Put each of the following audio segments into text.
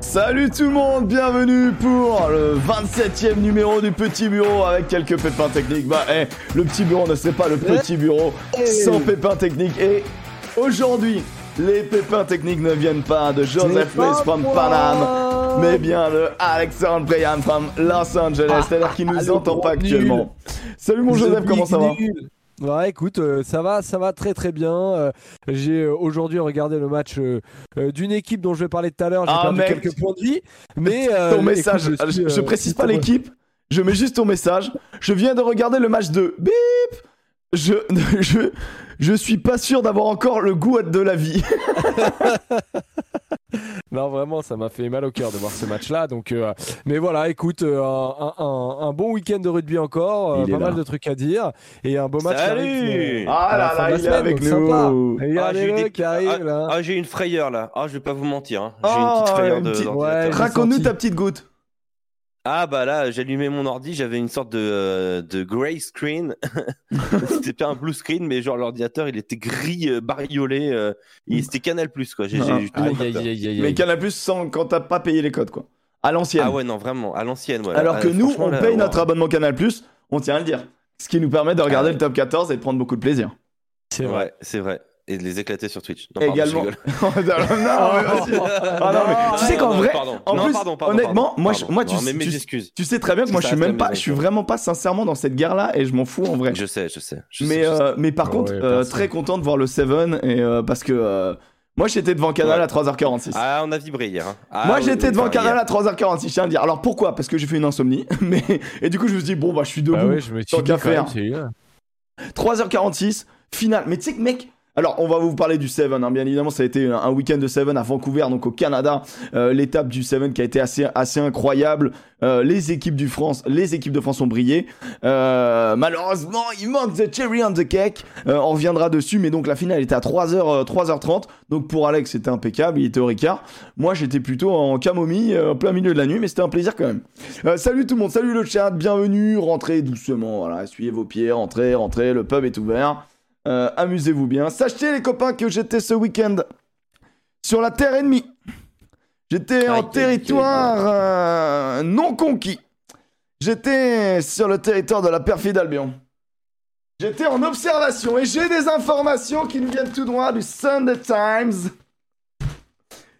Salut tout le monde, bienvenue pour le 27e numéro du Petit Bureau avec quelques pépins techniques. Bah, eh, le Petit Bureau ne serait pas le Petit Bureau sans pépins techniques. Et aujourd'hui, les pépins techniques ne viennent pas de Joseph Place from Panam, mais bien de Alexandre Brian from Los Angeles, c'est-à-dire qu'il nous entend pas actuellement. Salut mon Joseph, comment ça va Ouais, écoute, euh, ça va, ça va très très bien. Euh, j'ai euh, aujourd'hui regardé le match d'une équipe dont je vais parler tout à l'heure. J'ai Ah, perdu mec. quelques points de vie, mais ton écoute, message, je, suis, je, précise pas l'équipe, je mets juste ton message. Je viens de regarder le match de Bip. Je, je, je suis pas sûr d'avoir encore le goût de la vie. Non, vraiment, ça m'a fait mal au cœur de voir ce match-là. Donc, euh, mais voilà, écoute, euh, un, un- un bon week-end de rugby encore, euh, est pas là. mal de trucs à dire et un beau match. Salut arrive, euh, Ah là là, il est semaine, avec donc sympa. nous. Ah, j'ai eu Regardez-le des- qui arrive ah, là. ah, j'ai une frayeur là. Ah, je vais pas vous mentir. hein. J'ai Oh, une petite frayeur une de petite-. Ouais, j'ai Raconte-nous senti. ta petite goutte. Ah bah là, j'allumais mon ordi, j'avais une sorte de, euh, de grey screen. c'était pas un blue screen, mais genre l'ordinateur, il était gris, euh, bariolé. euh, il- c'était Canal Plus quoi. J'ai, j'ai Ah. eu tout mon Aïe, aïe, capteur. aïe, aïe, Mais. Canal Plus sans quand t'as pas payé les codes quoi. À l'ancienne. Ah ouais, non, vraiment, à l'ancienne. Voilà. Alors Ah, que nous, on là, paye notre abonnement Canal Plus, on tient à le dire. Ce qui nous permet de regarder Ah ouais. le top 14 et de prendre beaucoup de plaisir. C'est vrai. Ouais, c'est vrai. Et de les éclater sur Twitch. Non, pardon, Également. je non, Ah non, mais tu sais qu'en vrai, pardon. en Non, plus, pardon, pardon, honnêtement, pardon, moi, je- moi, tu- sais très bien que moi je suis même pas, je suis vraiment pas sincèrement dans cette guerre-là et je m'en fous en vrai. Je sais, je sais. je Mais, sais. euh, mais par Ouais, contre, ouais, euh, très content de voir le Seven et euh, parce que euh, moi j'étais devant Canal Ouais. à 3h46. Ah, on a vibré hier. hein. Ah, Moi oui, j'étais oui, devant Canal hier. à 3h46, je tiens à le dire. Alors pourquoi? Parce que j'ai fait une insomnie. Mais... Et du coup je me suis dit, bon bah je suis debout. Bah ouais, je me suis tant dit qu'à faire. c'est bien. 3h46, finale. Mais tu sais que mec, alors on va vous parler du Seven, hein, bien évidemment ça a été un, week-end de Seven à Vancouver, donc au Canada, Euh, l'étape du Seven qui a été assez, incroyable. Euh, les équipes du France, les équipes de France ont brillé. Euh, malheureusement, il manque the cherry on the cake. On reviendra dessus, mais donc la finale était à 3h, 3h30. Donc pour Alex c'était impeccable, il était au Ricard. Moi j'étais plutôt en camomille, en plein milieu de la nuit, mais c'était un plaisir quand même. Salut tout le monde, salut le chat, bienvenue, rentrez doucement, voilà, essuyez vos pieds, rentrez, rentrez, le pub est ouvert. Euh, Amusez-vous bien. Sachez les copains que j'étais ce week-end sur la terre ennemie. J'étais en aïe, territoire euh, non conquis. J'étais sur le territoire de la perfide Albion. J'étais en observation et j'ai des informations qui nous viennent tout droit du Sunday Times.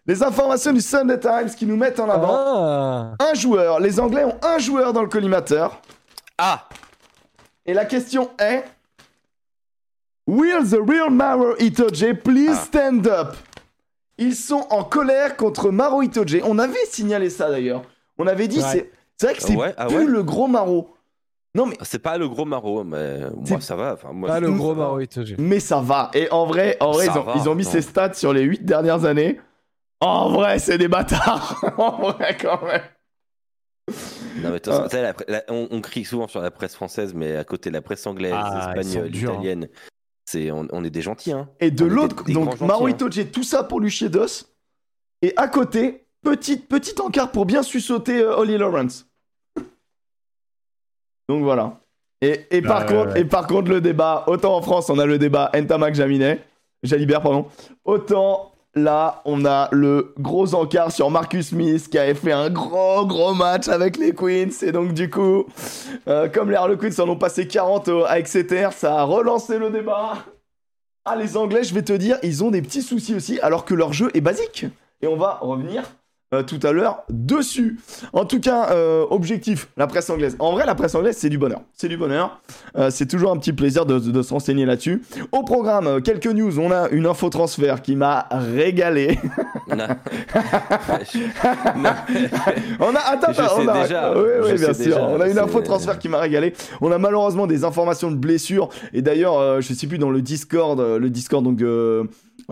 Les informations du Sunday Times qui nous mettent en avant Ah, un joueur. Les Anglais ont un joueur dans le collimateur. Ah Et la question est Will the real Maro Itoje please Ah. stand up? Ils sont en colère contre Maro Itoje. On avait signalé ça d'ailleurs. On avait dit Ouais. c'est c'est vrai que c'est Ouais, ah plus ouais le gros Maro. Non mais C'est pas le gros maraud, mais C'est- moi ça va. Enfin, moi, pas le gros. Maroït. j'ai. mais ça va. Et en vrai, en vrai ils, ont, va, ils ont mis non. ses stats sur les 8 dernières années. En vrai, c'est des bâtards. en vrai quand même. Non, mais attention, Ah. tu sais, la- la- on, on crie souvent sur la presse française, mais à côté de la presse anglaise, Ah, espagnole, hein. italienne, c'est, on, on est des gentils. Hein. Et de On est des- l'autre, des donc Maro hein. Itoje, tout ça pour lui chier d'os. Et à côté, petite, petit encart pour bien sussauter euh, Ollie Lawrence. Donc voilà. Et, et par ouais, contre, ouais. et par contre, le débat, autant en France, on a le débat Ntamak Jaminet, Jalibert, pardon. Autant là, on a le gros encart sur Marcus Smith qui avait fait un gros, gros match avec les Queens. Et donc, du coup, euh, comme les Harlequins en ont passé 40 au- à Exeter, ça a relancé le débat. Ah, les Anglais, je vais te dire, ils ont des petits soucis aussi, alors que leur jeu est basique. Et on va revenir euh, tout à l'heure dessus. En tout cas, euh, objectif, la presse anglaise. En vrai, la presse anglaise, c'est du bonheur. C'est du bonheur. Euh, c'est toujours un petit plaisir de, de se renseigner là-dessus. Au programme, quelques news. On a une info transfert qui m'a régalé. Non. Non. On a, attends, Je attends, sais on a, déjà, oui, oui, bien sûr. déjà, on a une info transfert qui m'a régalé. On a malheureusement des informations de blessures. Et d'ailleurs, je sais plus dans le Discord, le Discord donc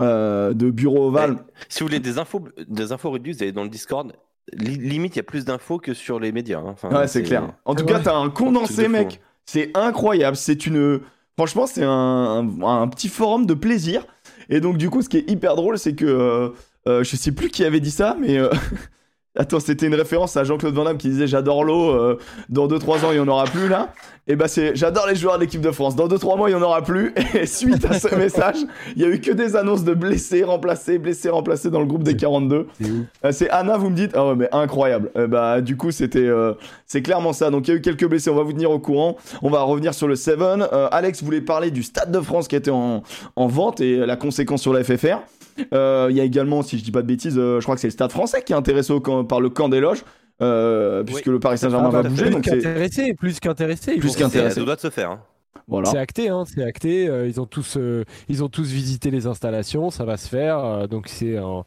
euh, de Bureau Oval. si vous voulez des infos, des infos rugby, vous allez dans le Discord. Li- limite, il y a plus d'infos que sur les médias. hein. Enfin, Ouais, c'est clair. En tout cas, Ouais. t'as un condensé, mec. hein. C'est incroyable. C'est une. Franchement, c'est un, un- un petit forum de plaisir. Et donc, du coup, ce qui est hyper drôle, c'est que. euh, euh, je sais plus qui avait dit ça, mais. Attends, c'était une référence à Jean-Claude Van Damme qui disait J'adore l'eau, euh, dans 2-3 ans il n'y en aura plus là. Et bah, c'est J'adore les joueurs de l'équipe de France, dans 2-3 mois il n'y en aura plus. Et suite à ce message, il y a eu que des annonces de blessés, remplacés, blessés, remplacés dans le groupe des 42. Euh, c'est Anna, vous me dites? Ah ouais, mais incroyable. Euh, bah, du coup, c'était euh, c'est clairement ça. Donc, il y a eu quelques blessés, on va vous tenir au courant. On va revenir sur le 7. Euh, Alex voulait parler du Stade de France qui était en, en vente et la conséquence sur la FFR. Euh, Il y a également, si je dis pas de bêtises, euh, je crois que c'est le Stade français qui est intéressé au camp- par le camp des loges. euh, puisque le Paris Saint-Germain Ah, va bouger, plus donc c'est qu'intéressé, plus qu'intéressé. Plus qu'intéressé. Intéressé. doigts de se faire. hein. voilà. C'est acté, hein, c'est acté. euh, ils ont tous, euh, ils ont tous visité les installations, ça va se faire. euh, donc c'est un,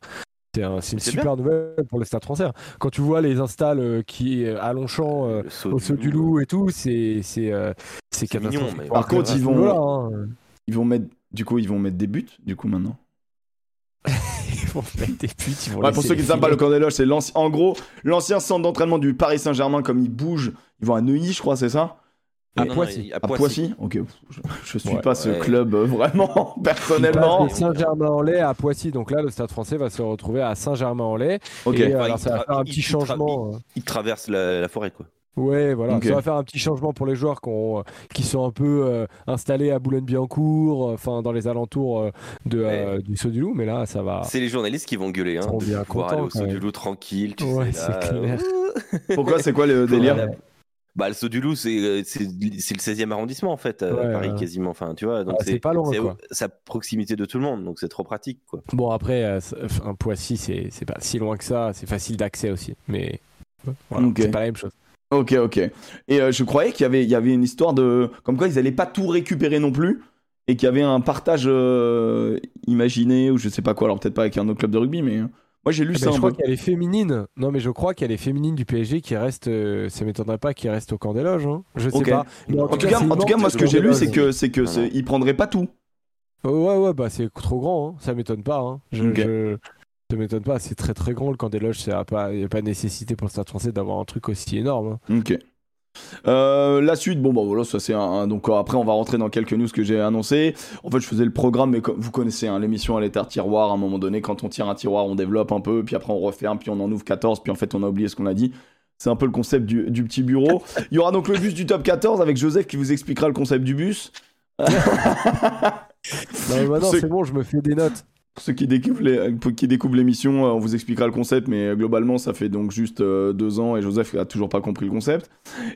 c'est un- c'est une super nouvelle pour le Stade Français. Quand tu vois les installs euh, qui à Longchamp, euh, au saut du loup et tout, c'est c'est euh, c'est Par contre, ils vont- hein. Ils vont mettre, du coup, ils vont mettre des buts, du coup maintenant? ils vont mettre des buts. Ils vont Ouais, pour ceux qui ne savent pas, le camp des loges, c'est l'ancien- en gros l'ancien centre d'entraînement du Paris Saint-Germain. Comme ils bougent, ils vont à Neuilly, je crois, c'est ça? À Non, non, Poissy. il- à À Poissy. Ok, je, je suis Ouais, pas ce ouais. club euh, vraiment Ils personnellement. Saint-Germain-en-Laye à Poissy, donc là le Stade Français va se retrouver à Saint-Germain-en-Laye. Ok, Et, euh, Enfin, alors, il ça va faire un il- petit il tra- changement. euh. Il traverse la, la forêt, quoi. Ouais, voilà. Ok. Ça va faire un petit changement pour les joueurs qui, euh, qui sont un peu euh, installés à Boulogne-Billancourt, euh, enfin dans les alentours euh, de, euh, du Saut du Loup, mais là ça va. C'est les journalistes qui vont gueuler. Hein, de bien pouvoir contents, aller au saut du loup tranquille, tu Ouais, c'est clair. pourquoi C'est quoi le délire. Bah, le saut du loup, c'est le 16e arrondissement, en fait, à Ouais, Paris, quasiment. Enfin, tu vois, donc Ah, c'est pas loin, c'est à proximité de tout le monde, donc c'est trop pratique, quoi. Bon, après, un Poissy, c'est pas si loin que ça, c'est facile d'accès aussi, mais voilà, c'est pas la même chose. Ok, ok. Et euh, je croyais qu'il y avait, il y avait une histoire de. Comme quoi ils allaient pas tout récupérer non plus. Et qu'il y avait un partage euh, imaginé, ou je sais pas quoi, alors peut-être pas avec un autre club de rugby, mais. euh, Moi j'ai lu Eh ça ben, un je crois peu. qu'il y a les féminines. Non, mais je crois qu'il y a les féminines du PSG qui restent. euh, ça m'étonnerait pas qu'ils restent au camp des loges. hein. Je sais pas. Mais En tout cas, c'est en tout cas, immense, moi ce que j'ai lu, c'est que, c'est que Voilà. ils prendraient pas tout. Oh, ouais, ouais, bah c'est trop grand, hein. ça m'étonne pas. Hein. Je, Ok. je- ça m'étonne pas, c'est très très grand le camp des loges, il n'y a pas nécessité pour le Stade français d'avoir un truc aussi énorme. hein. Ok. Euh, la suite, bon bah voilà, ça c'est un, un- donc euh, après on va rentrer dans quelques news que j'ai annoncé. En fait, je faisais le programme, mais comme vous connaissez, hein, l'émission elle était un tiroir. À un moment donné, quand on tire un tiroir, on développe un peu, puis après on referme, puis on en ouvre 14, puis en fait on a oublié ce qu'on a dit. C'est un peu le concept du, du petit bureau. Il y aura donc le bus du top 14 avec Joseph qui vous expliquera le concept du bus. Non, mais maintenant c'est bon, je me fais des notes. Pour ceux qui découvrent l'émission, euh, on vous expliquera le concept, mais euh, globalement, ça fait donc juste euh, deux ans et Joseph a toujours pas compris le concept.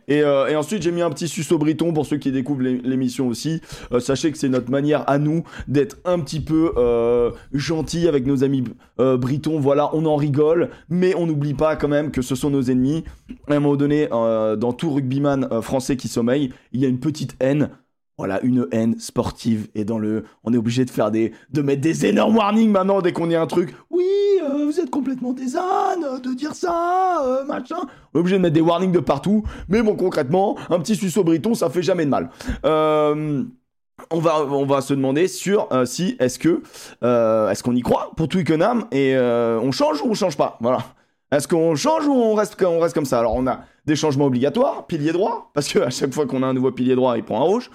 Et, ensuite, j'ai mis un petit suceau briton pour ceux qui découvrent l'é- l'émission aussi. Sachez que c'est notre manière à nous d'être un petit peu euh, gentil avec nos amis britons. Voilà, on en rigole, mais on n'oublie pas quand même que ce sont nos ennemis. À un moment donné, dans tout rugbyman français qui sommeille, il y a une petite haine. Voilà, une haine sportive. Et dans le. On est obligé de faire des. de mettre des énormes warnings maintenant dès qu'on est un truc. Oui, euh, vous êtes complètement des ânes euh, de dire ça, euh, machin. On est obligé de mettre des warnings de partout. Mais bon, concrètement, un petit suceau briton, ça fait jamais de mal. On va, on va se demander sur si est-ce que est-ce qu'on y croit pour Twickenham et on change ou on change pas? Voilà est-ce qu'on change ou on reste, on reste comme ça? Alors on a des changements obligatoires, pilier droit, parce que à chaque fois qu'on a un nouveau pilier droit, il prend un rouge.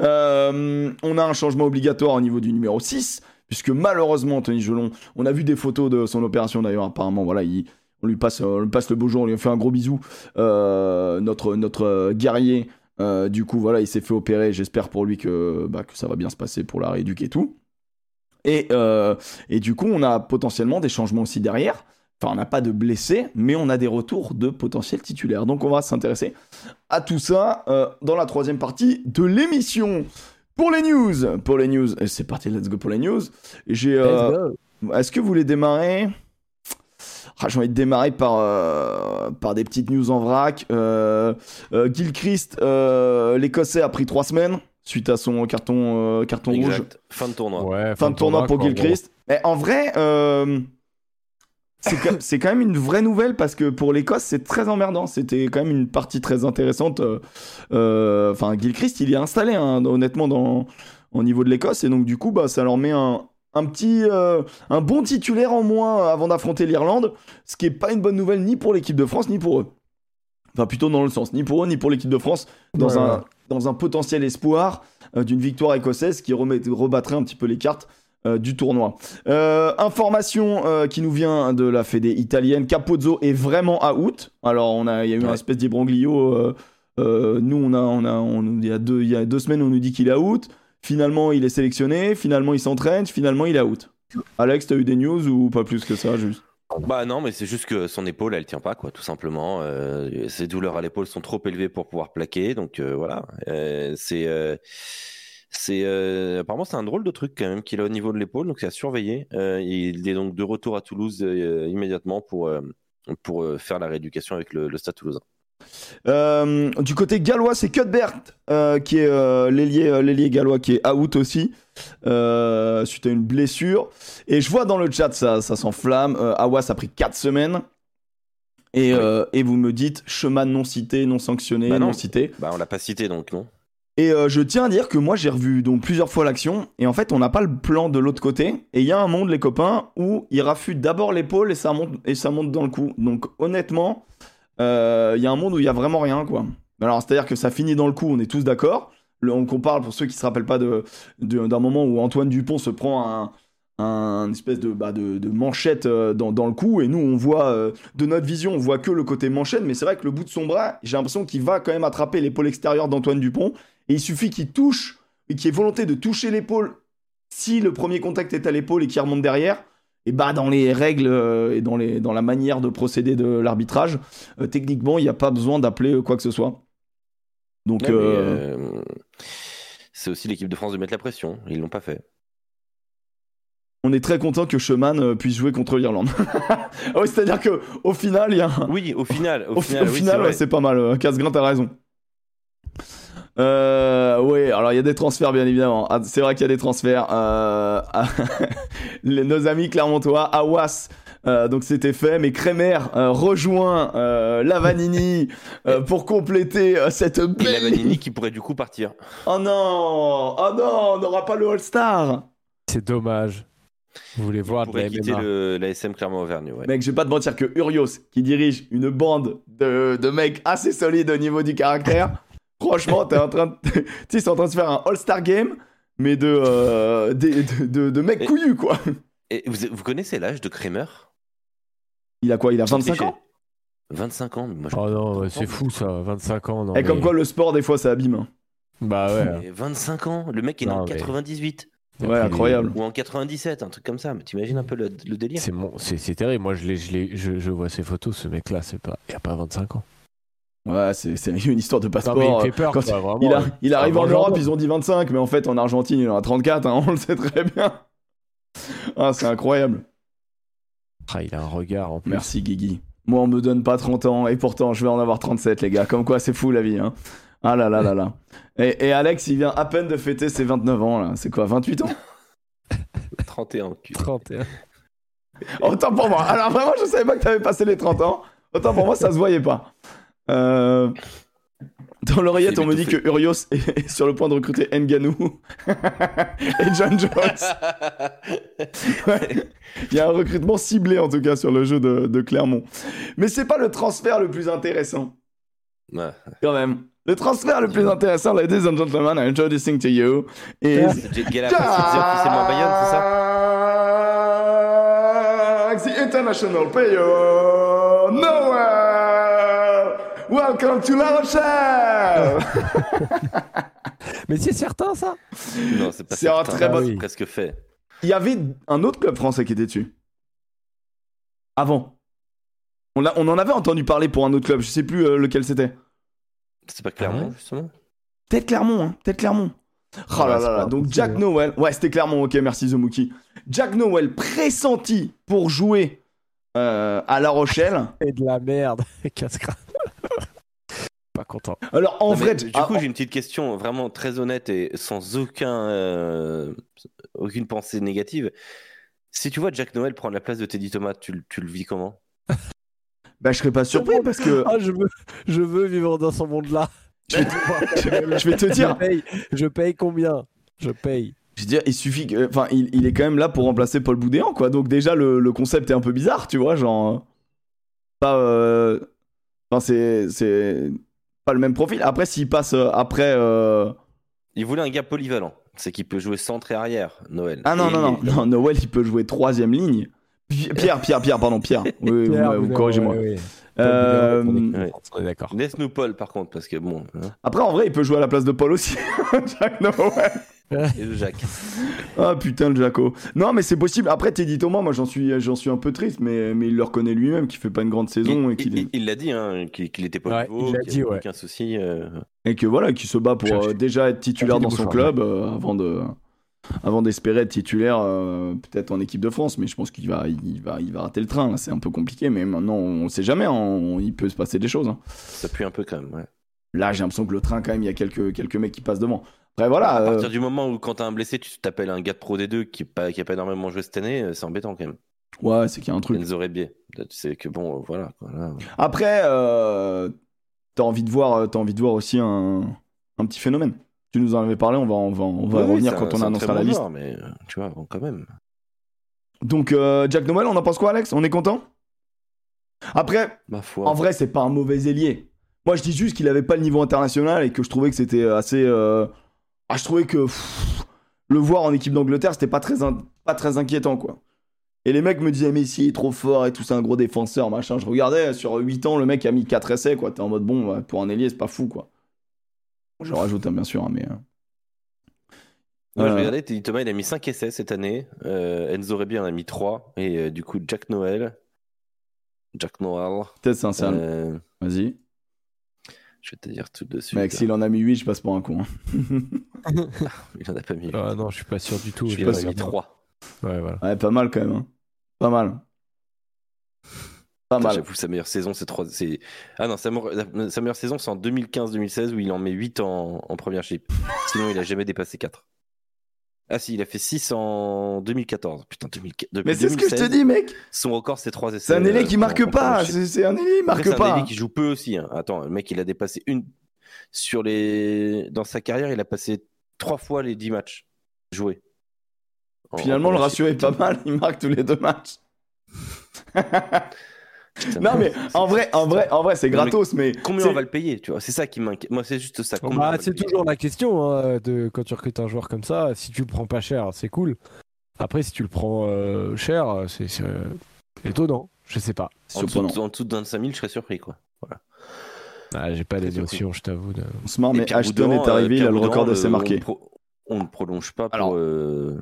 Euh, on a un changement obligatoire au niveau du numéro 6, puisque malheureusement Anthony Gelon, on a vu des photos de son opération d'ailleurs, apparemment, voilà, il, on, lui passe, le beau jour, on lui fait un gros bisou. Euh, notre, notre euh, guerrier, du coup, voilà, il s'est fait opérer, j'espère pour lui que, bah, que ça va bien se passer pour la rééduquer et tout. Et du coup, on a potentiellement des changements aussi derrière. Enfin, on n'a pas de blessés, mais on a des retours de potentiels titulaires. Donc, on va s'intéresser à tout ça euh, dans la troisième partie de l'émission. Pour les news, pour les news, Et c'est parti, let's go pour les news. J'ai, euh, Let's go. est-ce que vous voulez démarrer? Ah, J'ai envie de démarrer par, euh, par des petites news en vrac. Euh, euh, Gilchrist, euh, l'Écossais, a pris trois semaines suite à son carton, euh, carton rouge. Fin de tournoi. Ouais, Fin de tournoi pour Gilchrist. Mais en vrai, euh, c'est quand- même une vraie nouvelle parce que pour l'Écosse, c'est très emmerdant. C'était quand même une partie très intéressante. euh, euh, Enfin, Gilchrist, il est installé, hein, honnêtement, dans, au niveau de l'Écosse. Et donc, du coup, bah, ça leur met un, un petit, euh, un bon titulaire en moins avant d'affronter l'Irlande. Ce qui est pas une bonne nouvelle ni pour l'équipe de France, ni pour eux. Enfin, plutôt dans le sens, ni pour eux, ni pour l'équipe de France, dans, Ouais, un, ouais. dans un potentiel espoir euh, d'une victoire écossaise qui remet, rebattrait un petit peu les cartes euh, du tournoi. Euh, information euh, qui nous vient de la fédé italienne, Capozzo est vraiment out. Alors on a, il y a eu un Ouais. espèce d'imbroglio. euh, euh, nous on a, on a, on- il y a deux, il y a deux semaines on nous dit qu'il est out. Finalement il est sélectionné. Finalement il s'entraîne. Finalement il est out. Alex, t'as eu des news ou pas plus que ça juste? Bah non, mais c'est juste que son épaule, elle tient pas, quoi, tout simplement. Euh, ses douleurs à l'épaule sont trop élevées pour pouvoir plaquer, donc euh, voilà. Euh, c'est, euh, c'est, euh, apparemment, c'est un drôle de truc quand même qu'il a au niveau de l'épaule, donc c'est à surveiller. Euh, il est donc de retour à Toulouse euh, immédiatement pour pour faire la rééducation avec le, le Stade Toulousain. Du côté gallois, c'est Cuthbert qui est l'ailier gallois qui est out aussi suite à une blessure. Et je vois dans le chat ça, ça s'enflamme. Awas a pris 4 semaines. Et, Oui. et vous me dites chemin non cité, non sanctionné, Bah non. non cité. Bah on l'a pas cité donc non. Et euh, je tiens à dire que moi j'ai revu donc plusieurs fois l'action et en fait on n'a pas le plan de l'autre côté et il y a un monde les copains où il rafute d'abord l'épaule et ça monte et ça monte dans le cou. Donc honnêtement euh, il y a un monde où il y a vraiment rien quoi. Alors c'est à dire que ça finit dans le cou, on est tous d'accord. On parle pour ceux qui se rappellent pas de d'un moment où Antoine Dupont se prend un un espèce de, bah, de, manchette euh, dans, dans le cou et nous on voit de notre vision on voit que le côté manchette mais c'est vrai que le bout de son bras j'ai l'impression qu'il va quand même attraper l'épaule extérieure d'Antoine Dupont et il suffit qu'il touche, et qu'il ait volonté de toucher l'épaule, si le premier contact est à l'épaule et qu'il remonte derrière, et bah dans les règles euh, et dans, les, dans la manière de procéder de l'arbitrage, euh, techniquement, il n'y a pas besoin d'appeler euh, quoi que ce soit. Donc, Ouais, c'est aussi l'équipe de France de mettre la pression. Ils l'ont pas fait. on est très content que Schumann puisse jouer contre l'Irlande. Ah ouais, C'est-à-dire que au final, il y a Oui, au final, au, Au, final, au oui, c'est ouais, pas mal. Casgrain, t'as raison. Euh, oui, alors il y a des transferts bien évidemment. Ah, C'est vrai qu'il y a des transferts. Euh, les- nos amis clermontois, Awas, euh, donc c'était fait, mais Kremer euh, rejoint euh, Lavanini euh, pour compléter euh, cette Et la belle. Vanini qui pourrait du coup partir. Oh non, oh non, on n'aura pas le All-Star. C'est dommage. Vous voulez voir de la pourrait quitter le, la SM Clermont-Auvergne. Ouais. Mec, je vais pas te mentir que Urios, qui dirige une bande de, de mecs assez solides au niveau du caractère, franchement, t'es en train de... ils sont en train de se faire un All-Star Game, mais de, euh, des- de, de, de mecs Et- couillus, quoi. Et vous, vous connaissez l'âge de Kramer? Il a quoi? Il a Sans 25 tricher. ans? 25 ans mais moi, je- Oh non, ouais, c'est fou ça, 25 ans. Non, Et comme quoi, le sport, des fois, ça abîme. hein. Bah ouais. Mais 25 ans, le mec est né Non, en mais- 98 Ouais, incroyable. ou en 97, un truc comme ça. Mais t'imagines un peu le, le délire C'est mon... c'est c'est terrible. Moi, je, l'ai- je, l'ai- je, je vois ces photos. Ce mec-là, c'est pas. Il a pas 25 ans. Ouais, c'est une histoire de Non, passeport. mais il me fait peur. Quand quoi, vraiment. il, a- il arrive en Europe, ils ont dit 25, mais en fait, en Argentine, il en a 34, hein, on le sait très bien. Ah, c'est incroyable. Ah, il a un regard en plus. Merci Guigui. Moi, on me donne pas 30 ans et pourtant, je vais en avoir 37, les gars. Comme quoi, c'est fou la vie. Hein. Ah là là là là. Et, et Alex, il vient à peine de fêter ses 29 ans, là. C'est quoi, 28 ans? 31 cul. 31. Autant pour moi. Alors vraiment, je savais pas que t'avais passé les 30 ans. Autant pour moi, ça se voyait pas. Euh, Dans l'oreillette, on me dit que Urios est est sur le point de recruter Nganou et John Jones. Ouais. Il y a un recrutement ciblé en tout cas sur le jeu de, de Clermont. Mais c'est pas le transfert le plus intéressant. Ouais. Quand même. Le transfert le plus intéressant, ladies and gentlemen, I introducing to you, is... C'est ça The international player, Noël! Welcome to La Rochelle! Mais c'est certain ça Non, c'est pas C'est un certain. très bon- C'est presque fait. Il y avait un autre club français qui était dessus. Avant. On, en avait entendu parler pour un autre club, je sais plus euh, lequel c'était. C'est pas Clermont, Ah ouais justement Peut-être Clermont, hein. Peut-être Clermont. Oh Ouais, là c'est là là. Donc Jack. Noel. Ouais, c'était Clermont. Ok, merci Zomuki. Jack Noel pressenti pour jouer euh, à La Rochelle. Et de la merde. Casse-crâne. Pas content. Alors en Non, mais vrai, du ah, coup, j'ai une petite question vraiment très honnête et sans aucun, euh, aucune pensée négative. Si tu vois Jack Noël prendre la place de Teddy Thomas, tu, le- tu le vis comment? Bah, je serais pas surpris parce que Ah, je veux, je veux vivre dans ce monde-là. je vais te, je vais te Je dire, paye, je paye combien? Je paye. je veux dire, il suffit que, enfin, il, il est quand même là pour remplacer Paul Boudéan, quoi. Donc déjà le, le concept est un peu bizarre, tu vois, genre euh, pas, euh, enfin c'est c'est pas le même profil. Après s'il passe euh, après, euh, Il voulait un gars polyvalent. c'est qu'il peut jouer centre et arrière, Noël. Ah non, Et non, non, non, Noël, il peut jouer troisième ligne. Pi- Pierre, Pierre, Pierre, pardon, Pierre. Oui, oui, Pierre, vous vous- corrigez-moi. ouais, ouais. Euh, d'accord. Laisse-nous Paul par contre, parce que bon. hein, Après, en vrai, il peut jouer à la place de Paul aussi. Jack Noël. et le Jacques. Ah putain, le Jaco. Non, mais c'est possible. Après, Teddy Thomas, moi, j'en suis, j'en suis un peu triste, mais, mais il le reconnaît lui-même qu'il fait pas une grande saison Il- et qu'il il l'a dit, hein, qu'il qu'il était pas Ouais, au niveau, il y dit, ouais. aucun souci. euh, et que voilà, qu'il se bat pour euh, déjà être titulaire dans son club euh, avant de, avant d'espérer être titulaire euh, peut-être en équipe de France. Mais je pense qu'il va, il va, il va rater le train. C'est un peu compliqué, mais maintenant, on sait jamais. hein. On- il peut se passer des choses. hein. Ça pue un peu quand même. Ouais. Là, j'ai l'impression que le train, quand même, il y a quelques, quelques mecs qui passent devant. Après, voilà. à euh, partir du moment où quand t'as un blessé, tu t'appelles un gars de Pro D2 qui n'a pas, qui a pas énormément joué cette année, euh, c'est embêtant quand même. Ouais, c'est qu'il y a un truc. Enzo Rebier. C'est que bon, voilà. Après, euh, t'as envie de voir, t'as envie de voir aussi un, un petit phénomène. Tu nous en avais parlé, on va, on va, on va Oui, oui, revenir c'est un- quand on annoncera la bon liste. joueur, mais euh, tu vois, bon, quand même. Donc, euh, Jack Noël, on en pense quoi, Alex? On est content? Après, Ma foi. en vrai, c'est pas un mauvais ailier. Moi, je dis juste qu'il avait pas le niveau international et que je trouvais que c'était assez. euh, Ah, je trouvais que pff, le voir en équipe d'Angleterre, c'était pas très, in- pas très inquiétant, quoi. Et les mecs me disaient, Messi est trop fort et tout, c'est un gros défenseur, machin. Je regardais, sur 8 ans, le mec a mis 4 essais, quoi. T'es en mode, bon, pour un ailier, c'est pas fou, quoi. Je rajoute, hein, bien sûr, hein, mais. euh, Moi, je euh, regardais, Teddy Thomas, il a mis 5 essais cette année. Euh, Enzo Rebier en a mis 3. Et euh, du coup, Jack Noël. Jack Noël. Peut-être sincèrement. euh, Vas-y. je vais te dire tout de suite. Mec, s'il en a mis 8, je passe pour un con. hein. Il en a pas mis. Ah non, je suis pas sûr du tout. je Je suis pas mis regarder. 3. Ouais, voilà. Ouais, pas mal quand même. hein. Pas mal. Pas mal. J'avoue, sa meilleure saison, c'est 3. c'est- Ah non, sa, sa meilleure saison, c'est en 2015-2016 où il en met 8 en, en première chip. Sinon, il a jamais dépassé 4. Ah si, il a fait 6 en 2014. Putain, 2004 depuis Mais c'est ce que je te 2016, dis, mec. Son record, c'est 3 essais. C'est un ailé euh, qui marque pas. C'est un ailé, il Après, marque c'est un pas. ailier qui joue peu aussi. hein. Attends, le mec, il a dépassé une. Sur les. Dans sa carrière, il a passé 3 fois les 10 matchs joués. En- Finalement, en le ratio est pas mal. Il marque tous les deux matchs. Non, mais en vrai, en vrai, en vrai, c'est gratos, mais. Combien on va le payer, tu vois? C'est ça qui m'inquiète. Moi, c'est juste ça. Bah, c'est toujours la question hein, de quand tu recrutes un joueur comme ça. Si tu le prends pas cher, c'est cool. Après, si tu le prends euh, cher, c'est euh, étonnant. Je sais pas. En dessous, Surprenant. de- en dessous de 25 000, je serais surpris, quoi. Ah, J'ai pas notions, je t'avoue. de- On se marre, mais Ashton Boudin, est arrivé, euh, il a le record euh, marqués. On, pro- ne prolonge pas pour. Alors- euh,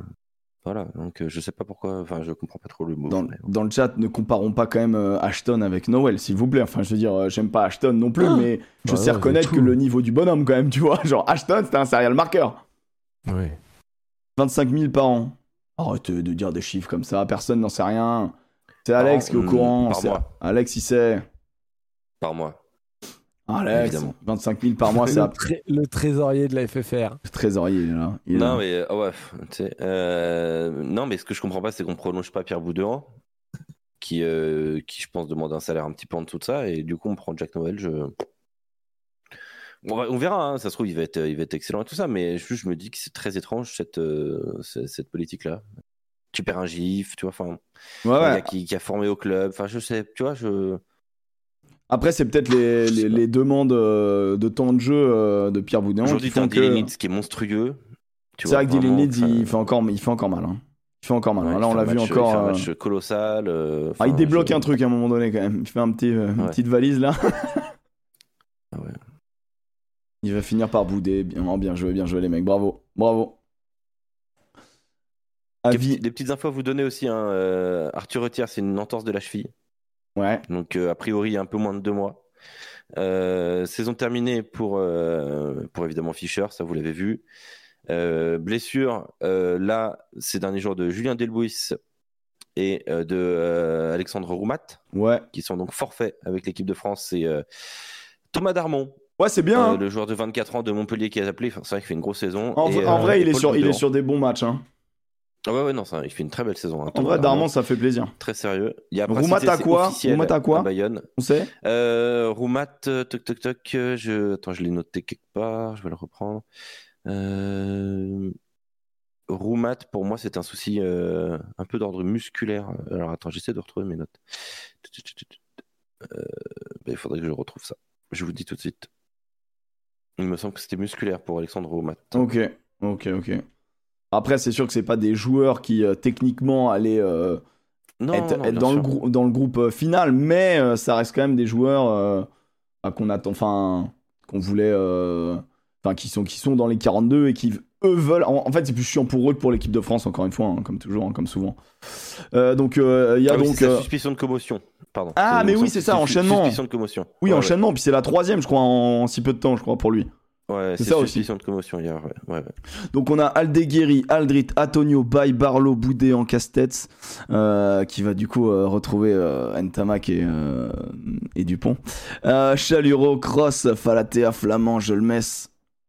Voilà, donc euh, je sais pas pourquoi. Enfin, je comprends pas trop le mot. Dans, mais- dans le chat, ne comparons pas quand même euh, Ashton avec Noël, s'il vous plaît. Enfin, je veux dire, euh, j'aime pas Ashton non plus, Ah. mais je Bah sais reconnaître que le niveau du bonhomme, quand même, tu vois. Genre, Ashton, c'était un serial marqueur. Ouais. 25 000 par an. Arrête de dire des chiffres comme ça, personne n'en sait rien. C'est Alex qui est au an, courant. par mois. Alex, il sait. Par mois. Alex, Évidemment. 25 000 par mois, c'est le, un tré- le trésorier de la FFR. trésorier, là. Il Non, là. mais ah ouais, tu sais, euh, non, mais ce que je comprends pas, c'est qu'on prolonge pas Pierre Boudin, qui, euh, qui je pense demande un salaire un petit peu en dessous de ça, et du coup on prend Jack Noël. Je... On, va- on verra, hein, ça se trouve il va être, il va être excellent et tout ça, mais juste je me dis que c'est très étrange cette, euh, cette, cette politique-là. Tu perds un gif, tu vois, enfin, Ouais, ouais. qui, qui a formé au club, enfin je sais, tu vois, je. Après, c'est peut-être les, les, les demandes euh, de temps de jeu euh, de Pierre Boudin. Aujourd'hui t'as que- qui est monstrueux. C'est vrai que Dylan enfin, il fait encore, il fait encore mal. hein. Il fait encore mal. ouais, là, on l'a vu match- encore. Il fait un euh, match colossal. euh, ah, il débloque je- un truc à un moment donné quand même. Il fait un petit, euh, une petite valise là. Ah ouais. Il va finir par bouder. Bien, oh, bien joué, bien joué les mecs. Bravo, bravo. Des, Avis. petits- des petites infos à vous donner aussi. hein, Arthur Retière, c'est une entorse de la cheville. Ouais. Donc, euh, a priori, un peu moins de deux mois. Euh, saison terminée pour, euh, pour évidemment Fischer, ça vous l'avez vu. Blessure, là, ces derniers jours de Julien Delbouis et de Alexandre Roumat, Ouais. qui sont donc forfaits avec l'équipe de France. C'est euh, Thomas Darmon, Ouais, c'est bien. euh, hein. le joueur de 24 ans de Montpellier qui a appelé. Enfin, c'est vrai qu'il fait une grosse saison. En, Et, en euh, vrai, il et est, sur, il est sur des bons matchs. Hein. Ah ouais, ouais, non, ça, il fait une très belle saison. hein, En vrai. Darman, ça fait plaisir. Très sérieux. Il y a Roumat à quoi Roumat à quoi Bayonne. On sait Euh, Roumat, euh, toc toc toc. euh, Je... Attends, je l'ai noté quelque part. Je vais le reprendre. Euh... Roumat, pour moi, c'est un souci euh, un peu d'ordre musculaire. Alors attends, j'essaie de retrouver mes notes. Euh, ben, il faudrait que je retrouve ça. Je vous dis tout de suite. Il me semble que c'était musculaire pour Alexandre Roumat. Ok, ok, ok. Après, c'est sûr que c'est pas des joueurs qui euh, techniquement allaient euh, Non, être, non, être bien dans, le dans groupe euh, final, mais ça reste quand même des joueurs qu'on attend, enfin, qu'on voulait, enfin, qui sont, qui sont dans les 42 et qui eux veulent. En, en fait, c'est plus chiant pour eux que pour l'équipe de France, encore une fois, hein, comme toujours, hein, comme souvent. Euh, donc, euh, il y a Ah oui, donc. euh, suspicion de commotion. Pardon. Ah, mais oui, c'est ça, enchaînement. Suspicion de commotion. oui, Ouais, enchaînement, puis c'est la troisième, je crois, en, en si peu de temps, je crois, pour lui. Ouais, C'est ça aussi. suspicion de commotion hier. Ouais, ouais, ouais. Donc on a Aldeguerri, Aldrit, Antonio, Bay, Barlow, Boudé en casse-tête, euh, qui va du coup euh, retrouver euh, Ntamak et, euh, et Dupont. Chaluro, Cross, Falatea, Flamand, Jolmes,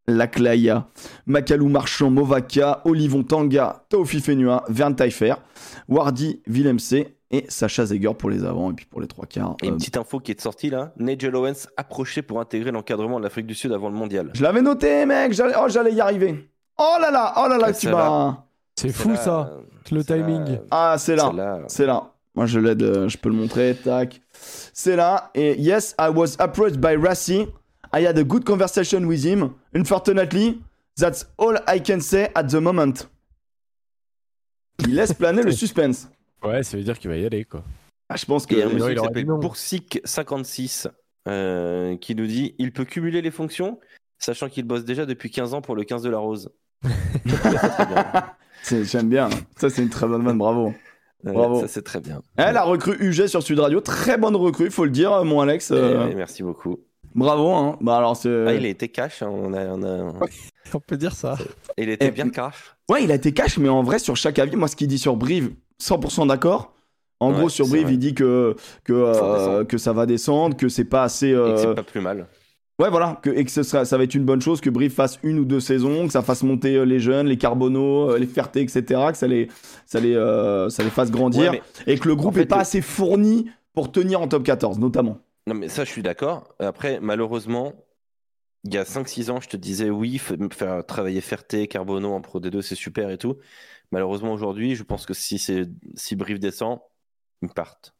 Laclaya, Makalou Marchand, Movaka, Olivon Tanga, Taufi Fenua, Vern Taillefer, Wardy, Villemc et Sacha Zeger pour les avants et puis pour les trois quarts. Et euh, une petite info qui est sortie là Nigel Owens approché pour intégrer l'encadrement de l'Afrique du Sud avant le mondial. Je l'avais noté mec, j'allais oh, j'allais y arriver. Oh là là, oh là là, Ah, tu ça m'as... C'est fou là, ça. euh, Le là, timing. Ah c'est là. c'est là. C'est là. Moi, je l'aide, euh, je peux le montrer. Tac. C'est là. Et yes, I was approached by Rassi. I had a good conversation with him. Unfortunately, that's all I can say at the moment. Il laisse planer le suspense. Ouais, ça veut dire qu'il va y aller quoi. Ah, je pense que. Et il y a un il monsieur qui s'appelle non. Boursik56 euh, qui nous dit il peut cumuler les fonctions, sachant qu'il bosse déjà depuis 15 ans pour le 15 de la Rose. J'aime bien. Ça, c'est une très bonne vanne. Bravo. Bravo. Ça, c'est très bien. Elle a recrue UG sur Sud Radio. Très bonne recrue, faut le dire, mon Alex. Eh Euh, merci beaucoup. Bravo. Hein. Bah, alors, c'est. Ah, il a été cash. hein, on a, on a- On peut dire ça. Il était Eh, bien cash. Ouais, il a été cash, mais en vrai, sur chaque avis, moi, ce qu'il dit sur Brive, 100% d'accord. En Ouais, gros, sur Brive, il dit que, que, Ça euh, que ça va descendre, que c'est pas assez. Et que euh, c'est pas plus mal. Ouais, voilà, que, et que ce sera, ça va être une bonne chose que Brive fasse une ou deux saisons, que ça fasse monter euh, les jeunes, les Carbonneaux, euh, les Ferté, etc., que ça les, ça les, euh, ça les fasse grandir, Ouais, et que le groupe en fait, est pas le- assez fourni pour tenir en top 14, notamment. Non, mais ça, je suis d'accord. Après, malheureusement, il y a 5-6 ans, je te disais oui, faire travailler Ferté, Carbonneau en Pro D2, c'est super et tout. Malheureusement, aujourd'hui, je pense que si, c'est si Brive descend, ils partent.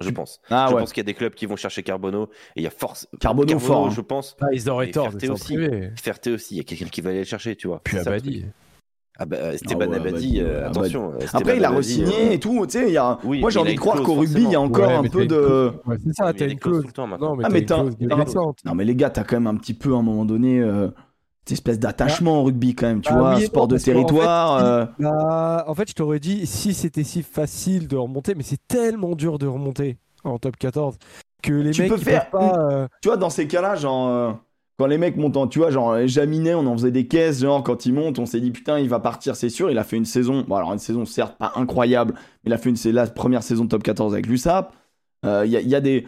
Je pense. Ah je ouais, pense qu'il y a des clubs qui vont chercher Carbonneau et il y a force. Carbonneau fort, hein. je pense. Ah, ils auraient Et tort Ferté aussi. Ferté aussi, il y a quelqu'un qui va aller le chercher, tu vois. Puis Abadi. Ah bah, Esteban Ah ouais, Abadi, euh, attention. Après, Esteban il a re-signé euh, et tout, tu sais, il y a... Oui, moi j'ai envie de croire qu'au rugby, il y a encore Ouais, un peu de... Ouais, c'est ça, t'as une clause. tout le temps maintenant. Non, mais Ah, mais. Non mais les gars, t'as quand même un petit peu à un moment donné euh, cette espèce d'attachement au rugby quand même, tu Ah vois, oui sport non, de territoire. fait, euh, Bah, en fait, je t'aurais dit si c'était si facile de remonter, mais c'est tellement dur de remonter en top 14 que les Tu mecs peux faire pas. euh, tu vois, dans ces cas-là, genre, euh, quand les mecs montent en, tu vois, genre, Jaminet, on en faisait des caisses, genre, quand il monte, on s'est dit, putain, il va partir, c'est sûr. Il a fait une saison, bon, alors une saison, certes, pas incroyable, mais il a fait une, c'est la première saison de top 14 avec l'USAP. Il y, a, il y a des.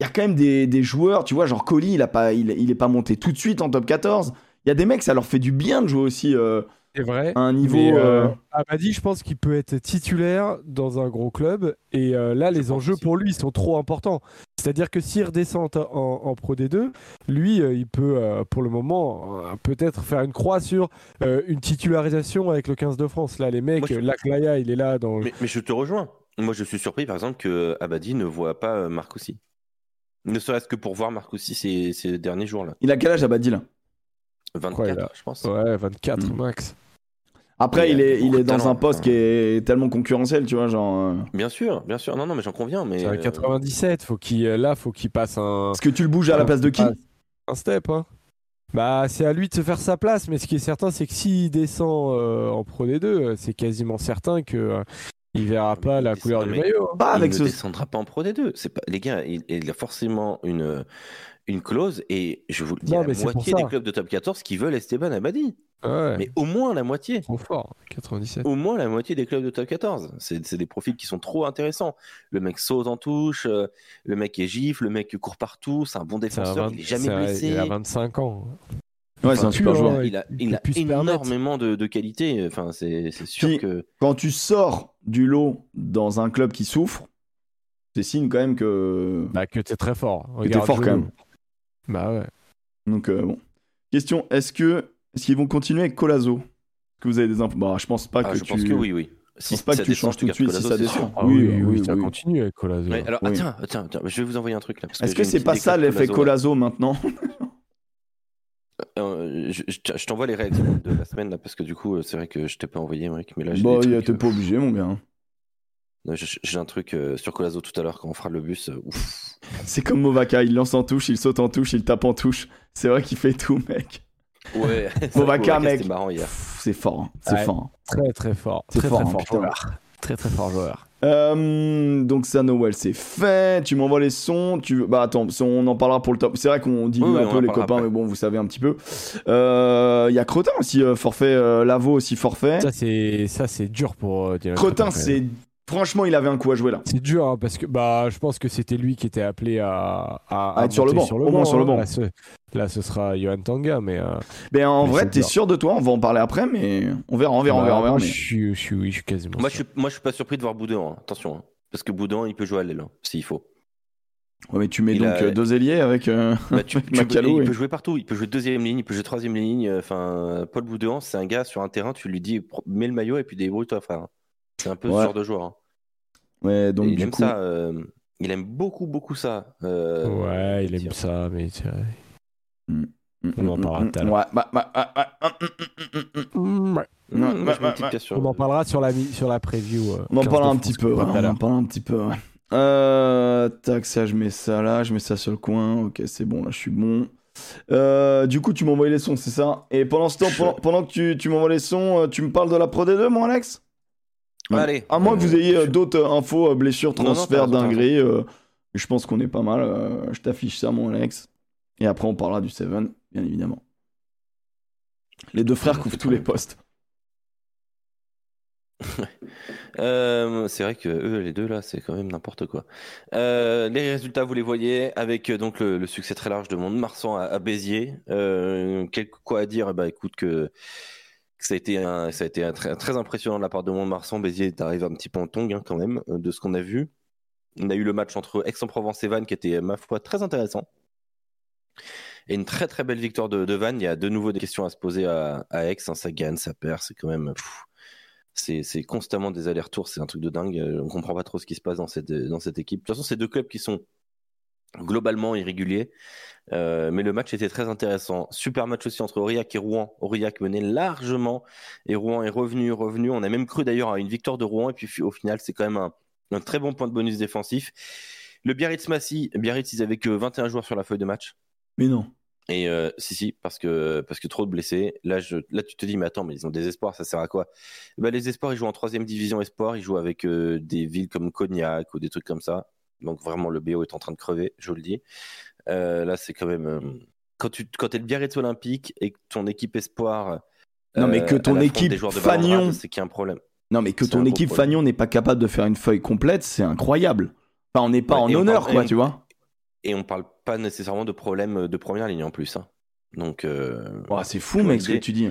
Il y a quand même des, des joueurs, tu vois, genre Colli, il, a pas, il, il est pas monté tout de suite en top 14. Il y a des mecs, ça leur fait du bien de jouer aussi euh, vrai. à un niveau. Mais, euh, euh, Abadi, je pense qu'il peut être titulaire dans un gros club. Et euh, là, les enjeux aussi. pour lui sont trop importants. C'est-à-dire que s'il redescend en, en Pro D2, lui, euh, il peut, euh, pour le moment, euh, peut-être faire une croix sur euh, une titularisation avec le 15 de France. Là, les mecs, Moi, je- Laclaya, il est là dans. Mais, mais je te rejoins. Moi, je suis surpris, par exemple, que Abadi ne voit pas euh, Marcoussi. Ne serait-ce que pour voir Marcoussi ces, ces derniers jours-là. Il a quel âge, Abadi, là 24, Quoi, il a- je pense. Ouais, 24 Mm. max. Après, Il est, il dans talent, un poste qui est tellement concurrentiel, tu vois, genre. euh, Bien sûr, bien sûr. Non, non, mais j'en conviens. Mais C'est un euh, 97. Faut qu'il, euh, là, faut qu'il passe un. Est-ce que tu le bouges à la place de qui? Un step, hein. Bah, c'est à lui de se faire sa place, mais ce qui est certain, c'est que s'il descend euh, en Pro D2, euh, c'est quasiment certain que euh, il verra pas la couleur du maillot. hein. Il avec ne ce. descendra pas en Pro D2. C'est pas... Les gars, il, il a forcément une, une clause. Et je vous le dis, Non, la moitié des clubs de top 14 qui veulent Esteban Abadi. Ouais, Mais au moins la moitié. trop fort, 97. Au moins la moitié des clubs de top 14. C'est c'est des profils qui sont trop intéressants. Le mec saute en touche, euh, le mec est gifle, le mec court partout, c'est un bon défenseur, 20 il est jamais c'est un- blessé. Il a 25 ans. Ouais, c'est un super joueur. Il a, Il a énormément de, de qualité. Enfin, c'est c'est sûr Puis- que. Quand tu sors du lot dans un club qui souffre, c'est signe quand même que. Bah, que t'es très fort. Que t'es fort quand même. Bah ouais. Donc, euh, bon. Question est-ce que est-ce qu'ils vont continuer avec Colazo? Est-ce que vous avez des infos? Bah, je pense pas Ah, que je tu. pense que oui, oui. Je pense pas que ça tu descend, changes tout de je te suite si ça descend. sûr. Ah Oui, oui, oui, oui, oui, ça oui. continue avec Colazo. Ouais, alors, Oui. attends, attends, attends, je vais vous envoyer un truc là. Est-ce que c'est pas ça l'effet. Colazo maintenant? Euh, je t'envoie les réactions de la semaine là, parce que du coup, euh, c'est vrai que je t'ai pas envoyé, mec. Mais là, j'ai Bah, t'es euh, pas obligé, mon gars. j'ai- J'ai un truc euh, sur Colazo tout à l'heure quand on fera le bus. euh. C'est comme Movaka, il lance en touche, il saute en touche, il tape en touche. C'est vrai qu'il fait tout, mec. Ouais. Movaka, mec. Marrant hier. C'est fort, hein. c'est Ouais. fort. hein. Très très fort. Très fort, très hein, fort joueur. Très très fort joueur. Euh, donc ça, Noël, c'est fait. Tu m'envoies les sons. Tu... Bah attends, on en parlera pour le top. C'est vrai qu'on dit Oui, un peu les copains, après. mais bon, vous savez un petit peu. Il y a Crotin aussi, euh, forfait. euh, Lavo aussi, forfait. Ça c'est ça c'est dur pour euh, même. c'est... Franchement, il avait un coup à jouer là. C'est dur hein, parce que bah je pense que c'était lui qui était appelé à, à, À être sur le banc, au moins sur le hein. banc. Là ce, là, ce sera Johan Tanga mais, euh, Mais en Mais vrai, t'es sûr de toi? On va en parler après, mais on verra, on verra, on bah, verra. on verra, moi, mais- je suis je suis oui, je suis quasiment. Moi, je sûr. suis, moi, je suis pas surpris de voir Boudin. hein. Attention, hein. parce que Boudin, il peut jouer à l'aile hein, s'il faut. Ouais, mais tu mets Il donc a- euh, deux ailiers avec. euh, Bah, tu, avec tu il peut jouer partout. Il peut jouer deuxième ligne, il peut jouer troisième ligne. Enfin, Paul Boudin, c'est un gars sur un terrain. Tu lui dis, mets le maillot et puis débrouille-toi, frère. C'est un peu Ouais. ce genre de joueur. hein. Ouais, Et donc il du aime coup. ça. euh, il aime beaucoup, beaucoup ça. euh, Ouais, il aime tiens. ça mais tu- Mm, On en mm, parlera mm, tout à l'heure. Mm, mm, mm, mm. Mm. On en parlera sur la sur la preview. euh, On en 15 parlera un petit peu, on en parlera un petit peu, ouais. Euh, tac, ça je mets ça là, je mets ça sur le coin, ok c'est bon, là je suis bon. Euh, du coup tu m'envoies les sons, c'est ça? Et pendant ce temps, pendant, pendant que tu, tu m'envoies les sons, euh, tu me parles de la Pro D2 mon Alex? Ouais. Allez. À moins que vous ayez euh, d'autres euh, infos, euh, blessures, dingueries, euh, je pense qu'on est pas mal, je t'affiche ça mon Alex. Et après on parlera du Seven, bien évidemment. Les deux frères couvrent tous les postes. Euh, c'est vrai que eux, les deux là, c'est quand même n'importe quoi. Euh, les résultats, vous les voyez, avec donc le, le succès très large de Mont-de-Marsan à, à Béziers. Euh, quel- quoi à dire? Bah écoute que ça a été un, ça a été très, impressionnant de la part de Mont-de-Marsan. Béziers est arrivé un petit peu en tongue hein, quand même euh, de ce qu'on a vu. On a eu le match entre Aix-en-Provence et Vannes qui était ma foi très intéressant. Et une très très belle victoire de, Vannes. Il y a de nouveau des questions à se poser à, Aix. hein. Ça gagne, ça perd. C'est quand même. c'est constamment des allers-retours, c'est un truc de dingue. Euh, On comprend pas trop ce qui se passe dans cette, dans cette équipe. De toute façon, c'est deux clubs qui sont globalement irréguliers. Euh, mais le match était très intéressant. Super match aussi entre Aurillac et Rouen. Aurillac menait largement et Rouen est revenu, revenu. On a même cru d'ailleurs à une victoire de Rouen et puis au final, c'est quand même un, un très bon point de bonus défensif. Le Biarritz-Massy, Biarritz, ils avaient que 21 joueurs sur la feuille de match. Mais non. Et euh, si, si, parce que, parce que trop de blessés. Là, je, là, tu te dis, mais attends, mais ils ont des espoirs, ça sert à quoi? Bah, Les espoirs, ils jouent en troisième division espoir, ils jouent avec euh, des villes comme Cognac ou des trucs comme ça. Donc vraiment, le BO est en train de crever, je vous le dis. Euh, là, c'est quand même... euh, quand tu quand es le Biarritz Olympique et que ton équipe espoir... Non, mais que euh, ton équipe des joueurs de Fagnon- c'est qu'il y a un problème. Non, mais que ton équipe. Fagnon n'est pas capable de faire une feuille complète, c'est incroyable. Enfin, on n'est pas Ouais, en honneur, parle- quoi, on- tu vois. Et on parle pas nécessairement de problème de première ligne en plus. hein. Donc... euh, c'est fou, mec, ce que tu dis.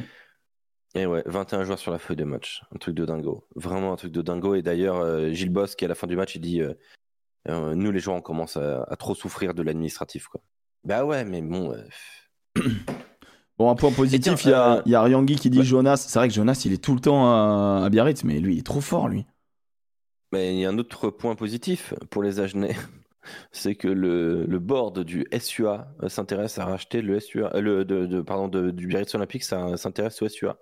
Et ouais, 21 joueurs sur la feuille de match. Un truc de dingo. Vraiment un truc de dingo. Et d'ailleurs, euh, Gilles Boss, qui à la fin du match, il dit euh, euh, Nous, les joueurs, on commence à, à trop souffrir de l'administratif. quoi. Bah ouais, mais bon. euh, Bon, un point positif, il y, a, euh, il y a Ryangui qui dit ouais. Jonas. C'est vrai que Jonas, il est tout le temps à, à Biarritz, mais lui, il est trop fort, lui. Mais il y a un autre point positif pour les Agenais. C'est que le, le board du SUA s'intéresse à racheter le SUA, euh, le, de, de- pardon, de- du Biarritz Olympique, ça s'intéresse au SUA.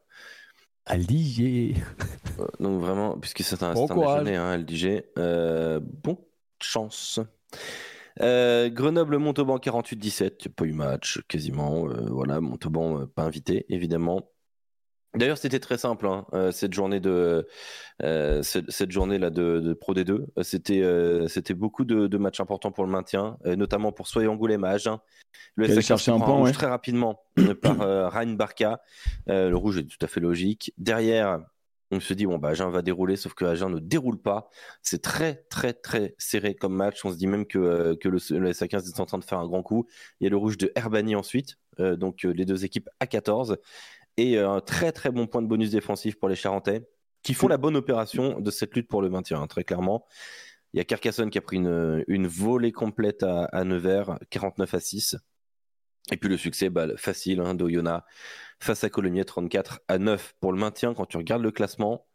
Euh, Donc vraiment, puisque c'est un, Bon c'est un déjeuner, hein, LDG. Euh, bon chance. Euh, Grenoble Montauban 48-17, pas eu match quasiment. euh, voilà, Montauban euh, pas invité évidemment. D'ailleurs, c'était très simple hein, cette journée de cette, cette journée là de, de Pro D2. Euh, C'était c'était beaucoup de, de matchs importants pour le maintien, notamment pour Soyez Angoulême à Agen. Le chercher se un point, ouais. très rapidement par Ryan Barca. Le rouge est tout à fait logique. Derrière, on se dit bon bah Agen va dérouler, sauf que Agen ne déroule pas. C'est très très très serré comme match. On se dit même que euh, le, le SA15 est en train de faire un grand coup. Il y a le rouge de Herbani ensuite, euh, donc euh, les deux équipes à 14 et un très très bon point de bonus défensif pour les Charentais qui font la bonne opération de cette lutte pour le maintien, hein, très clairement. Il y a Carcassonne qui a pris une, une volée complète à, à Nevers, 49 à 6. Et puis le succès bah, facile hein, d'Oyonnax face à Colomiers, 34 à 9 pour le maintien. Quand tu regardes le classement,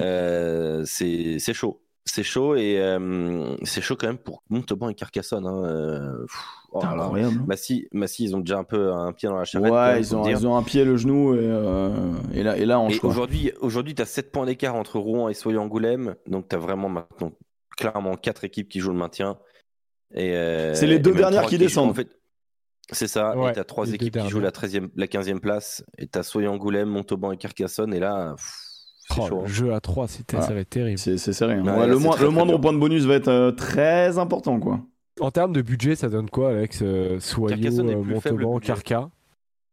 euh, c'est chaud. C'est chaud et euh, c'est chaud quand même pour Montauban et Carcassonne. Hein. euh, pff, oh là là. incroyable. Massy, Massy, ils ont déjà un peu un pied dans la charrette. Ouais, ils ont, ils ont un pied, le genou, et, euh, et là, et là, on Et aujourd'hui, tu as 7 points d'écart entre Rouen et Soyons-Angoulême. Donc, tu as vraiment maintenant clairement 4 équipes qui jouent le maintien. Et, C'est les deux dernières qui jouent- descendent. en fait, c'est ça. Ouais, et tu as 3 les deux équipes qui jouent la, 13e, la 15e place. Et tu as Soyons-Angoulême, Montauban et Carcassonne. Et là, pff, c'est Oh, chaud. le hein. jeu à 3, c'était, Ah. ça va être terrible. C'est c'est serré. hein. Ouais, Ouais, là, le, c'est moins- très, le très moindre point de bonus va être euh, très important, quoi. En termes de budget, ça donne quoi, Alex euh, Soyaux, Carcassonne est euh, Montauban. Carca?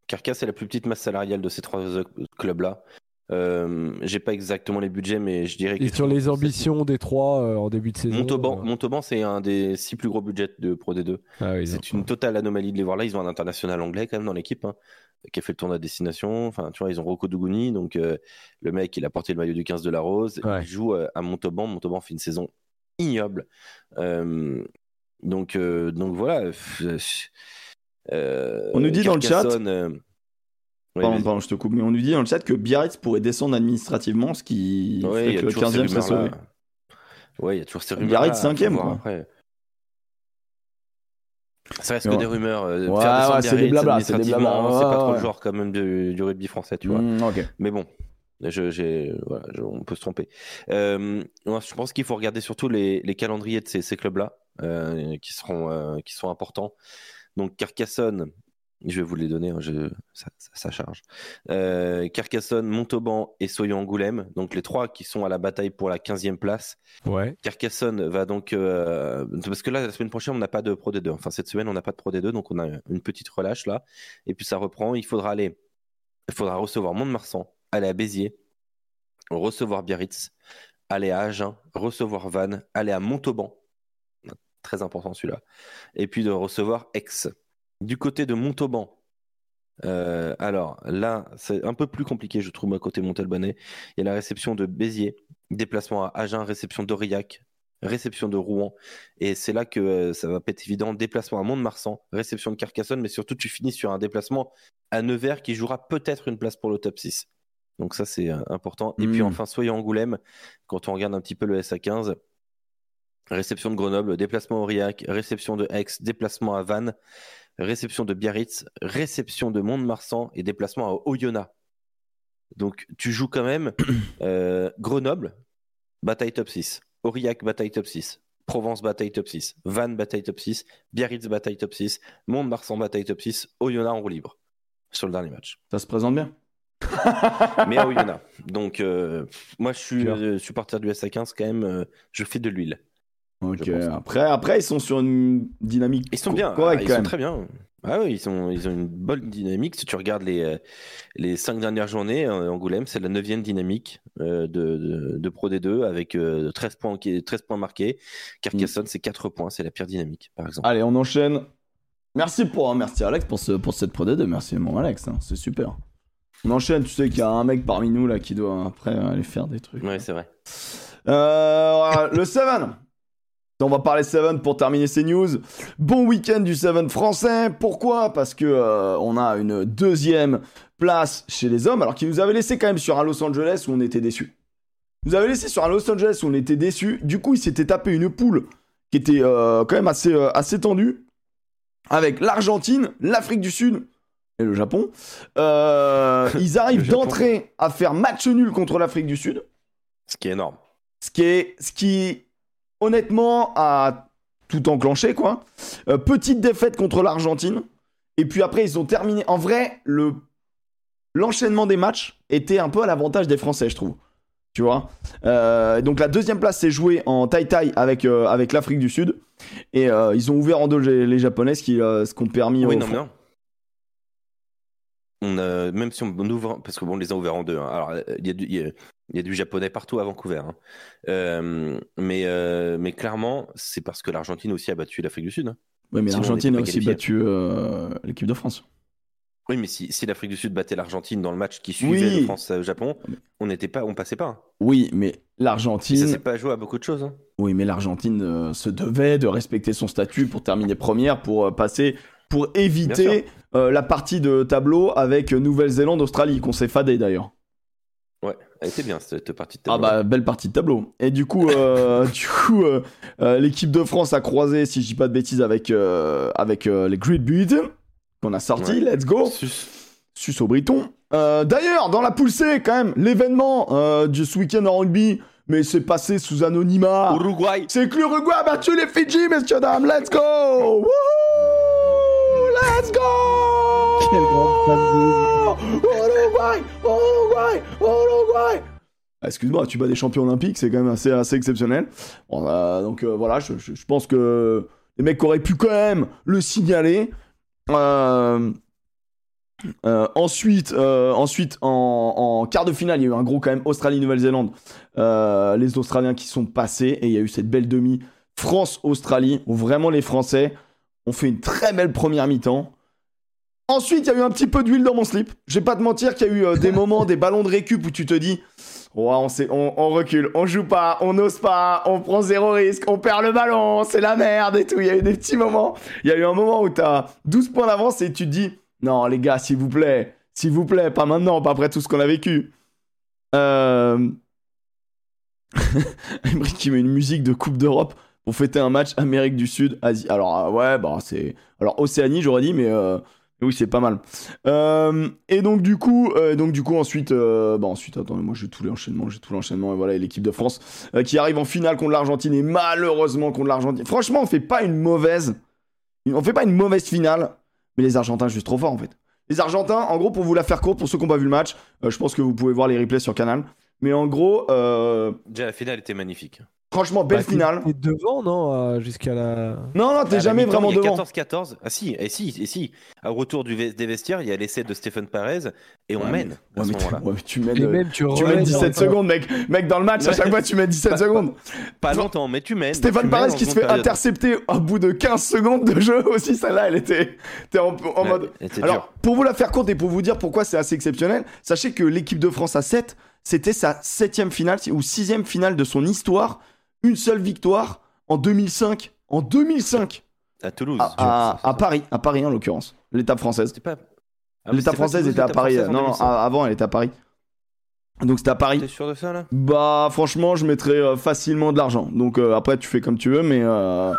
Carcasse est la plus petite masse salariale de ces trois euh, clubs-là. Euh, J'ai pas exactement les budgets, mais je dirais que. Et sur les ambitions des trois euh, en début de saison Montauban, euh, Montauban c'est un des six plus gros budgets de Pro D2. ah oui, C'est une totale anomalie de les voir là. Ils ont un international anglais quand même dans l'équipe, hein, qui a fait le tournoi à destination. Enfin, tu vois, ils ont Rocco Dougouni, donc euh, le mec, il a porté le maillot du 15 de la Rose. Ouais. Il joue euh, à Montauban. Montauban fait une saison ignoble. Euh, donc, euh, donc voilà. Euh, On nous dit dans le chat- Ouais, Pardon, je te coupe, mais on nous dit dans le chat que Biarritz pourrait descendre administrativement, ce qui Ouais, y que le toujours ces 15e serait sauvé. rumeurs-là. Ouais, il y a toujours ces rumeurs. Biarritz, cinquième, quoi. Après. Ça reste que des rumeurs. euh, Ouais, faire descendre ouais, c'est des blabla, c'est des administrativement, blabla, C'est ouais, pas trop le genre quand même du, du rugby français, tu vois. Mmh, ok. Mais bon, je, j'ai, voilà, je- on peut se tromper. Euh, je pense qu'il faut regarder surtout les, les calendriers de ces, ces clubs-là, euh, qui seront, qui sont importants. Donc Carcassonne, je vais vous les donner, hein, je, ça, ça- ça charge. Euh, Carcassonne, Montauban et Soyons-Angoulême, donc les trois qui sont à la bataille pour la 15e place. Ouais. Carcassonne va donc euh, parce que là la semaine prochaine on n'a pas de Pro D2. Enfin cette semaine on n'a pas de Pro D2 donc on a une petite relâche là et puis ça reprend. Il faudra aller, il faudra recevoir Mont-de-Marsan, aller à Béziers, recevoir Biarritz, aller à Agen, recevoir Vannes, aller à Montauban, très important celui-là, et puis de recevoir Aix. Du côté de Montauban. euh, alors là, c'est un peu plus compliqué, je trouve, à côté Montalbanais. Il y a la réception de Béziers, déplacement à Agen, réception d'Aurillac, réception de Rouen. Et c'est là que euh, ça va pas être évident. Déplacement à Mont-de-Marsan, réception de Carcassonne, mais surtout tu finis sur un déplacement à Nevers qui jouera peut-être une place pour le top 6. Donc ça c'est euh, important. Et puis Mm. enfin, soyez Angoulême, quand on regarde un petit peu le SA15, réception de Grenoble, déplacement à Aurillac, réception de Aix, déplacement à Vannes, réception de Biarritz, réception de Mont-de-Marsan et déplacement à Oyonnax. Donc tu joues quand même euh, Grenoble, bataille top 6. Aurillac, bataille top 6. Provence, bataille top 6. Vannes, bataille top 6. Biarritz, bataille top 6. Mont-de-Marsan, bataille top 6. Oyonnax en roue libre sur le dernier match. Ça se présente bien. Mais à Oyonnax. Donc euh, moi je suis euh, supporter du SA15 quand même. euh, je fais de l'huile. Ok. Je pense. Après, après, ils sont sur une dynamique. Ils sont bien, correcte ah, ils quand sont même. très bien. Ah oui, ils, sont, ils ont une bonne dynamique. Si tu regardes les, euh, les cinq dernières journées, euh, Angoulême, c'est la neuvième dynamique euh, de, de, de Pro D2 avec euh, 13, points, qui- 13 points marqués. Carcassonne, c'est 4 points, c'est la pire dynamique, par exemple. Allez, on enchaîne. Merci pour merci Alex pour ce pour cette Pro D2. Merci mon Alex, hein, c'est super. On enchaîne. Tu sais qu'il y a un mec parmi nous là qui doit après aller faire des trucs. Ouais, c'est vrai. Euh, le 7. On va parler 7 pour terminer ces news. Bon week-end du 7 français. Pourquoi? Parce que euh, on a une deuxième place chez les hommes, alors qu'ils nous avaient laissé quand même sur un Los Angeles où on était déçus. Nous avait laissé sur un Los Angeles où on était déçus. Du coup, ils s'étaient tapé une poule qui était euh, quand même assez, euh, assez tendue. Avec l'Argentine, l'Afrique du Sud et le Japon. Ils arrivent d'entrer à faire match nul contre l'Afrique du Sud. Ce qui est énorme. Ce qui est, ce qui, honnêtement, a tout enclenché, quoi. Euh, petite défaite contre l'Argentine. Et puis après, ils ont terminé. En vrai, le l'enchaînement des matchs était un peu à l'avantage des Français, je trouve. Tu vois? Euh, Donc la deuxième place s'est jouée en avec, euh, avec l'Afrique du Sud. Et ils ont ouvert en deux les, les Japonais, ce qui, ce qui ont permis Oui, non, mais non. On a, même si on ouvre, parce que bon, on les a ouverts en deux. hein. Alors, il y, a du- il y a- il y a du japonais partout à Vancouver. hein. Euh, mais, euh, mais clairement, c'est parce que l'Argentine aussi a battu l'Afrique du Sud. hein. Ouais, mais l'Argentine a aussi battu euh, l'équipe de France. Oui, mais si, si l'Afrique du Sud battait l'Argentine dans le match qui suivait Oui. France-Japon, on n'était pas, on passait pas. hein. Oui, mais Et ça l'Argentine. s'est pas joué à beaucoup de choses. hein. Oui, mais l'Argentine se devait de respecter son statut pour terminer première, pour passer, pour éviter la partie de tableau avec Nouvelle-Zélande, Australie, qu'on s'est fadé d'ailleurs. Elle était bien cette partie de Ah tableau. bah belle partie de tableau. Et du coup, euh, du coup, euh, euh, l'équipe de France a croisé, si je dis pas de bêtises, avec euh, avec euh, les Great Britain qu'on a sorti. Ouais. Let's go. Sus. Sus au Briton. Euh, D'ailleurs, dans la poule C, quand même, l'événement euh, de ce week-end en rugby, mais c'est passé sous anonymat. Uruguay. C'est que l'Uruguay a battu les Fidji, messieurs dames. Let's go. Wouhou Let's go. Quel grand de- Uruguay, Uruguay, Uruguay. Ah, Excuse-moi, tu bats des champions olympiques, c'est quand même assez, exceptionnel. Euh, donc euh, voilà, je, pense que les mecs auraient pu quand même le signaler. Euh, ensuite, en, en quart de finale, il y a eu un gros quand même Australie-Nouvelle-Zélande. Les Australiens qui sont passés et il y a eu cette belle demi France-Australie où vraiment les Français ont fait une très belle première mi-temps. Ensuite, il y a eu un petit peu d'huile dans mon slip. Je vais pas te mentir qu'il y a eu euh, des moments, des ballons de récup où tu te dis on, sait- on, on recule, on joue pas, on n'ose pas, on prend zéro risque, on perd le ballon, c'est la merde et tout. Il y a eu des petits moments. Il y a eu un moment où tu as 12 points d'avance et tu te dis Non, les gars, s'il vous plaît, s'il vous plaît, pas maintenant, pas après tout ce qu'on a vécu. Euh. Qui met une musique de Coupe d'Europe pour fêter un match Amérique du Sud, Asie. Alors, euh, ouais, bah, c'est. Alors, Océanie, j'aurais dit, mais. euh, mais Oui, c'est pas mal. Euh, et donc du coup, euh, donc du coup ensuite, euh, bah ensuite, attendez, moi j'ai tout l'enchaînement, j'ai tout l'enchaînement et voilà, et l'équipe de France euh, qui arrive en finale contre l'Argentine et malheureusement contre l'Argentine. Franchement, on fait pas une mauvaise, on fait pas une mauvaise finale, mais les Argentins juste trop forts en fait. Les Argentins, en gros, pour vous la faire courte, pour ceux qui n'ont pas vu le match, je pense que vous pouvez voir les replays sur Canal. Mais en gros, Déjà, la finale était magnifique. Franchement, belle Bah, t'es- finale. T'es devant, non Jusqu'à la. Non, non, t'es la jamais vraiment devant. 14-14. Ah si, et si, et si. Au retour du des vestiaires, il y a l'essai de Stéphane Perez et on Ouais, mène à Ouais, ce mais, tu- moment-là. ouais, mais tu mènes, euh, même, tu, mènes 17 encore. secondes, mec. Mec, dans le match, à chaque fois, tu mets 17 secondes. Pas longtemps, mais tu mènes. Stéphane en qui se fait période. intercepter au bout de 15 secondes de jeu aussi, celle-là, elle était, était en, mode. elle était Alors, pour vous la faire courte et pour vous dire pourquoi c'est assez exceptionnel, sachez que l'équipe de France à 7, c'était sa septième finale ou sixième finale de son histoire. Une seule victoire en 2005. En 2005 à Toulouse. à, à- à Paris, à Paris en l'occurrence, l'étape française. Pas. Ah, L'étape française Toulouse, était à Paris. Non, non, 2005. a- avant elle était à Paris. Donc c'était à Paris. T'es sûr de ça là? Bah franchement, je mettrais euh, facilement de l'argent. Donc euh, après, tu fais comme tu veux, mais euh,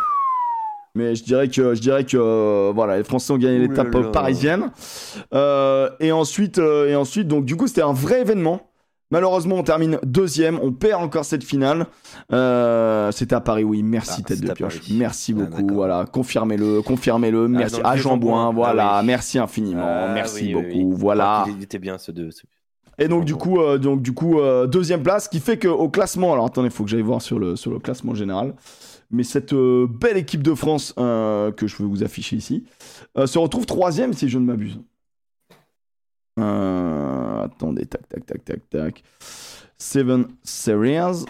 mais je dirais que je dirais que voilà, les Français ont gagné l'étape parisienne. Et ensuite et ensuite, donc du coup, c'était un vrai événement. Malheureusement, on termine deuxième, on perd encore cette finale. Euh, c'était à Paris, oui. Merci Ah, tête de pioche. Paris. Merci Ah, beaucoup. voilà, confirmez-le, confirmez-le. Merci dans le à Jean Boin. Jean-Bouin. Voilà, Ah oui. merci infiniment. Ah, merci oui, beaucoup. oui. Voilà. Il était bien ce deux. Et donc du coup, euh, donc du coup, euh, deuxième place, qui fait qu'au classement, alors attendez, il faut que j'aille voir sur le sur le classement général. Mais cette belle équipe de France que je veux vous afficher ici se retrouve troisième si je ne m'abuse. Euh, attendez, tac, tac, tac, tac, tac. Seven Series.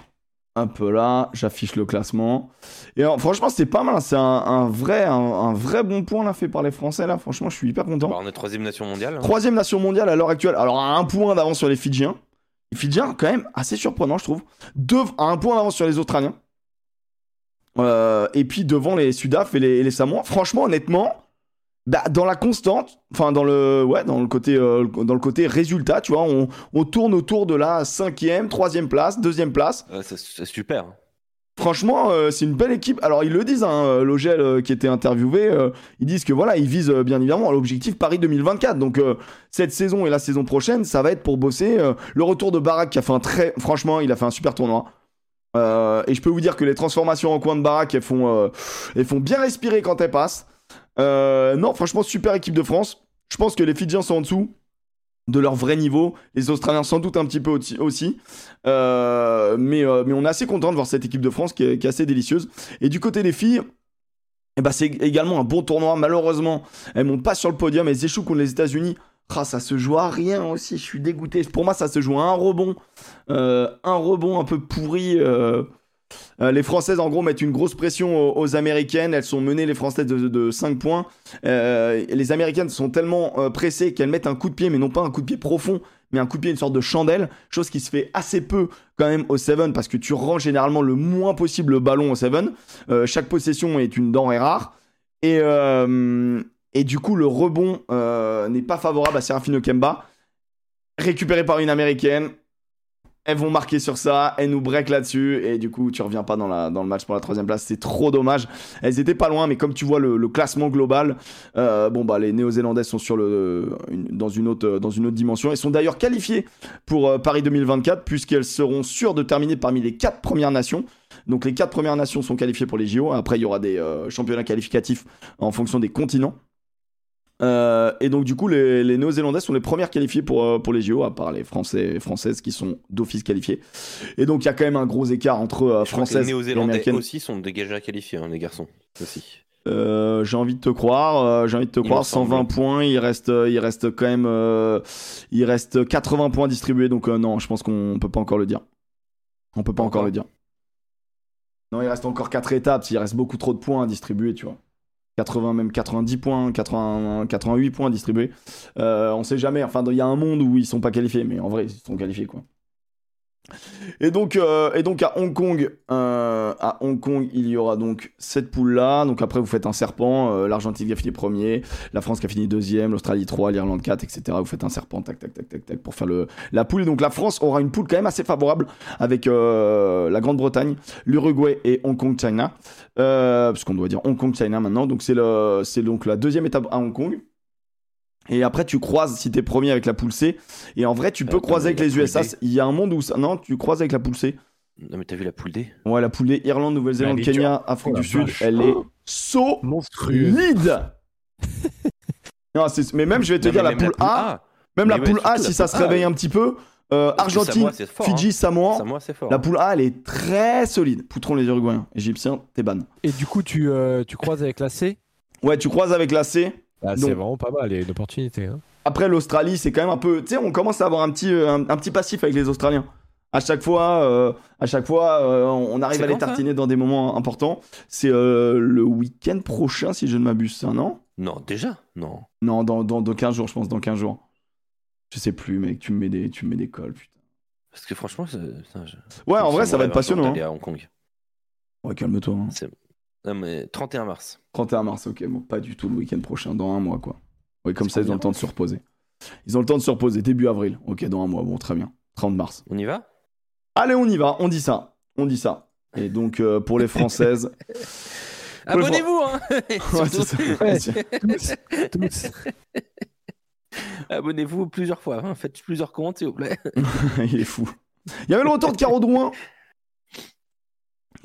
Un peu là, j'affiche le classement. Et alors, franchement, c'est pas mal. hein, C'est un, un vrai, un, un vrai bon point là fait par les Français là. Franchement, je suis hyper content. Bah, on est troisième nation mondiale. hein. Troisième nation mondiale à l'heure actuelle. Alors à un point d'avance sur les Fidjiens. Les Fidjiens, quand même, assez surprenant, je trouve. Deux, à un point d'avance sur les Australiens. Euh, et puis devant les Sudaf et les, et les Samoans. Franchement, honnêtement, bah, dans la constante, enfin dans le, ouais, dans le côté, euh, dans le côté résultat, tu vois, on, on tourne autour de la cinquième, troisième place, deuxième place. C'est- super. Franchement, euh, c'est une belle équipe. Alors, ils le disent, hein, euh, Logel qui était interviewé, ils disent que voilà, ils visent bien évidemment l'objectif Paris 2024. Donc, cette saison et la saison prochaine, ça va être pour bosser. le retour de Barak qui a fait un très. Franchement, il a fait un super tournoi. Et je peux vous dire que les transformations en coin de Barak, elles font, elles font bien respirer quand elles passent. Euh, non, franchement, super équipe de France. Je pense que les Fidjiens sont en dessous de leur vrai niveau. Les Australiens sans doute un petit peu au- aussi. Euh, mais, euh, mais on est assez content de voir cette équipe de France qui est, assez délicieuse. Et du côté des filles, eh ben c'est également un bon tournoi. Malheureusement, elles montent pas sur le podium. Elles échouent contre les États-Unis. Ah, ça se joue à rien aussi. Je suis dégoûté. Pour moi, ça se joue à un rebond. Un rebond un peu pourri. Euh. Les Françaises, en gros, mettent une grosse pression aux, Américaines. Elles sont menées, les Françaises, de, de 5 points. Euh, les Américaines sont tellement euh, pressées qu'elles mettent un coup de pied, mais non pas un coup de pied profond, mais un coup de pied, une sorte de chandelle. Chose qui se fait assez peu quand même au 7 parce que tu rends généralement le moins possible le ballon au 7. Euh, chaque possession est une denrée rare. Et, du coup, le rebond n'est pas favorable à Serafino Kemba. Récupéré par une américaine. Elles vont marquer sur ça, elles nous break là-dessus, et du coup, tu reviens pas dans, le match pour la troisième place. C'est trop dommage. Elles étaient pas loin, mais comme tu vois le, classement global, euh, bah les Néo-Zélandaises sont sur le, une- dans, une autre, dans une autre dimension. Elles sont d'ailleurs qualifiées pour euh, Paris 2024, puisqu'elles seront sûres de terminer parmi les quatre premières nations. Donc les quatre premières nations sont qualifiées pour les JO. Après, il y aura des euh, championnats qualificatifs en fonction des continents. Euh, et donc du coup, les, les Néo-Zélandaises sont les premières qualifiées pour, euh, pour les JO, à part les Français et Françaises qui sont d'office qualifiés. Et donc il y a quand même un gros écart entre euh, Françaises et Néo-Zélandais aussi sont déjà qualifiés, hein, les garçons aussi. Euh, j'ai envie de te croire, j'ai envie de te Il croire. me semble. 120 points, il reste, il reste quand même, il reste 80 points distribués. Donc non, je pense qu'on peut pas encore le dire. On peut pas encore Encore le dire. Non, il reste encore 4 étapes. Il reste beaucoup trop de points à distribuer, tu vois. 80, même 90 points, 80, 88 points distribués. Euh, on sait jamais. Enfin, il y a un monde où ils sont pas qualifiés, mais en vrai, ils sont qualifiés, quoi. Et donc, euh, et donc à Hong Kong, euh, Hong Kong, il y aura donc cette poule là. Donc après, vous faites un serpent. euh, L'Argentine qui a fini premier, la France qui a fini deuxième, l'Australie 3, l'Irlande 4, etc. Vous faites un serpent, tac, tac, tac, tac, tac, pour faire le la poule. Et donc la France aura une poule quand même assez favorable avec la Grande-Bretagne, l'Uruguay et Hong Kong, China. Parce qu'on doit dire Hong Kong, China maintenant. Donc c'est le, c'est donc la deuxième étape à Hong Kong. Et après, tu croises si t'es premier avec la poule C. Et en vrai, tu peux Attends, croiser avec les USA. Il y a un monde où ça. Non, tu croises avec la poule C. Non, mais t'as vu la poule D? Ouais, la poule D, Irlande, Nouvelle-Zélande, Kenya, Afrique Oh du Sud, vache. elle est Monstrueux. solide. non, c'est- mais même, je vais te Non, dire, la poule A, même Mais la ouais, poule A, si ça se réveille un petit peu, euh, Argentine, Samoa, c'est fort, Fidji, hein. Samoa, Samoa, c'est fort. la poule A, elle est très solide. Poutron les Uruguayens. Égyptiens, t'es ban. Et du coup, tu, euh, tu croises avec la C? Ouais, tu croises avec la C. Ah, Donc- C'est vraiment pas mal, il y a une opportunité. Hein. Après, l'Australie, c'est quand même un peu. Tu sais, on commence à avoir un petit, euh, un, un petit passif avec les Australiens. À chaque fois, euh, à chaque fois euh, on arrive à les tartiner dans des moments importants. C'est euh, le week-end prochain, si je ne m'abuse, ça, non Non, déjà? Non. Non, dans, dans, dans 15 jours, je pense, dans 15 jours. Je sais plus, mec, tu me mets des, tu me mets des cols, putain. Parce que franchement, c'est- putain, je- Ouais, en vrai, ça va être passionnant. hein. d'aller à Hong Kong. Ouais, calme-toi. hein. Non, mais 31 mars. 31 mars, ok, bon, pas du tout le week-end prochain, dans un mois, quoi. Ouais, comme ça, ils ont le temps de se reposer. Ils ont le temps de se reposer, début avril. Ok, dans un mois, bon, très bien. 30 mars. On y va? Allez, on y va, on dit ça. On dit ça. Et donc, euh, pour les Françaises. Abonnez-vous hein Ouais, ça. Ouais. Tous, tous. Abonnez-vous plusieurs fois. hein. Faites plusieurs comptes, s'il vous plaît. il est fou. Il y avait le retour de Caro Drouin.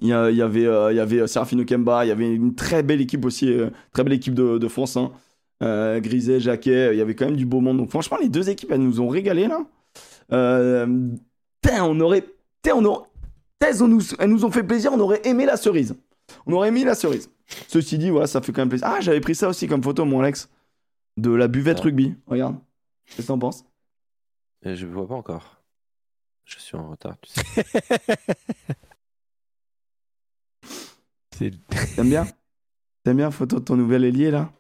Il y, a- il y avait, euh, il y avait Serafino Kemba, il y avait une très belle équipe aussi, euh, très belle équipe de, de France. Hein. Euh, Griset, Jacquet, il y avait quand même du beau monde. Donc franchement, les deux équipes, elles nous ont régalé là. Euh, tain, on aurait, tain, on aurait, tain, elles, nous, elles nous ont fait plaisir, on aurait aimé la cerise. On aurait aimé la cerise. Ceci dit, voilà, ça fait quand même plaisir. Ah, j'avais pris ça aussi comme photo, mon Alex, de la buvette rugby. Regarde. Qu'est-ce que t'en penses? Euh, Je ne vois pas encore. Je suis en retard, tu sais. T'aimes bien? T'aimes bien photo de ton nouvel ailier là?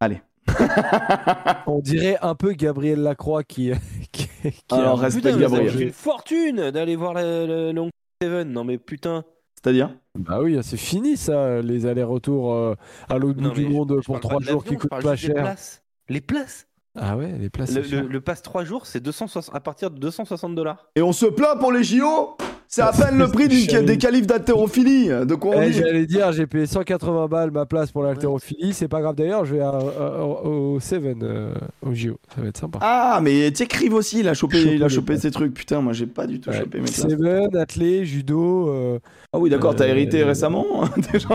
Allez. On dirait un peu Gabriel Lacroix qui. qui, qui Alors, a- reste- Respect Putain, Gabriel. coûte une fortune d'aller voir le, Kong Seven. Non, mais putain. C'est-à-dire? Bah oui, c'est fini ça, les allers-retours euh, à l'autre bout du monde pour parle pas trois de jours l'avion, qui coûtent pas cher. places. Les places? Ah ouais, les places. le, c'est cher. le, le pass 3 jours, c'est 260 à partir de 260 dollars. Et on se plaint pour les JO C'est à peine le prix des qualifs d'haltérophilie. De quoi on Eh, J'allais dire, j'ai payé 180 balles ma place pour l'haltérophilie, c'est pas grave d'ailleurs, je vais à- à- au Seven, euh, au JO, ça va être sympa. Ah, mais Crive aussi, il a chopé, il a chopé ses trucs. Putain, moi j'ai pas du tout Ouais. chopé mes places. Seven, athlé, judo. euh, Ah oui, d'accord, t'as Euh, hérité euh, récemment déjà.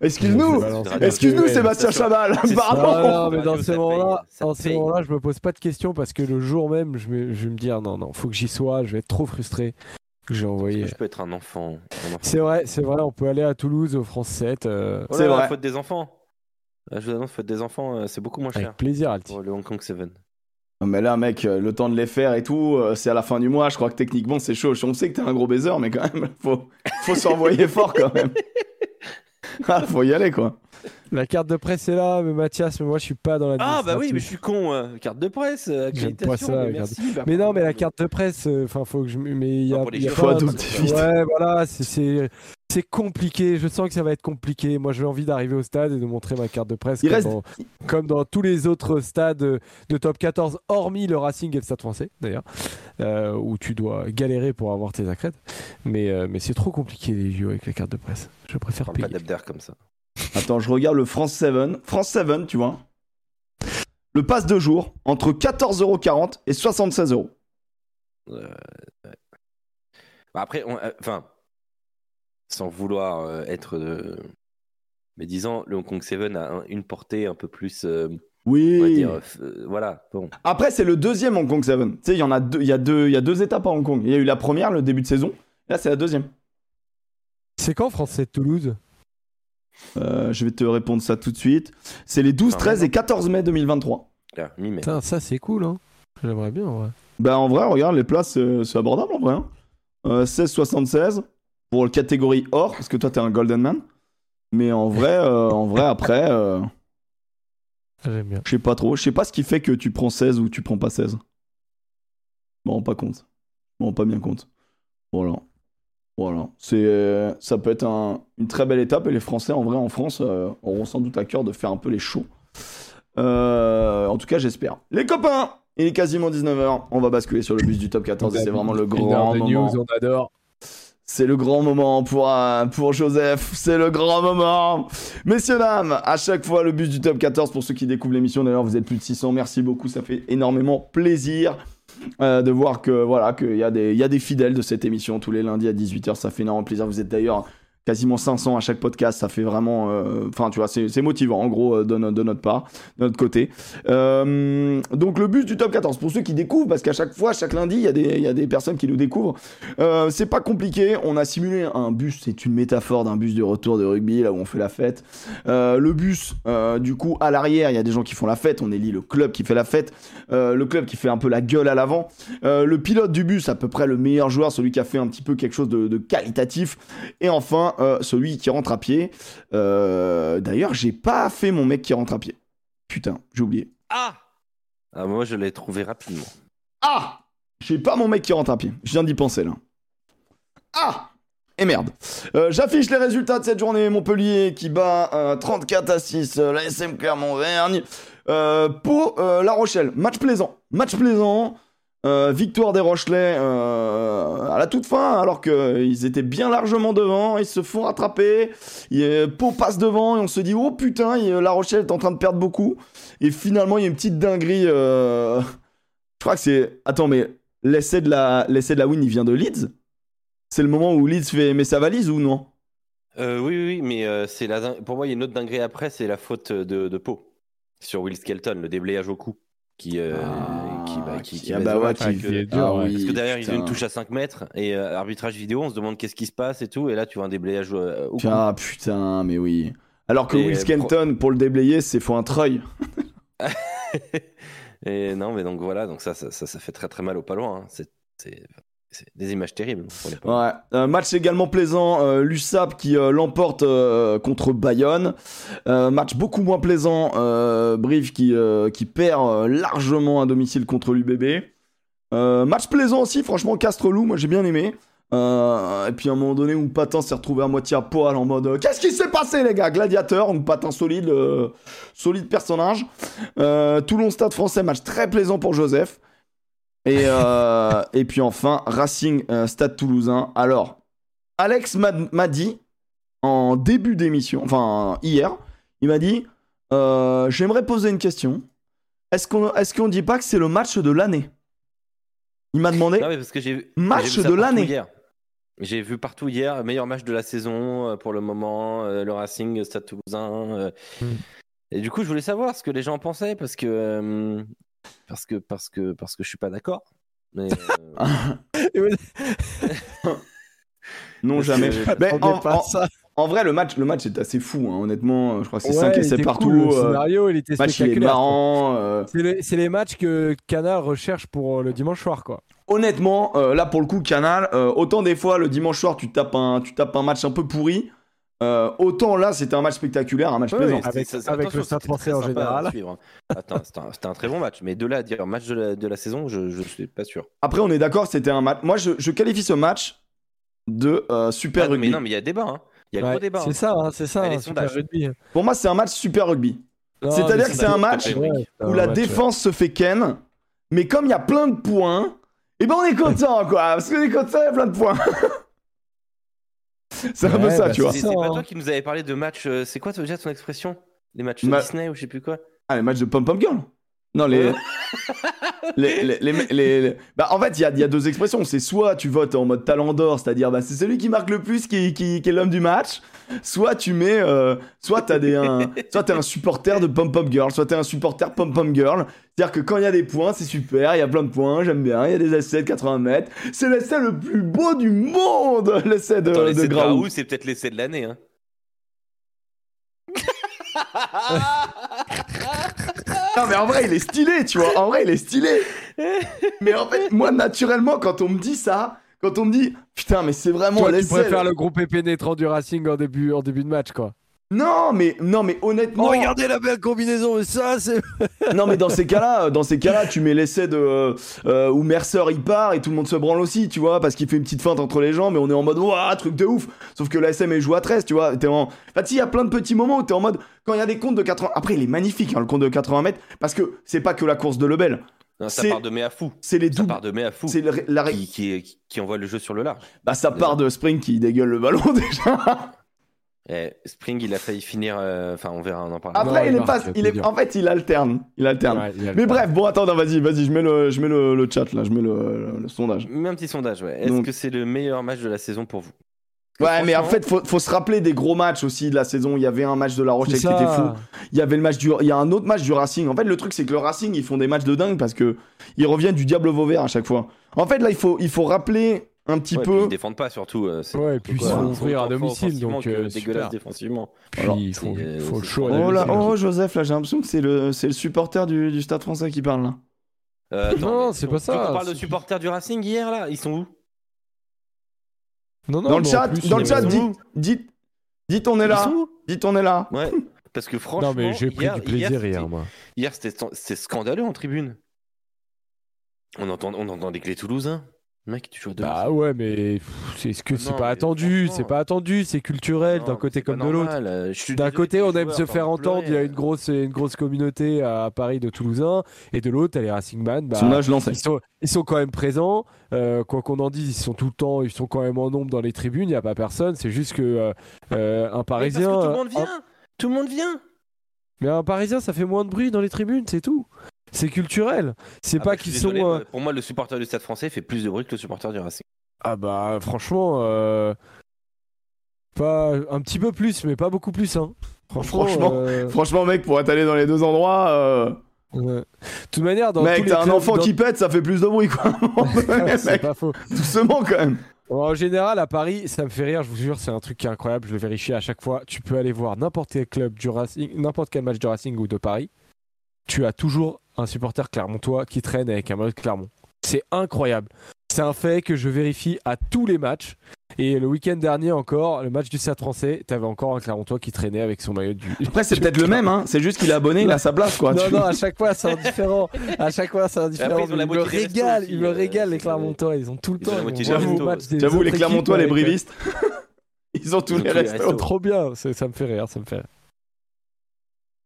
Excuse-nous. Excuse-nous, Sébastien. Chabal. Pardon mais dans ces moments-là, moments-là, je me pose pas de questions parce que le jour même, je, me- je vais me dire non, non, faut que j'y sois, je vais être trop frustré. J'ai envoyé. Je peux être un enfant. C'est vrai, c'est vrai, on peut aller à Toulouse au France 7 euh, Oh C'est vrai. Faute des enfants. Je vous annonce, faute des enfants, euh, c'est beaucoup moins cher avec plaisir, Alti. pour le Hong Kong Seven. Non, Mais là, mec, euh, le temps de les faire et tout, c'est à la fin du mois. Je crois que techniquement, c'est chaud. On sait que t'es un gros baiser, mais quand même, faut, faut s'envoyer fort quand même. Ah, faut y aller, quoi. La carte de presse est là, mais Mathias, mais moi je suis pas dans la Ah bah oui, mais je suis con. euh, Carte de presse, euh, J'aime pas accréditation, ça, mais regarde. merci. bah, Mais non, mais la carte de presse, enfin, faut que je. Mais il y a. Non, pour les il y a JO. Faut pas- adopter vite. Ouais, voilà, c'est- c'est. compliqué. Je sens que ça va être compliqué. Moi, j'ai envie d'arriver au stade et de montrer ma carte de presse comme, reste- dans, comme dans tous les autres stades de top 14, hormis le Racing et le Stade français, d'ailleurs, euh, où tu dois galérer pour avoir tes accrètes. Mais, euh, mais c'est trop compliqué les JO avec les cartes de presse. Je préfère pas payer. d'Abder comme ça. Attends, je regarde le France 7. France 7, tu vois. Le pass de jour entre 14,40€ et 76€. Euh. Bah, après, on- euh, enfin, sans vouloir euh, être. euh, mais disons, le Hong Kong 7 a un- une portée un peu plus. euh, on va Oui. dire, euh, voilà, bon. Après, c'est le deuxième Hong Kong 7. Tu sais, il y en a deux, il y a deux, il y a deux étapes à Hong Kong. Il y a eu la première, le début de saison. Là, c'est la deuxième. C'est quand français Toulouse? Euh, je vais te répondre ça tout de suite. C'est les 12, Ah, 13 ouais, et 14 mai 2023. Là, mi-mai. Putain, ça c'est cool. Hein. J'aimerais bien. Ouais. Bah, en vrai, regarde, les places, c'est c'est abordable en vrai. hein. Euh, 16,76 pour le catégorie or, parce que toi, t'es un Golden Man. Mais en vrai, euh, en vrai après, euh, Ah, J'aime bien. je sais pas trop. Je sais pas ce qui fait que tu prends 16 ou tu prends pas 16. Je m'en rends pas compte. Je m'en rends pas bien compte. Voilà. Voilà. C'est, ça peut être un- une très belle étape et les Français, en vrai, en France, euh, auront sans doute à cœur de faire un peu les shows. Euh, en tout cas, j'espère. Les copains, il est quasiment 19h. On va basculer sur le bus du top 14 et c'est vraiment le grand moment. news, on adore. C'est le grand moment pour, euh, pour Joseph, c'est le grand moment. Messieurs, dames, à chaque fois le bus du top 14 pour ceux qui découvrent l'émission. D'ailleurs, vous êtes plus de 600, merci beaucoup, ça fait énormément plaisir euh, de voir que voilà qu'il y, y a des fidèles de cette émission tous les lundis à 18h, ça fait énormément plaisir. Vous êtes d'ailleurs quasiment 500 à chaque podcast, ça fait vraiment... euh, Enfin, tu vois, c'est motivant en gros euh, de, no- de notre part, de notre côté. Euh, donc le bus du top 14, pour ceux qui découvrent, parce qu'à chaque fois, chaque lundi, il y, a des- personnes qui nous découvrent. C'est pas compliqué, on a simulé un bus, c'est une métaphore d'un bus de retour de rugby, là où on fait la fête. Le bus, du coup, à l'arrière, il y a des gens qui font la fête, on élit le club qui fait la fête, le club qui fait un peu la gueule à l'avant. Le pilote du bus, à peu près le meilleur joueur, celui qui a fait un petit peu quelque chose de qualitatif. Et enfin, euh, celui qui rentre à pied. Euh, D'ailleurs, j'ai pas fait mon mec qui rentre à pied. Putain, j'ai oublié. Ah Ah, Moi, je l'ai trouvé rapidement. Ah J'ai pas mon mec qui rentre à pied. Je viens d'y penser là. Ah Et merde. Euh, J'affiche les résultats de cette journée. Montpellier qui bat euh, 34 à 6 euh, la SM Clermont-Vergne. Euh, pour euh, La Rochelle, match plaisant. Match plaisant. Euh, victoire des Rochelais euh, à la toute fin, alors qu'ils étaient bien largement devant. Ils se font rattraper. Euh, Pau passe devant et on se dit Oh putain, il- La Rochelle est en train de perdre beaucoup. Et finalement, il y a une petite dinguerie. euh, je crois que c'est. Attends, mais l'essai de la, l'essai de la win, il vient de Leeds? C'est le moment où Leeds fait sa valise ou non? Oui, oui, mais c'est pour moi, il y a une autre dinguerie après, c'est la faute de, de Pau sur Will Skelton, le déblayage au cou. Qui, euh, qui, bah, qui, qui ah baisse bah ouais, qui- qui dur, Ah ouais. oui, Parce que derrière, ils ont putain. une touche à 5 mètres et euh, arbitrage vidéo, on se demande qu'est-ce qui se passe et tout. Et là, tu vois un déblayage euh. Ah putain, mais oui. Alors que Et, Will Skelton, pour le déblayer, c'est faut un treuil. et non, mais donc voilà, donc ça, ça, ça, ça fait très très mal au pas loin. hein. C'est des images terribles. Un match également plaisant. euh, qui euh, l'emporte euh, contre Bayonne. Euh, match beaucoup moins plaisant. Euh, Brive qui, euh, qui perd euh, largement à domicile contre l'UBB. Euh, match plaisant aussi, franchement, Castre-Loup, moi j'ai bien aimé. Euh, et puis à un moment donné où s'est retrouvé à moitié à poil en mode euh, Qu'est-ce qui s'est passé les gars? Gladiateur, donc Patin solide, euh, solide personnage. Euh, Toulon Stade français, match très plaisant pour Joseph. Et, euh, et puis enfin, Racing euh, Stade Toulousain. Alors, Alex m'a m'a dit en début d'émission, enfin hier, il m'a dit euh, J'aimerais poser une question. Est-ce qu'on est qu'on dit pas que c'est le match de l'année? Il m'a demandé. Non, mais parce que j'ai Match de partout l'année. hier. J'ai vu partout hier, meilleur match de la saison pour le moment, euh, le Racing, Stade Toulousain. euh. Mm. Et du coup, je voulais savoir ce que les gens en pensaient parce que euh, parce que parce que parce que je suis pas d'accord. Mais euh, non, jamais. Mais en, pas en- ça. en vrai, le match, le match est assez fou, hein, honnêtement. Je crois que c'est Ouais, 5 il essais partout. cool, le euh, scénario, il était match, il est marrant. euh, C'est les, c'est les matchs que Canard recherche pour euh, le dimanche soir, quoi. Honnêtement, euh, là pour le coup, Canal, euh, autant des fois le dimanche soir tu tapes un, tu tapes un match un peu pourri, euh, autant là c'était un match spectaculaire, un match Ouais, plaisant. Avec- avec le Stade c'était français en général. c'était un, très bon match, mais de là à dire match de la, de la saison, je, je suis pas sûr. Après on est d'accord, c'était un match. Moi je, je qualifie ce match de euh, Super Ah, Rugby. mais non, mais il y a débat. Hein. Il y a Ouais, gros débat. C'est hein. ça, hein, c'est ça. Allez, hein, Super sondage. Rugby. Pour moi, c'est un match Super Rugby. C'est-à-dire que c'est un match Ouais, où la match, défense se fait ken, mais comme il y a plein de points, et ben on est content quoi, parce qu'on est content, il y a plein de points. c'est un peu ça, bah, tu vois. C'est pas toi qui nous avais parlé de match. euh, C'est quoi déjà ton expression? Les matchs Ma- Disney ou je sais plus quoi? Ah, les matchs de Pom Pom Girl? Non, les. les, les, les, les- les- Bah, en fait, il y a, il y a deux expressions. C'est soit tu votes en mode talent d'or, c'est-à-dire bah, c'est celui qui marque le plus qui, qui, qui est l'homme du match. Soit tu mets. euh, soit t'as des, un, soit t'es un supporter de Pom Pom Girl, soit t'es un supporter Pom Pom Girl. C'est-à-dire que quand il y a des points, c'est super, il y a plein de points, j'aime bien, il y a des essais de 80 mètres. C'est l'essai le plus beau du monde, l'essai de, Attends, de de. Graou, c'est peut-être l'essai de l'année. Hein. Non mais en vrai il est stylé, tu vois. En vrai il est stylé. Mais en fait, moi naturellement quand on me dit ça, quand on me dit putain mais c'est vraiment Toi, tu préfères le groupe pénétrant du Racing en début, en début de match, quoi. Non mais non mais honnêtement. Oh, regardez la belle combinaison, mais ça, c'est. Non mais dans ces cas-là, dans ces cas-là, tu mets l'essai de euh, euh, où Mercer il part et tout le monde se branle aussi, tu vois, parce qu'il fait une petite feinte entre les jambes et on est en mode waouh truc de ouf. Sauf que la SM est à 13, tu vois. T'es en... En fait, il y a plein de petits moments où t'es en mode quand il y a des comptes de 80. Après, il est magnifique hein, le compte de 80 mètres parce que c'est pas que la course de Lebel, Non, ça C'est- part de Méa Fou. c'est les Ça doubles. part de Méa Fou. C'est le- la ré- Qui, qui, qui- qui envoie le jeu sur le large. Bah ça part de Spring qui dégueule le ballon déjà. Eh, Spring, il a failli finir. euh, Enfin, on verra, on en parlera. Après, Non, il il est marque, pas, c'est il est, en fait, il alterne, il alterne. Ouais, il Mais bref, bon, attends, vas-y, vas-y, je mets le, je mets le, le chat là, je mets le, le- le sondage. Mets un petit sondage, ouais. Est-ce Donc- que c'est le meilleur match de la saison pour vous? Ouais, mais en fait, faut, faut se rappeler des gros matchs aussi de la saison. Il y avait un match de La Rochelle qui était fou. Il y avait le match du, il y a un autre match du Racing. En fait, le truc, c'est que le Racing, ils font des matchs de dingue parce que ils reviennent du diable Vauvert à chaque fois. En fait, là, il faut, il faut rappeler un petit ouais, puis peu. ils défendent pas surtout. euh, Ouais, et puis ils se font sont ouvrir à domicile, donc, euh, dégueulasse super. défensivement. Puis Alors, il faut, euh, le show. Oh là, oh Joseph, là, j'ai l'impression que c'est le, c'est le supporter du, du Stade Français qui parle là. Euh, attends, Non, c'est on- pas ça, qu'on parle de supporters du Racing hier là Ils sont où? Non, non, Dans le chat, plus, dans le chat, dites, dites, dites, on est là. Dites, on est là. Ouais. Parce que franchement, Non, mais j'ai pris hier, du plaisir hier, moi. Hier, c'était c'était scandaleux en tribune. On entend, on entendait que les Toulousains. Mec, tu joues à deux. Bah ouais, mais pff, c'est ce que Ah c'est pas attendu, c'est pas attendu, c'est culturel d'un côté comme de l'autre. D'un côté, on aime se faire entendre, il y a une grosse, une grosse communauté à Paris de Toulousains, et de l'autre, t'as les Racing Man. Bah, ils, sont, ils sont quand même présents. euh, quoi qu'on en dise, ils sont tout le temps, ils sont quand même en nombre dans les tribunes. Il n'y a pas personne. C'est juste que euh, euh, un Parisien, tout le monde un- vient. Tout le monde vient. mais un Parisien, ça fait moins de bruit dans les tribunes, c'est tout. C'est culturel. C'est Ah pas bah, qu'ils sont. désolé, euh, Pour moi, le supporter du Stade Français fait plus de bruit que le supporter du Racing. Ah bah franchement, euh, pas un petit peu plus, mais pas beaucoup plus. Hein. Franchement, Franchement, euh, Franchement, mec, pour être allé dans les deux endroits, euh, ouais. de toute manière, dans mec, t'as un enfant dans- qui pète, ça fait plus de bruit, quoi. C'est mec, pas faux. doucement quand même. En général, à Paris, ça me fait rire, je vous jure, c'est un truc qui est incroyable, je le vérifie à chaque fois. Tu peux aller voir n'importe quel club du Racing, n'importe quel match du Racing ou de Paris, tu as toujours un supporter clermontois qui traîne avec un maillot de Clermont. C'est incroyable. C'est un fait que je vérifie à tous les matchs. Et le week-end dernier encore, le match du Stade français, t'avais encore un Clermontois qui traînait avec son maillot du. Après, c'est peut-être le même, hein. C'est juste qu'il est abonné, il a sa place, quoi. Non, Tu- non, à chaque fois c'est indifférent. À chaque fois c'est indifférent. Après, ils ont la ils me aussi, ils me euh, régalent les Clermontois. Ils ont tout le ils temps. J'avoue, les Clermontois, les brivistes, ils ont tous les restos. Trop bien, c'est- ça me fait rire, ça me fait rire.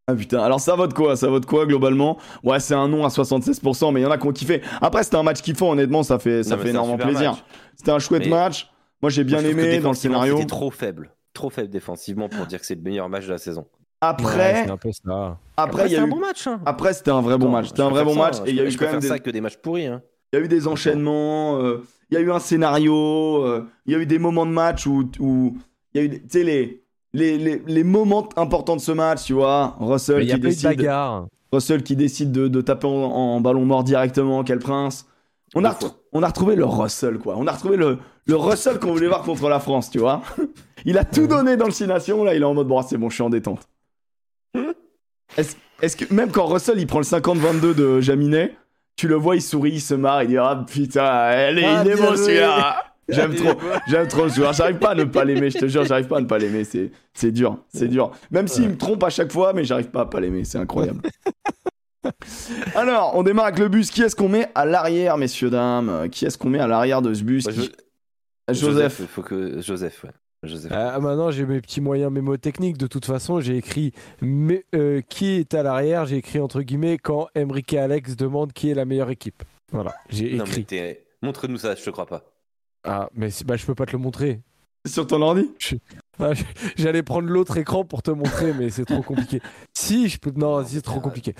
Ah putain, alors ça vote quoi? Ça vote quoi globalement? Ouais, c'est un non à 76%, mais il y en a qui ont kiffé. Après, c'était un match kiffant, honnêtement, ça fait, ça Non, fait énormément plaisir. C'était un chouette Mais- match. Moi, j'ai bien Moi, aimé dans le scénario. C'était trop faible. Trop faible défensivement pour dire que c'est le meilleur match de la saison. Ouais, Après, c'est un peu ça. après, il y c'est a un eu. bon match. hein. Après, c'était un vrai bon match. C'était un vrai bon match. ça, Et il y a eu quand même préfère des, ça que des matchs pourris. hein. il y a eu des enchaînements. euh, Il y a eu un scénario. euh, Il y a eu des moments de match où, où il y a eu, des- tu sais, les, les, les, les moments importants de ce match, tu vois. Russell Mais il y a qui de décide. bagarre. Russell qui décide de, de taper en, en ballon mort directement, quel prince. On a, on a retrouvé le Russell, quoi. On a retrouvé le, le Russell qu'on voulait voir contre la France, tu vois. Il a tout donné dans le 6 Nations, là, il est en mode, bon, c'est bon, je suis en détente. Est-ce que, même quand Russell, il prend le 50-22 de Jaminet, tu le vois, il sourit, il se marre, il dit, ah putain, elle est, Ah, il est bien beau joué. celui-là. J'aime trop, j'aime trop ce joueur. J'arrive pas à ne pas l'aimer, je te jure, j'arrive pas à ne pas l'aimer. C'est, c'est dur, c'est dur. Même s'il me trompe à chaque fois, mais j'arrive pas à pas l'aimer, c'est incroyable. Alors, on démarre avec le bus. Qui est-ce qu'on met à l'arrière, messieurs, dames? Qui est-ce qu'on met à l'arrière de ce bus? Bah, je- Joseph. Il faut que Joseph, ouais. Joseph. Ah, maintenant, j'ai mes petits moyens mémotechniques. De toute façon, j'ai écrit mais, euh, qui est à l'arrière. J'ai écrit entre guillemets quand Emric et Alex demandent qui est la meilleure équipe. Voilà, j'ai écrit. montre-nous ça, je te crois pas. Ah, mais c'est- bah, je peux pas te le montrer. Sur ton ordi Ah, j- J'allais prendre l'autre écran pour te montrer, mais c'est trop compliqué. Si, je peux. Non, c'est trop compliqué.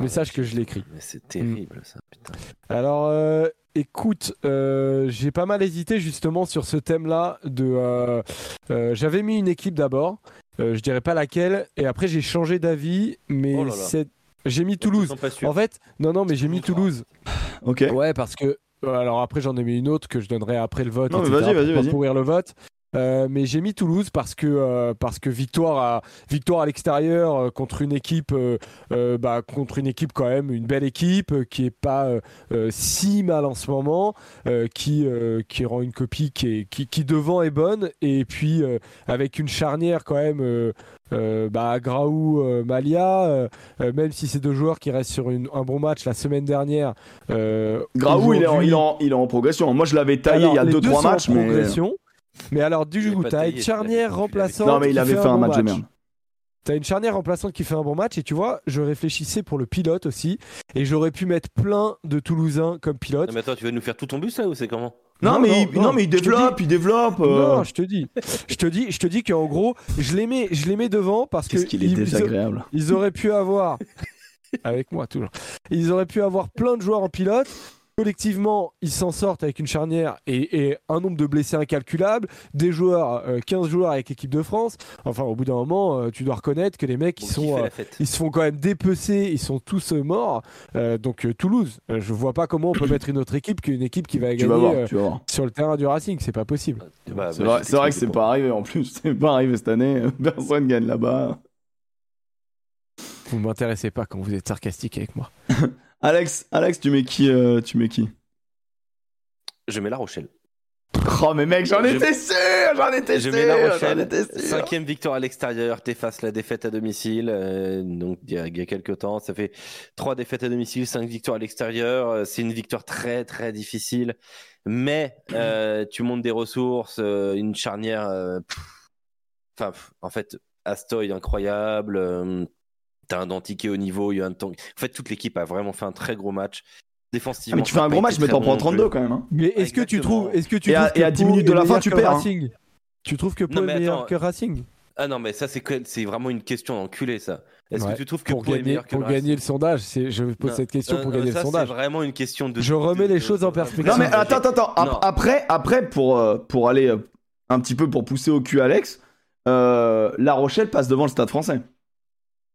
Mais sache que je l'écris. Mais c'est terrible ça, putain. Alors, euh, écoute, euh, j'ai pas mal hésité justement sur ce thème-là. De, euh, euh, j'avais mis une équipe d'abord, euh, je dirais pas laquelle, et après j'ai changé d'avis, mais Oh là là. c'est- j'ai mis Je Toulouse. En fait, non, non, mais j'ai mis Toulouse. Ok. Ouais, parce que. Euh, Alors après, j'en ai mis une autre que je donnerai après le vote. Non, mais vas-y, vas-y, vas-y. pourrir le vote. Euh, mais j'ai mis Toulouse parce que euh, parce que victoire à victoire à l'extérieur euh, contre une équipe bah, contre une équipe quand même une belle équipe qui est pas si mal en ce moment qui qui rend une copie qui est qui, qui devant est bonne et puis avec une charnière quand même bah, Graou Malia même si c'est deux joueurs qui restent sur une- un bon match la semaine dernière Graou, il est, en, aujourd'hui- il, est en, il est en progression. Moi, je l'avais taillé alors, il y a les 2-3 deux sont en matchs, mais. progression. Mais alors, du pas t'as une charnière remplaçante. Non, mais il avait fait fait un bon match de merde. T'as une charnière remplaçante qui fait un bon match, et tu vois, je réfléchissais pour le pilote aussi, et j'aurais pu mettre plein de Toulousains comme pilote. Non, mais attends, tu vas nous faire tout ton bus là ou c'est comment? Non, Non, mais, non, il, non, non, mais il développe, dis- il développe. euh, Non, je te dis, je te dis, je te dis qu'en gros, je les mets, je les mets devant parce que Qu'est-ce qu'il est ils- désagréable. ils auraient pu avoir, avec moi toujours, ils auraient pu avoir plein de joueurs en pilote. Collectivement, ils s'en sortent avec une charnière et, et un nombre de blessés incalculable, des joueurs, euh, 15 joueurs avec l'équipe de France. Enfin, au bout d'un moment, euh, tu dois reconnaître que les mecs, ils sont, euh, ils se font quand même dépecer, ils sont tous euh, morts. Euh, donc euh, Toulouse, euh, je vois pas comment on peut mettre une autre équipe qu'une équipe qui va Tu gagner vas voir, euh, tu vas voir. sur le terrain du Racing, c'est pas possible. Bah, C'est bah, vrai, je c'est vrai que t'explique c'est pas arrivé en plus. C'est pas arrivé cette année. Personne gagne là-bas. Vous m'intéressez pas quand vous êtes sarcastique avec moi. Alex, Alex, tu mets qui euh, Tu mets qui? Je mets La Rochelle. Oh mais mec, j'en Je- étais sûr, j'en étais Je sûr, mets La j'en Rochelle. étais sûr. Cinquième victoire à l'extérieur, t'effaces la défaite à domicile. euh, donc il y, a, il y a quelques temps, ça fait trois défaites à domicile, cinq victoires à l'extérieur. Euh, C'est une victoire très très difficile, mais euh, tu montes des ressources, euh, une charnière. pff, Enfin, pff, en fait, Astoy incroyable. Euh, T'as un Dantiquet au niveau, il y a un temps. En fait, toute l'équipe a vraiment fait un très gros match. Ah, Défensivement, mais tu fais un gros match, mais t'en prends non 32 plus. quand même. hein. Mais est-ce que tu trouves, est-ce que tu Et à- et à 10 minutes de la fin, meilleur tu que perds, hein. Racing? Tu trouves que Pau est meilleur que Racing? Ah non, mais ça, c'est que- c'est vraiment une question d'enculé, ça. Est-ce Ouais, que tu trouves que pour Pau est gagner, meilleur que pour le Racing? gagner le sondage c'est- Je pose Non, cette question non, pour non, gagner ça, le sondage. C'est vraiment une question de. Je remets les choses en perspective. Non mais attends, attends, attends. Après, après pour, euh, pour aller euh, un petit peu pour pousser au cul Alex, euh, La Rochelle passe devant le Stade français.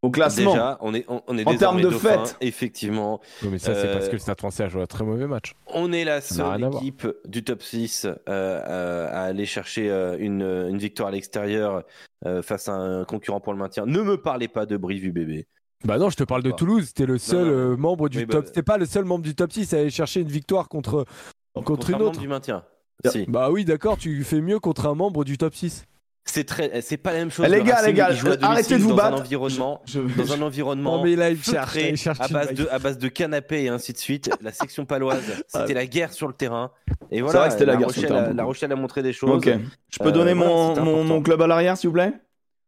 Au classement. Déjà, on est, on, on est En termes de fête. Effectivement. Non, mais ça, c'est Euh, parce que le Stade français a joué un très mauvais match. On est la seule équipe du top 6 euh, euh, à aller chercher euh, une, une victoire à l'extérieur euh, face à un concurrent pour le maintien. Ne me parlez pas de Brive UBB. Bah non, je te parle de Bah. Toulouse. T'es le seul non, non. euh, membre du Oui, bah, top. T'es pas le seul membre du top 6 à aller chercher une victoire contre, contre une un membre autre. du maintien. Si. Bah oui, d'accord, tu fais mieux contre un membre du top 6. C'est très, c'est pas la même chose. Eh, les Le gars, les gars, euh, arrêtez de vous dans battre. Un environnement, Je- dans un environnement Non, mais là, il cherche, feutré, il cherche à base de à base de canapé et ainsi de suite. La section paloise, c'était la guerre sur le terrain. Et C'est voilà, vrai que c'était la guerre sur Rochelle, le terrain, la Rochelle a montré des choses. Ok. Je peux Euh, donner voilà, mon, mon, club à l'arrière, s'il vous plaît?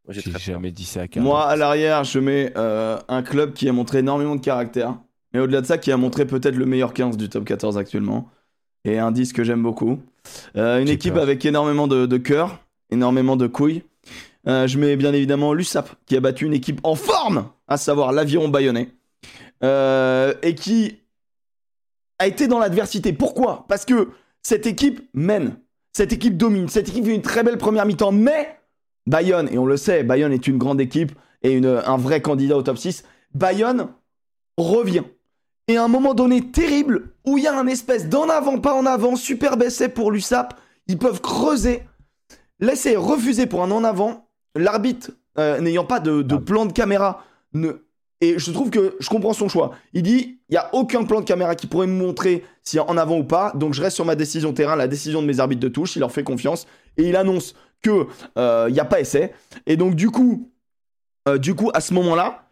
J'ai jamais dit ça à. Moi, à l'arrière, je mets euh, un club qui a montré énormément de caractère. Mais au-delà de ça, qui a montré peut-être le meilleur 15 du top 14 actuellement. Et un 10 que j'aime beaucoup. Euh, une équipe peur. avec énormément de, de cœur, énormément de couilles. Euh, je mets bien évidemment l'USAP, qui a battu une équipe en forme, à savoir l'Aviron Bayonnais. Euh, et qui a été dans l'adversité. Pourquoi? Parce que cette équipe mène. Cette équipe domine. Cette équipe fait une très belle première mi-temps. Mais Bayonne, et on le sait, Bayonne est une grande équipe et une- un vrai candidat au top 6. Bayonne revient. Et à un moment donné terrible, où il y a un espèce d'en avant, pas en avant, super essai pour l'USAP, ils peuvent creuser, laisser refuser pour un en avant, l'arbitre euh, n'ayant pas de, de Ah. plan de caméra, ne... et je trouve que je comprends son choix. Il dit, il n'y a aucun plan de caméra qui pourrait me montrer si en avant ou pas, donc je reste sur ma décision terrain, la décision de mes arbitres de touche, il leur fait confiance, et il annonce que euh, il n'y a pas essai. Et donc du coup, euh, du coup, à ce moment-là,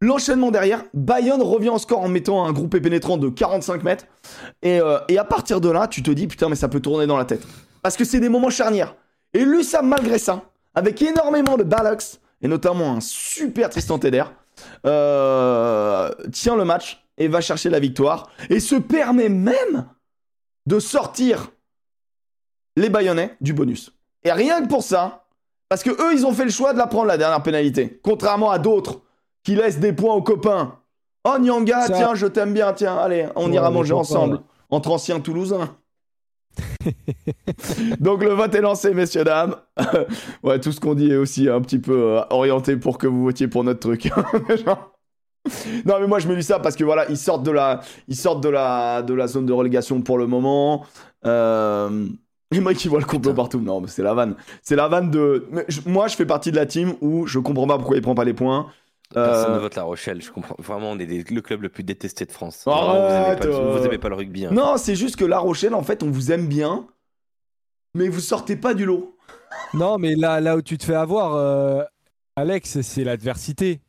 l'enchaînement derrière, Bayonne revient en score en mettant un groupe pénétrant de 45 mètres. Et, euh, et à partir de là, tu te dis, putain, mais ça peut tourner dans la tête. Parce que c'est des moments charnières. Et l'USAM, malgré ça, avec énormément de ballocks, et notamment un super Tristan Teder, euh, tient le match et va chercher la victoire. Et se permet même de sortir les baïonnets du bonus. Et rien que pour ça, parce que eux, ils ont fait le choix de la prendre la dernière pénalité. Contrairement à d'autres qui laissent des points aux copains. Oh Nyanga, Ça- tiens, je t'aime bien, tiens, allez, on Ouais, ira manger ensemble. Entre anciens Toulousains. Donc le vote est lancé, messieurs, dames. ouais, tout ce qu'on dit est aussi un petit peu euh, orienté pour que vous votiez pour notre truc. Genre- non, mais moi je me dis ça parce que voilà, ils sortent de la, ils sortent de la, de la zone de relégation pour le moment. Euh... Et moi qui vois le complot partout. Non, mais c'est la vanne. C'est la vanne de. mais je- moi, je fais partie de la team où je comprends pas pourquoi il prend pas les points. Personne Euh, ne vote La Rochelle, je comprends. Vraiment, on est des- le club le plus détesté de France. Arrête, Vraiment, vous, aimez pas, le- euh. vous aimez pas le rugby. hein. Non, c'est juste que La Rochelle, en fait, on vous aime bien, mais vous sortez pas du lot. Non, mais là, là où tu te fais avoir, euh, Alex, c'est l'adversité.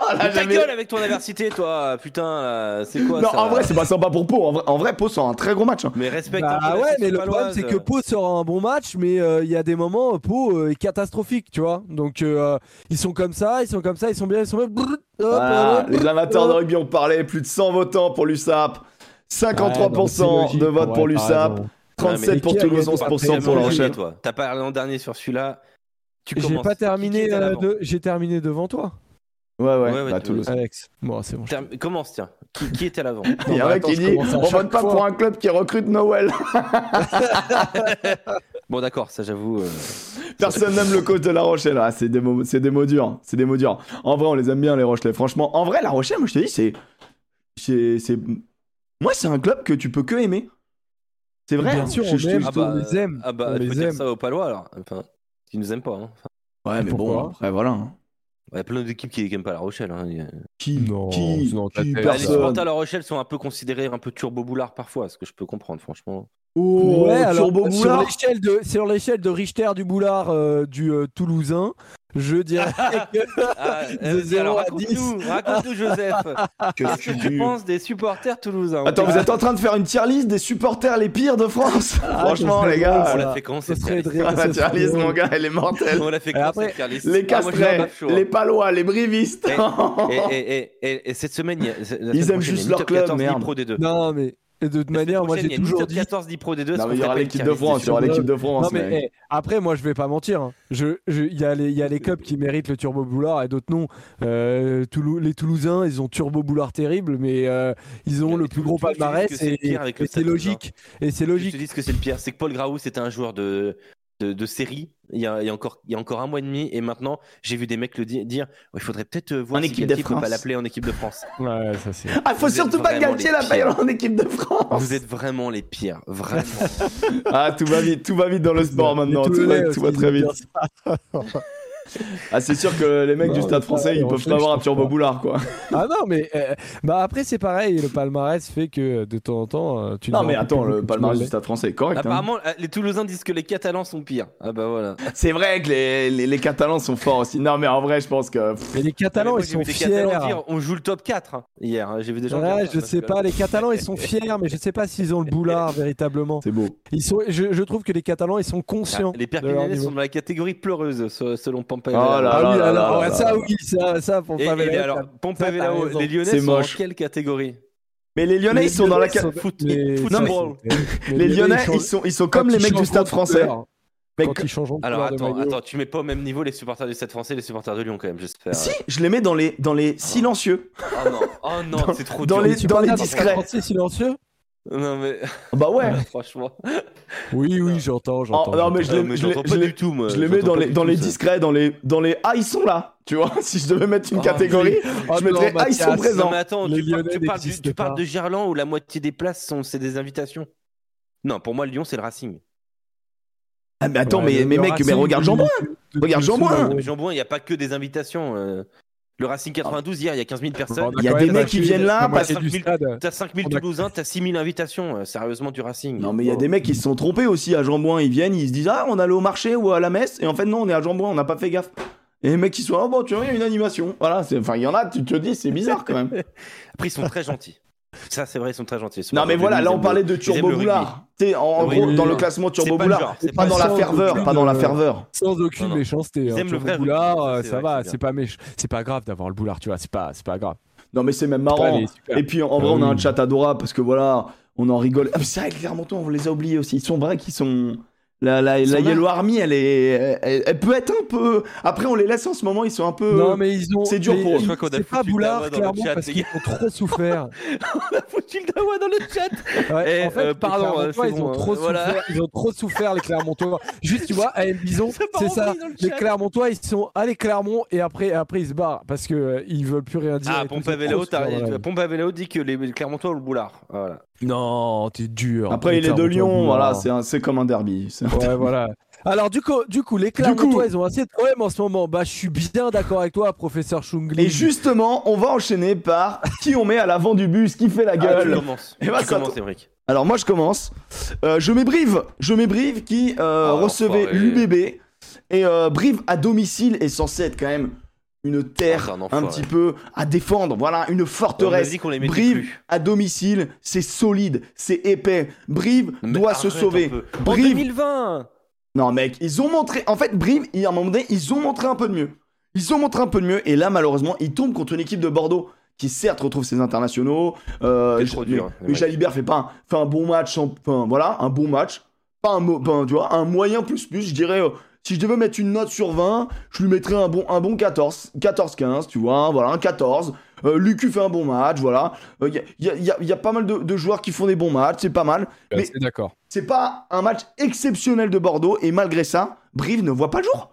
Ah Mais ta gueule avec ton adversité, toi, putain, là, c'est quoi Non, ça en vrai, c'est pas sympa pour Pau. En vrai, en vrai Pau sort un très gros match. hein. Mais respecte Bah la ouais, mais le problème c'est que Pau sera un bon match, mais euh, il y a des moments Pau euh, est catastrophique, tu vois. Donc euh, ils sont comme ça, ils sont comme ça, ils sont bien, ils sont bien. Brrr, hop, Voilà, hop, les amateurs de rugby ont parlé. Plus de 100 votants pour l'USAP. 53% Ouais, non, c'est de vote pour ouais, l'USAP. raison. 37 pour Toulouse, gagné 11% T'as pour toi. T'as parlé l'an dernier sur celui-là. Tu J'ai pas terminé, euh, j'ai terminé devant toi, Ouais, ouais, Ouais, ouais, bah, Toulouse. Alex. Bon, c'est bon. Term- Commence, tiens. Qui, qui était à l'avant Il y a mais mec qui dit on vote pas fois. pour un club qui recrute Noël. Bon, d'accord, ça j'avoue. euh, Personne n'aime le coach de La Rochelle. Ah, c'est des mots, c'est des mots durs. C'est des mots durs. En vrai, on les aime bien les Rochelais. Franchement, en vrai, La Rochelle, moi je te dis, c'est, c'est, c'est, moi c'est un club que tu peux que aimer. C'est vrai. Bien hein. sûr, Je- on je- aime. je- on les aime, Ah bah, on faut les dire aime. ça aux Palois alors. Enfin, ils nous aiment pas. Hein. Enfin, Ouais, mais bon, après voilà. hein. Il y a plein d'équipes qui n'aiment pas La Rochelle. Hein. Qui, Non, qui, non, Bah, les personne. supporters à La Rochelle sont un peu considérés un peu turbo boulard parfois, ce que je peux comprendre, franchement. Oh, ouais, alors Turbo sur Boulard. l'échelle de sur l'échelle de Richter du Boulard euh, du euh, Toulousain, je dirais que Ah, De vas-y, zéro alors à raconte-nous, raconte-nous, Joseph. Qu'est-ce que tu penses des supporters toulousains Attends, vous êtes en train de faire une tier list des supporters les pires de France Franchement, ce serait les gars. On l'a fait quand Ce cette tier list drôle. Ah, la tier list, mon gars, elle est mortelle. On l'a fait quand après, cette tier list Les Ah, castrets, hein. les palois, les brivistes. Et, et, et, et, et cette semaine, Ils aiment juste leur club, 14, ni merde. Pro D2. Non, mais de toute manière, moi j'ai toujours dit. 14 ni Pro D2. Non, parce mais il y aura l'équipe de France, des il y aura surnoms. l'équipe de France. Non mais mais- eh, après moi je vais pas mentir. hein. Je je- il y a les il y a les clubs qui méritent le Turbo Boulard et d'autres non. Euh, Toulou- les Toulousains ils ont Turbo Boulard terrible mais euh, ils ont le plus gros palmarès c'est le et, et c'est logique et c'est Je te logique. dis ce que c'est le pire, c'est que Paul Graou c'était un joueur de, de, de série il y, a, il, y a encore, il y a encore un mois et demi et maintenant j'ai vu des mecs le di- dire il faudrait peut-être euh, voir En si équipe de peut France. pas l'appeler en équipe de France. Ouais ça c'est. Ah, faut Vous surtout êtes pas Galtier les l'appelle pires. en équipe de France. Vous êtes vraiment les pires, vraiment. Ah, tout va vite, tout va vite dans le sport maintenant. Tout va, tout va aussi, très vite. Ah, c'est sûr que les mecs du Non, stade ça, français, ils on peuvent pas avoir un turbo boulard, quoi. Ah non mais euh, bah après c'est pareil le palmarès fait que de temps en temps euh, tu Non, mais attends, le palmarès du stade français est correct. hein. Apparemment, euh, les Toulousains disent que les Catalans sont pires. Ah bah voilà. C'est vrai que les, les, les Catalans sont forts aussi. Non, mais en vrai, je pense que. Mais les Catalans Moi, ils sont fiers. Catalans dire on joue le top 4 hein, hier. hein. J'ai vu des gens. Ouais, dire, je sais que- pas, les Catalans ils sont fiers, mais je sais pas s'ils ont le boulard véritablement. C'est beau. Ils sont, je, je trouve que les Catalans ils sont conscients. Ah, les niveau. sont dans la catégorie pleureuse se- selon Oh là Ah oui, là alors, là ça là. oui, ça, ça pour Et, et alors, les Lyonnais C'est sont moche. dans quelle catégorie? Mais les Lyonnais, ils sont dans la. sont- foot- mais- football. mais- mais Les Lyonnais, ils sont, ils sont comme les mecs du stade de français. couleur, Mais Quand que- ils changeront de Alors de attends, attends, tu mets pas au même niveau les supporters du Stade français et les supporters de Lyon quand même, j'espère. Si, je les mets dans les, dans les silencieux. Oh non, oh non, c'est trop dans dur. les- Les dans les discrets. Français silencieux Non mais Bah ouais. franchement. Oui, oui, j'entends, j'entends. Oh, non, mais je Ah, les, je les- j'entends je pas les- du tout moi. je les mets dans les, dans les discrets, dans les, dans les Ah, ils sont là. Tu vois, si je devais mettre une Oh, catégorie, je mettrais non, Ah, ils sont présents. Non mais attends, Les tu, parles, de Gerland où la moitié des places sont c'est des invitations. Non, pour moi Lyon c'est le Racing. Ah, mais attends, Ouais, mais, mais mec, mais regarde de- Jean-Boin. de- de- Regarde de- Jean-Boin. de- Mais Jean-Bouin, il n'y a pas que des invitations. Le Racing 92 hier, il y a 15 000 personnes. On Il y a des mecs qui viennent là la parce- moitié du 5000 stade. T'as 5000 On a- Toulousains, t'as 6000 invitations. euh, Sérieusement du Racing. Non, mais il y a des mecs qui se sont trompés aussi à Jean-Boin. Ils viennent, ils se disent Ah, on allait au marché ou à la messe. Et en fait, non, on est à Jean-Boin, on n'a pas fait gaffe. Et les mecs qui sont Oh, bon, tu vois, il y a une animation. Voilà, c'est- enfin, il y en a, tu te dis, c'est bizarre quand même. Après, ils sont très gentils. Ça, c'est vrai, ils sont très gentils. Non, mais voilà, là on parlait de Turbo. Boulard. Tu sais, en, Oui, gros, oui, dans oui. le classement Turbo Boulard. Pas pas dans la sans ferveur, aucune, pas dans la ferveur. Sans aucune méchanceté. Hein. Turbo boulard, ça, euh, c'est ça va, c'est pas c'est pas grave d'avoir le boulard, tu vois, c'est pas, c'est pas grave. Non, mais c'est même marrant. Et puis en vrai, Ah on a un oui. chat adorable parce que voilà, on en rigole. Ah, mais c'est vrai que Clermontois, on les a oubliés aussi. Ils sont vrais qu'ils sont. La, la, la. Yellow Army, elle est, elle, elle peut être un peu. Après, on les laisse en ce moment, ils sont un peu. Non, mais ils ont. c'est dur mais pour eux. ils- Je crois qu'on a C'est pas boulard, clairement, chat, parce qu'ils ont trop souffert. On a foutu le Dawa dans le chat. Ouais, Eh, en fait, euh, pardon, euh, ils ont trop euh, voilà. souffert. Ils ont trop souffert les Clermontois. Juste, tu vois, à M Bison, C'est ça. Les. Clermontois, ils sont allez Clermont et après, après ils se barrent parce que euh, ils veulent plus rien dire. Ah, à vélo, dit que les Clermontois ont le boulard. Voilà. Non, t'es dur. Après, il est de Lyon, voilà, c'est comme un derby. Ouais, voilà. Alors, du coup, du coup les coup- Clermontois, ils ont assez de problèmes en ce moment. Bah, je suis bien d'accord avec toi, professeur Chungli. Et justement, on va enchaîner par qui on met à l'avant du bus, qui fait la Ah, tu gueule. commences. Ben, tu ça commences, to- Émeric. Alors moi je commence. Euh, je mets Brive. Je mets Brive qui euh, Oh, recevait l'UBB. Et euh, Brive à domicile est censé être quand même une terre Oh, c'est un petit peu à défendre. Voilà, une On a forteresse. dit qu'on les Brive plus. à domicile, c'est solide, c'est épais. Brive Mais doit se sauver. peu. En Brive. 2020 Non mec, ils ont montré. En fait, Brive, il- à un moment donné, ils ont montré un peu de mieux. Ils ont montré un peu de mieux. Et là, malheureusement, ils tombent contre une équipe de Bordeaux qui certes retrouve ses internationaux. Euh, trop mais- dur, hein, Mais. Jalibert fait pas un, fait un bon match. Enfin voilà, un bon match. Pas un, ben, tu vois, un moyen plus plus. Je dirais, euh, si je devais mettre une note sur 20, je lui mettrais un bon, un bon 14, 14-15, tu vois, voilà, un 14. Euh, Lucu fait un bon match, voilà. Il y, a, y a- y a- y a pas mal de, de joueurs qui font des bons matchs, c'est pas mal. Mais... mais- C'est d'accord. C'est pas un match exceptionnel de Bordeaux et malgré ça, Brive ne voit pas le jour.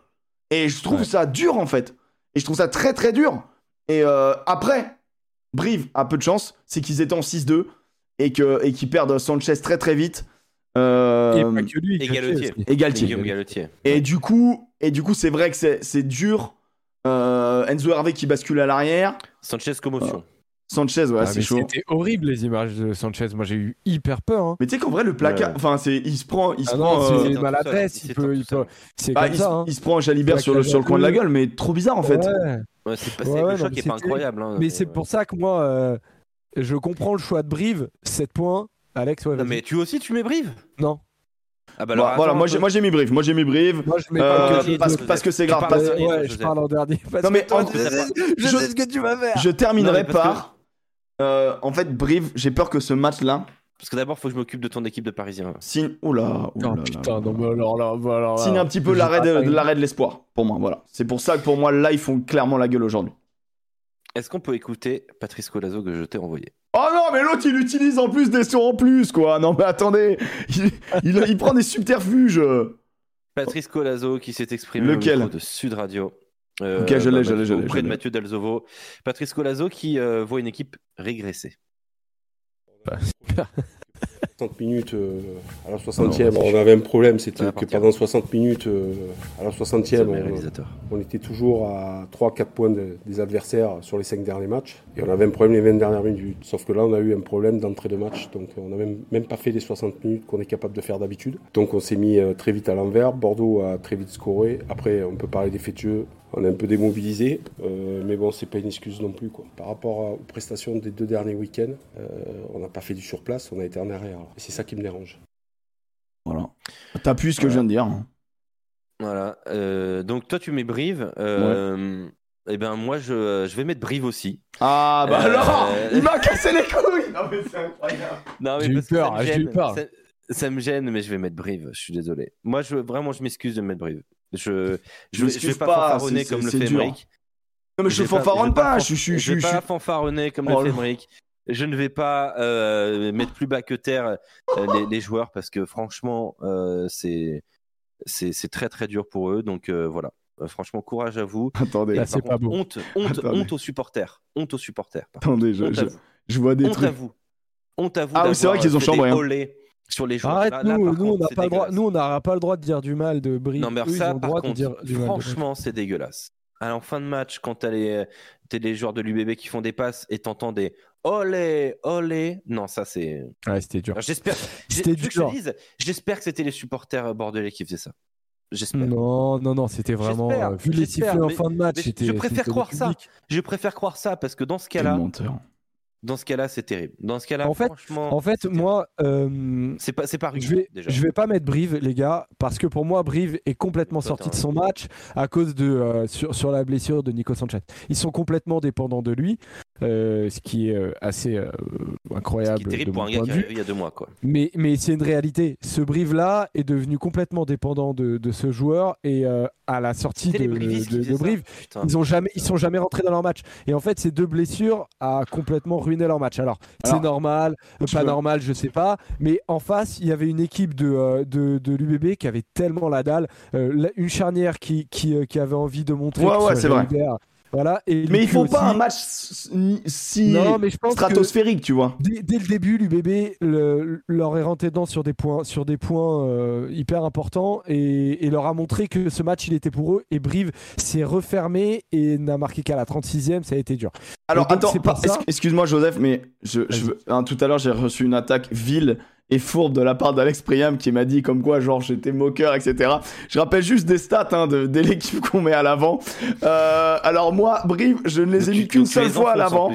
Et je trouve Ouais. ça dur en fait. Et je trouve ça très très dur. Et euh, après, Brive a peu de chance, c'est qu'ils étaient en 6-2 et que et qu'ils perdent Sanchez très très vite. Euh, Et pas que lui. et et Galtier. Guillaume Galetier. Et du coup, et du coup, c'est vrai que c'est c'est dur. Euh, Enzo Hervé qui bascule à l'arrière. Sanchez commotion. Sanchez, ouais, Ah, c'est chaud. C'était horrible les images de Sanchez. Moi, j'ai eu hyper peur. hein. Mais tu sais qu'en vrai, le placard, Ouais. enfin, c'est, il se prend, il se Ah prend, non, euh, il maladresse. tout seul, Il il peut, peut. C'est bah, comme il, ça. se- hein. il se prend Jalibert sur le, sur le coin de la à gueule, mais trop bizarre en fait. Ouais. Ouais, c'est pas Ouais, c'est- ouais, le choix qui est pas incroyable. hein, Mais c'est ouais. pour ça que moi, euh, je comprends le choix de Brive. 7 points. Alex, ouais, Non, vas-y. mais tu aussi, tu mets Brive? Non. Ah bah alors, voilà, attends moi j'ai, peu. moi j'ai mis Brive, moi j'ai mis Brive. Moi, je mets Euh, pas que- parce, parce que c'est grave. parce- Ouais, je parle en dernier. parce Non, mais que toi, en- je- je sais ce que tu vas faire. Je terminerai Non, par. euh, en fait, Brive, j'ai peur que ce match-là Parce que d'abord, faut que je m'occupe de ton équipe de Parisiens. signe. Oula, oula. Oh putain, non, mais alors là, bah, alors là. Signe un petit peu l'arrêt de l'arrêt de l'espoir, pour moi. Voilà. C'est pour ça que pour moi, là, ils font clairement la gueule aujourd'hui. Est-ce qu'on peut écouter Patrice Colazo que je t'ai envoyé? Oh non, mais l'autre, il utilise en plus des sons en plus, quoi. Non, mais attendez. Il, il- il prend des subterfuges. Patrice Colazo qui s'est exprimé Lequel au de Sud Radio. Euh, Ok, je l'ai, bah, je l'ai, je l'ai, Auprès de. Mathieu Dalzovo. Patrice Colazo qui euh, voit une équipe régresser. 60 minutes euh, à la 60e, on avait un problème, c'était que pendant 60 minutes euh, à la C'est 60e, mes on, était toujours à 3-4 points de- des adversaires sur les 5 derniers matchs. Et on avait un problème les 20 dernières minutes. Sauf que là, on a eu un problème d'entrée de match. Donc on n'a même, même pas fait les 60 minutes qu'on est capable de faire d'habitude. Donc on s'est mis euh, très vite à l'envers. Bordeaux a très vite scoré. Après, on peut parler jeu. On est un peu démobilisé. Euh, mais bon, c'est pas une excuse non plus. Quoi. Par rapport à- aux prestations des deux derniers week-ends, euh, on n'a pas fait du surplace, on a été en arrière. Et c'est ça qui me dérange. Voilà. T'appuies ce que je viens de dire. hein. Voilà. Euh, donc toi, tu mets Brive. Euh, Et ben moi, je, je vais mettre Brive aussi. Ah, bah Euh, alors Il m'a cassé les couilles Non, mais c'est incroyable. Non, J'ai eu parce que peur, ça me j'ai eu gêne. peur. Ça, ça me gêne, mais je vais mettre Brive. Je suis désolé. Moi, je, vraiment, je m'excuse de mettre Brive. Je, je, Je je, vais pas, pas, fanfaronner comme le c'est fait. Emmerich. Non, mais je pas- fanfaronne vais pas. Je suis. je vais je pas suis- fanfaronner comme Oh le fait. Emmerich. Je ne vais pas euh, mettre plus bas que terre euh, les, les joueurs parce que franchement, euh, c'est c'est c'est très très dur pour eux. Donc euh, voilà. Euh, franchement, courage à vous. Attendez, Là, Par c'est pas beau. Honte, honte, Attendez. honte aux supporters. Honte aux supporters. attendez, je, honte je, à vous. je vois des honte à trucs. vous. Honte à vous. Ah oui, c'est vrai qu'ils ont chambré, hein. Sur les joueurs. Arrête, Là- là, nous, nous, on contre, n'a pas le droit, nous, on n'aura pas le droit de dire du mal de Brive. Non, mais Eux, ça, par contre, dire franchement, c'est dégueulasse. Alors, en fin de match, quand t'as les, joueurs de l'UBB qui font des passes et t'entends des olé, olé, non, ça c'est. Ouais, c'était dur. J'espère. J'espère que c'était les supporters bordelais qui faisaient ça. J'espère. Non, non, non, c'était vraiment. Euh, vu les sifflets en fin de match, c'était. je préfère croire ça. Je préfère croire ça parce que dans ce cas-là, menteur. Dans ce cas-là, c'est terrible. Dans ce cas-là, En fait- franchement, En fait, moi, euh, c'est pas, c'est pas je vais, déjà. je vais pas mettre Brive, les gars, parce que pour moi, Brive est complètement sorti de son match à cause de euh, sur, sur la blessure de Nico Sanchez. Ils sont complètement dépendants de lui, euh, ce qui est euh, assez euh, Ce incroyable qui est terrible de pour un gars qui est arrivé il y a deux mois, quoi. Mais, mais c'est une réalité. Ce Brive-là est devenu complètement dépendant de, de ce joueur et euh, à la sortie de. Brive, Putain. ils ont jamais, ils sont jamais rentrés dans leur match. Et en fait, ces deux blessures a complètement ruiné leur match. Alors, c'est normal, pas veux- normal, je sais pas. Mais en face, il y avait une équipe de, de, l'UBB qui avait tellement la dalle, une charnière qui, qui, qui avait envie de montrer. Ouais, que ce ouais, c'est vrai. Voilà. Et Mais il faut pas un match si Non, mais je pense que stratosphérique, tu vois. Dès, dès le début, l'UBB le- leur est rentré dedans sur des points, sur des points euh, hyper importants et, et leur a montré que ce match il était pour eux. Et Brive s'est refermé et n'a marqué qu'à la 36e, ça a été dur. Alors donc, attends, pas- ça- excuse-moi Joseph, mais je, je Vas-y. veux- hein, tout à l'heure j'ai reçu une attaque vile et fourbe de la part d'Alex Priam qui m'a dit comme quoi genre j'étais moqueur, etc. Je rappelle juste des stats hein, de, de l'équipe qu'on met à l'avant. Euh, alors moi, Brive, je ne les ai mis qu'une seule fois à l'avant.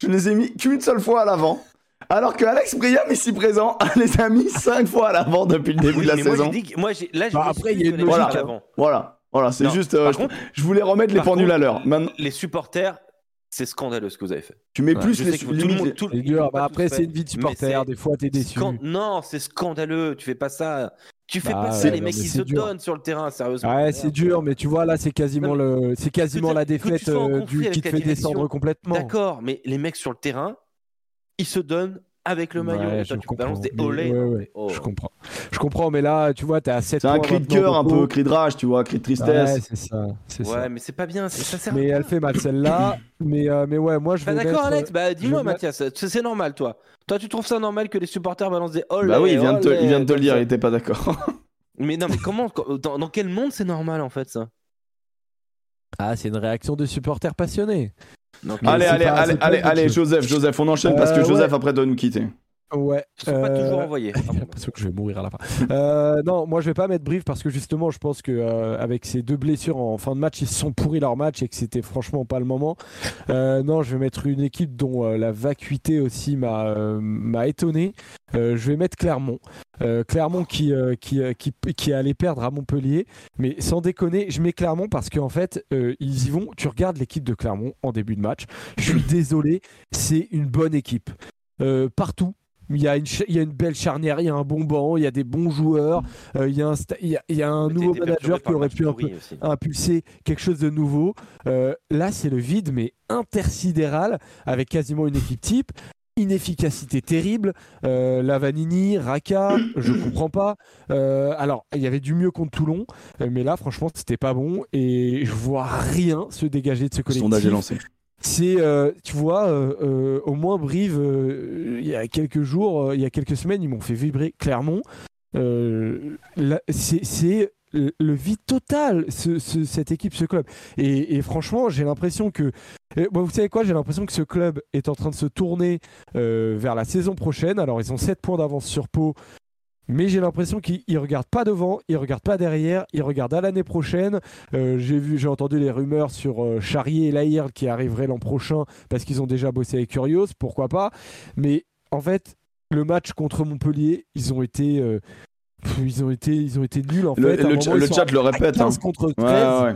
Je ne les ai mis qu'une seule fois à l'avant. Alors que Alex Priam ici présent les a mis cinq fois à l'avant depuis le début Oui, de la moi, saison. j'ai dit que- moi, là, je Bah, après, il y a une logique, hein. avant. Voilà, voilà, c'est juste. euh, contre- je voulais remettre les pendules contre, à l'heure. Maintenant, Les supporters, c'est scandaleux ce que vous avez fait. tu mets Ouais, plus les, tout le limite monde, les- tout- C'est ils dur. l'ont Bah, après, c'est une vie de supporter. Des fois, t'es déçu. scan- Non, c'est scandaleux. Tu fais pas ça. Tu fais Bah, pas ça. ouais, les mecs, ils c'est se dur. donnent sur le terrain, sérieusement. Ouais, c'est dur, mais tu vois là, c'est quasiment Non, le, c'est quasiment que la défaite euh, du, qui te fait descendre complètement. D'accord, mais les mecs sur le terrain, ils se donnent avec le maillot. Ouais, et toi, je tu comprends. balances des olés. ouais, ouais, Oh. Je comprends. Je comprends, mais là, tu vois, t'es à 7 C'est un cri de cœur, un peu cri de rage, tu vois, cri de tristesse. Ouais, c'est ça. C'est Ouais, ça. mais c'est pas bien. c'est- Ça sert à Mais elle fait mal celle-là. mais, euh, mais ouais, moi je Bah d'accord, mettre, Alex, bah dis-moi, je vais Mathias, c'est c'est normal, toi. Toi, tu trouves ça normal que les supporters balancent des olé bah oui, il vient, de te, olé il vient de te le dire, il était pas d'accord. Mais non, mais comment dans, dans quel monde c'est normal en fait ça? Ah, c'est une réaction de supporters passionnés. Donc, allez, c'est allez, allez, allez. Joseph, Joseph, on enchaîne parce que Euh, Joseph après doit nous quitter. Ouais. Ils sont pas euh, toujours envoyés. Ah, J'ai l'impression que je vais mourir à la fin. Euh, non, moi je vais pas mettre Brive parce que justement, je pense que euh, avec ces deux blessures en fin de match, ils se sont pourris leur match et que c'était franchement pas le moment. Euh, non, je vais mettre une équipe dont euh, la vacuité aussi m'a euh, m'a étonné. Euh, je vais mettre Clermont. Euh, Clermont qui, euh, qui, euh, qui, qui allait perdre à Montpellier. Mais sans déconner, je mets Clermont parce qu'en fait, euh, ils y vont. Tu regardes l'équipe de Clermont en début de match. Je suis désolé, c'est une bonne équipe. Euh, partout. Il y, a une, ch- il y a une belle charnière, il y a un bon banc, il y a des bons joueurs, euh, il, y a un sta- il, y a, il y a un Mais nouveau manager qui aurait pu un peu pourri aussi. impulser quelque chose de nouveau. Euh, là, c'est le vide, mais intersidéral, avec quasiment une équipe type. Inefficacité terrible. Euh, Lavanini, Raka, je comprends pas. Euh, alors, il y avait du mieux contre Toulon, mais là, franchement, c'était pas bon et je vois rien se dégager de ce Le collectif. sondage est lancé. C'est, euh, tu vois, euh, euh, au moins Brive, il y a quelques jours, il y a quelques semaines, ils m'ont fait vibrer Clermont. C'est le vide total, ce- ce- cette équipe, ce club. Et, franchement, j'ai l'impression que. vous savez quoi J'ai l'impression que ce club est en train de se tourner vers la saison prochaine. Alors, ils ont 7 points d'avance sur Pau. Mais j'ai l'impression qu'ils ne regardent pas devant, ils ne regardent pas derrière, ils regardent à l'année prochaine. Euh, j'ai vu, j'ai entendu les rumeurs sur euh, Charrier et Laïr qui arriveraient l'an prochain parce qu'ils ont déjà bossé avec Curios, pourquoi pas. Mais en fait, le match contre Montpellier, ils ont été, euh, ils ont été, ils ont été nuls en Le, fait. Le- chat le répète. Hein. 15 contre 13 Ouais, ouais.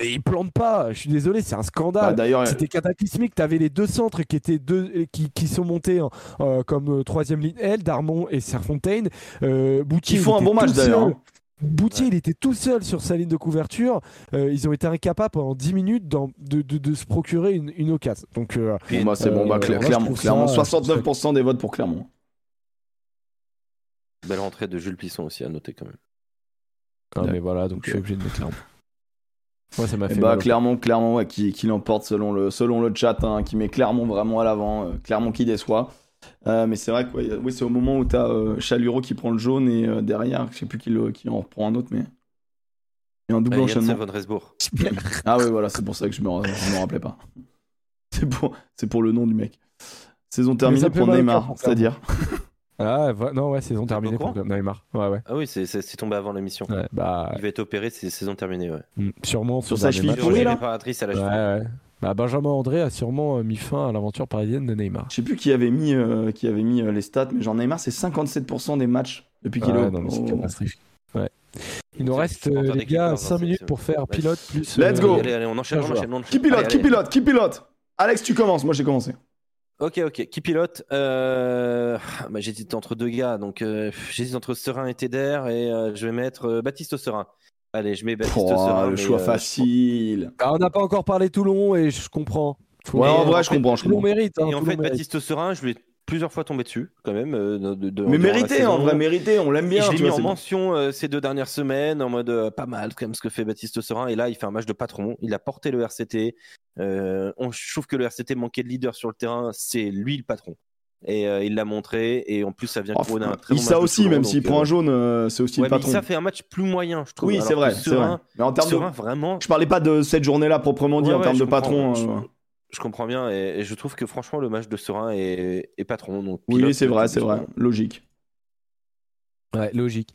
Et ils plantent pas. Je suis désolé, c'est un Bah, scandale. D'ailleurs, C'était cataclysmique. Tu avais les deux centres qui étaient deux, qui, qui sont montés en- euh, comme euh, troisième ligne L, Darmon et Serfontaine. Euh, Boutier, ils font un était bon match tout d'ailleurs. seul. hein. Boutier, il était tout seul sur sa ligne de couverture. Euh, ils ont été incapables pendant 10 minutes de, de- de se procurer une, une occasion. Donc, euh, Bon, bah, c'est bon, bah, Euh, je Clermont, trouve Clermont, ça- 69% des votes pour Clermont. Belle rentrée de Jules Plisson aussi à noter quand même. ah, Ouais. mais voilà, donc je suis obligé de mettre Clermont. Moi, ça m'a fait. bah, mal Clermont, Clermont, ouais, qui, qui l'emporte selon le, selon le chat, hein, qui met Clermont vraiment à l'avant, euh, Clermont qui déçoit. Euh, mais c'est vrai que ouais, a- oui, c'est au moment où t'as euh, Chaluro qui prend le jaune et euh, derrière, je sais plus qui, le, qui en reprend un autre, mais il y a un double enchaînement. Ah oui, voilà, c'est pour ça que je me, je me rappelais pas. C'est pour, c'est pour le nom du mec. Saison terminée pour Neymar, c'est-à-dire. Ah, va- non, ouais, saison terminée pour Neymar. Ouais, ouais. Ah oui, c'est- tombé avant l'émission. Ouais, bah, Il va être opéré, c'est saison terminée. Ouais. mm, sûrement Sur sa cheville là réparatrice à la Ouais, cheville. ouais. Bah, Benjamin André a sûrement euh, mis fin à l'aventure parisienne de Neymar. Je sais plus qui avait mis, euh, qui avait mis euh, les stats, mais genre Neymar, c'est 57% des matchs depuis qu'il Ouais, est. Ouais. Il nous reste, euh, les gars, hein, 5 c'est- minutes pour faire pilote plus. Let's go. Allez, allez, on enchaîne, Un on joueur. enchaîne, on enchaîne. Qui pilote Qui pilote Qui pilote Alex, tu commences. Moi, j'ai commencé. Ok, ok. Qui pilote euh... bah, J'hésite entre deux gars. Donc, euh, j'hésite entre Serein et Teder. Et euh, je vais mettre euh, Baptiste Serein. Allez, je mets Baptiste Oh, Serein. le choix euh, facile. Ah, on n'a pas encore parlé Toulon et je comprends. Faut- Ouais, en vrai, je fait, comprends. Je Toulon comprends. mérite. hein, Et en fait, mérite. Baptiste Serein, je lui ai plusieurs fois tombé dessus, quand même. euh, de- de- de- Mais mérité, en vrai, mérité. On l'aime bien. je l'ai mis vois, en mention euh, ces deux dernières semaines, en mode euh, pas mal, comme ce que fait Baptiste Serein. Et là, il fait un match de patron. Il a porté le RCT. Euh, on, je trouve que le RCT manquait de leader sur le terrain. C'est lui le patron. Et il l'a montré. Et en plus, ça vient Oh, couronner un très bon Issa match aussi, même s'il prend un jaune, c'est aussi Ouais, le mais patron. ça fait un match plus moyen, je trouve. Oui, c'est vrai, c'est vrai. Mais en termes de. Vraiment. Je parlais pas de cette journée-là proprement dit, Ouais, en ouais, termes de patron. Je, je comprends bien. Et, et je trouve que franchement, le match de Serein est, est patron. Donc Oui, c'est vrai, c'est vrai. Logique. Ouais, logique.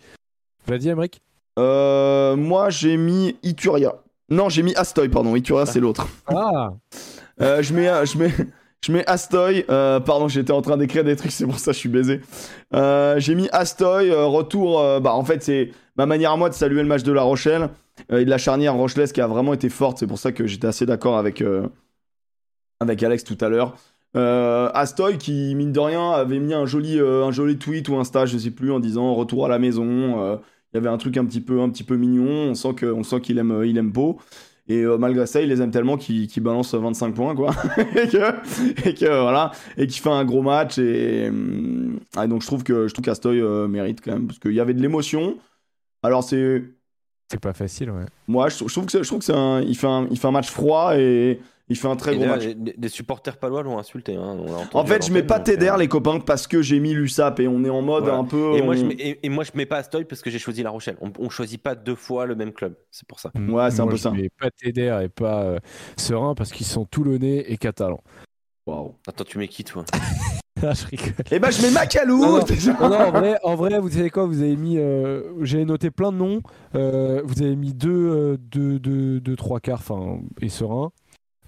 Vas-y, Emmerich. Euh, moi, j'ai mis Ituria. Non, j'ai mis Astoy, pardon. Ituria, c'est l'autre. Ah, Euh, je mets, je mets, je mets Astoy. euh, pardon, j'étais en train d'écrire des trucs, c'est pour ça que je suis baisé. Euh, j'ai mis Astoy. euh, retour. euh, bah, en fait, c'est ma manière à moi de saluer le match de La Rochelle euh, et de la charnière Rochelaise qui a vraiment été forte. C'est pour ça que j'étais assez d'accord avec euh, avec Alex tout à l'heure. Euh, Astoy qui mine de rien avait mis un joli euh, un joli tweet ou Insta, je sais plus, en disant retour à la maison. euh, il y avait un truc un petit peu un petit peu mignon. On sent que on sent qu'il aime il aime beau. Et euh, malgré ça, il les aime tellement qu'il balance 25 points, quoi. et, que, et que, voilà, et qu'il fait un gros match. Et, ah, donc je trouve que je trouve qu'Astoy euh, mérite quand même parce qu'il y avait de l'émotion. Alors c'est c'est pas facile, ouais. moi, je, trouve- je trouve que je trouve que c'est un, il fait un, il fait un match froid et il fait un très Et gros match. les supporters palois l'ont insulté. hein, on En fait, je mets pas Teder euh, les copains parce que j'ai mis l'USAP et on est en mode Voilà. un peu. Et moi, je mets, et, et moi, je mets pas Astoy parce que j'ai choisi La Rochelle. On, on choisit pas deux fois le même club. C'est pour ça. Ouais, c'est un Moi, peu je ça. mets pas Teder et pas euh, Serein parce qu'ils sont toulonnais et catalans. Waouh. Attends, tu mets qui toi? Ah, je rigole. Et ben je mets Macalou. Non, Non, non, en, vrai, en vrai, vous savez quoi Vous avez mis. euh, J'ai noté plein de noms. Euh, vous avez mis deux, euh, deux, deux, deux, trois quarts, enfin, et Serein.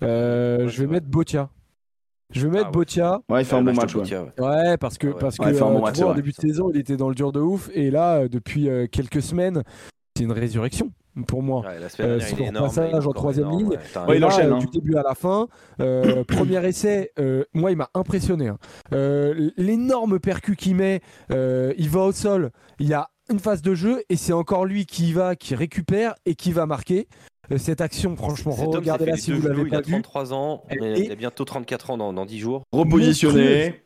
Euh, Ouais, je vais mettre Botia. Je vais mettre Ah ouais. Botia. Ouais, il fait un bon Ouais, match. te Ouais. parce que, Ah ouais. parce que Ouais, il fait un bon euh, match, vois, en début de saison, il était dans le dur de ouf. Et là, euh, depuis euh, quelques semaines, c'est une résurrection pour moi. Ouais, la semaine Euh, son énorme. passage en troisième ligne. ouais, Ouais, il là, enchaîne, hein. Du début à la fin, euh, premier essai, euh, moi il m'a impressionné. hein. Euh, L'énorme percu qu'il met, euh, il va au sol, il y a une phase de jeu et c'est encore lui qui y va, qui récupère et qui va marquer. Euh, cette action, franchement, regardez-la si vous l'avez pas Il a vu. 33 ans, il a bientôt 34 ans dans, dans 10 jours. Repositionné.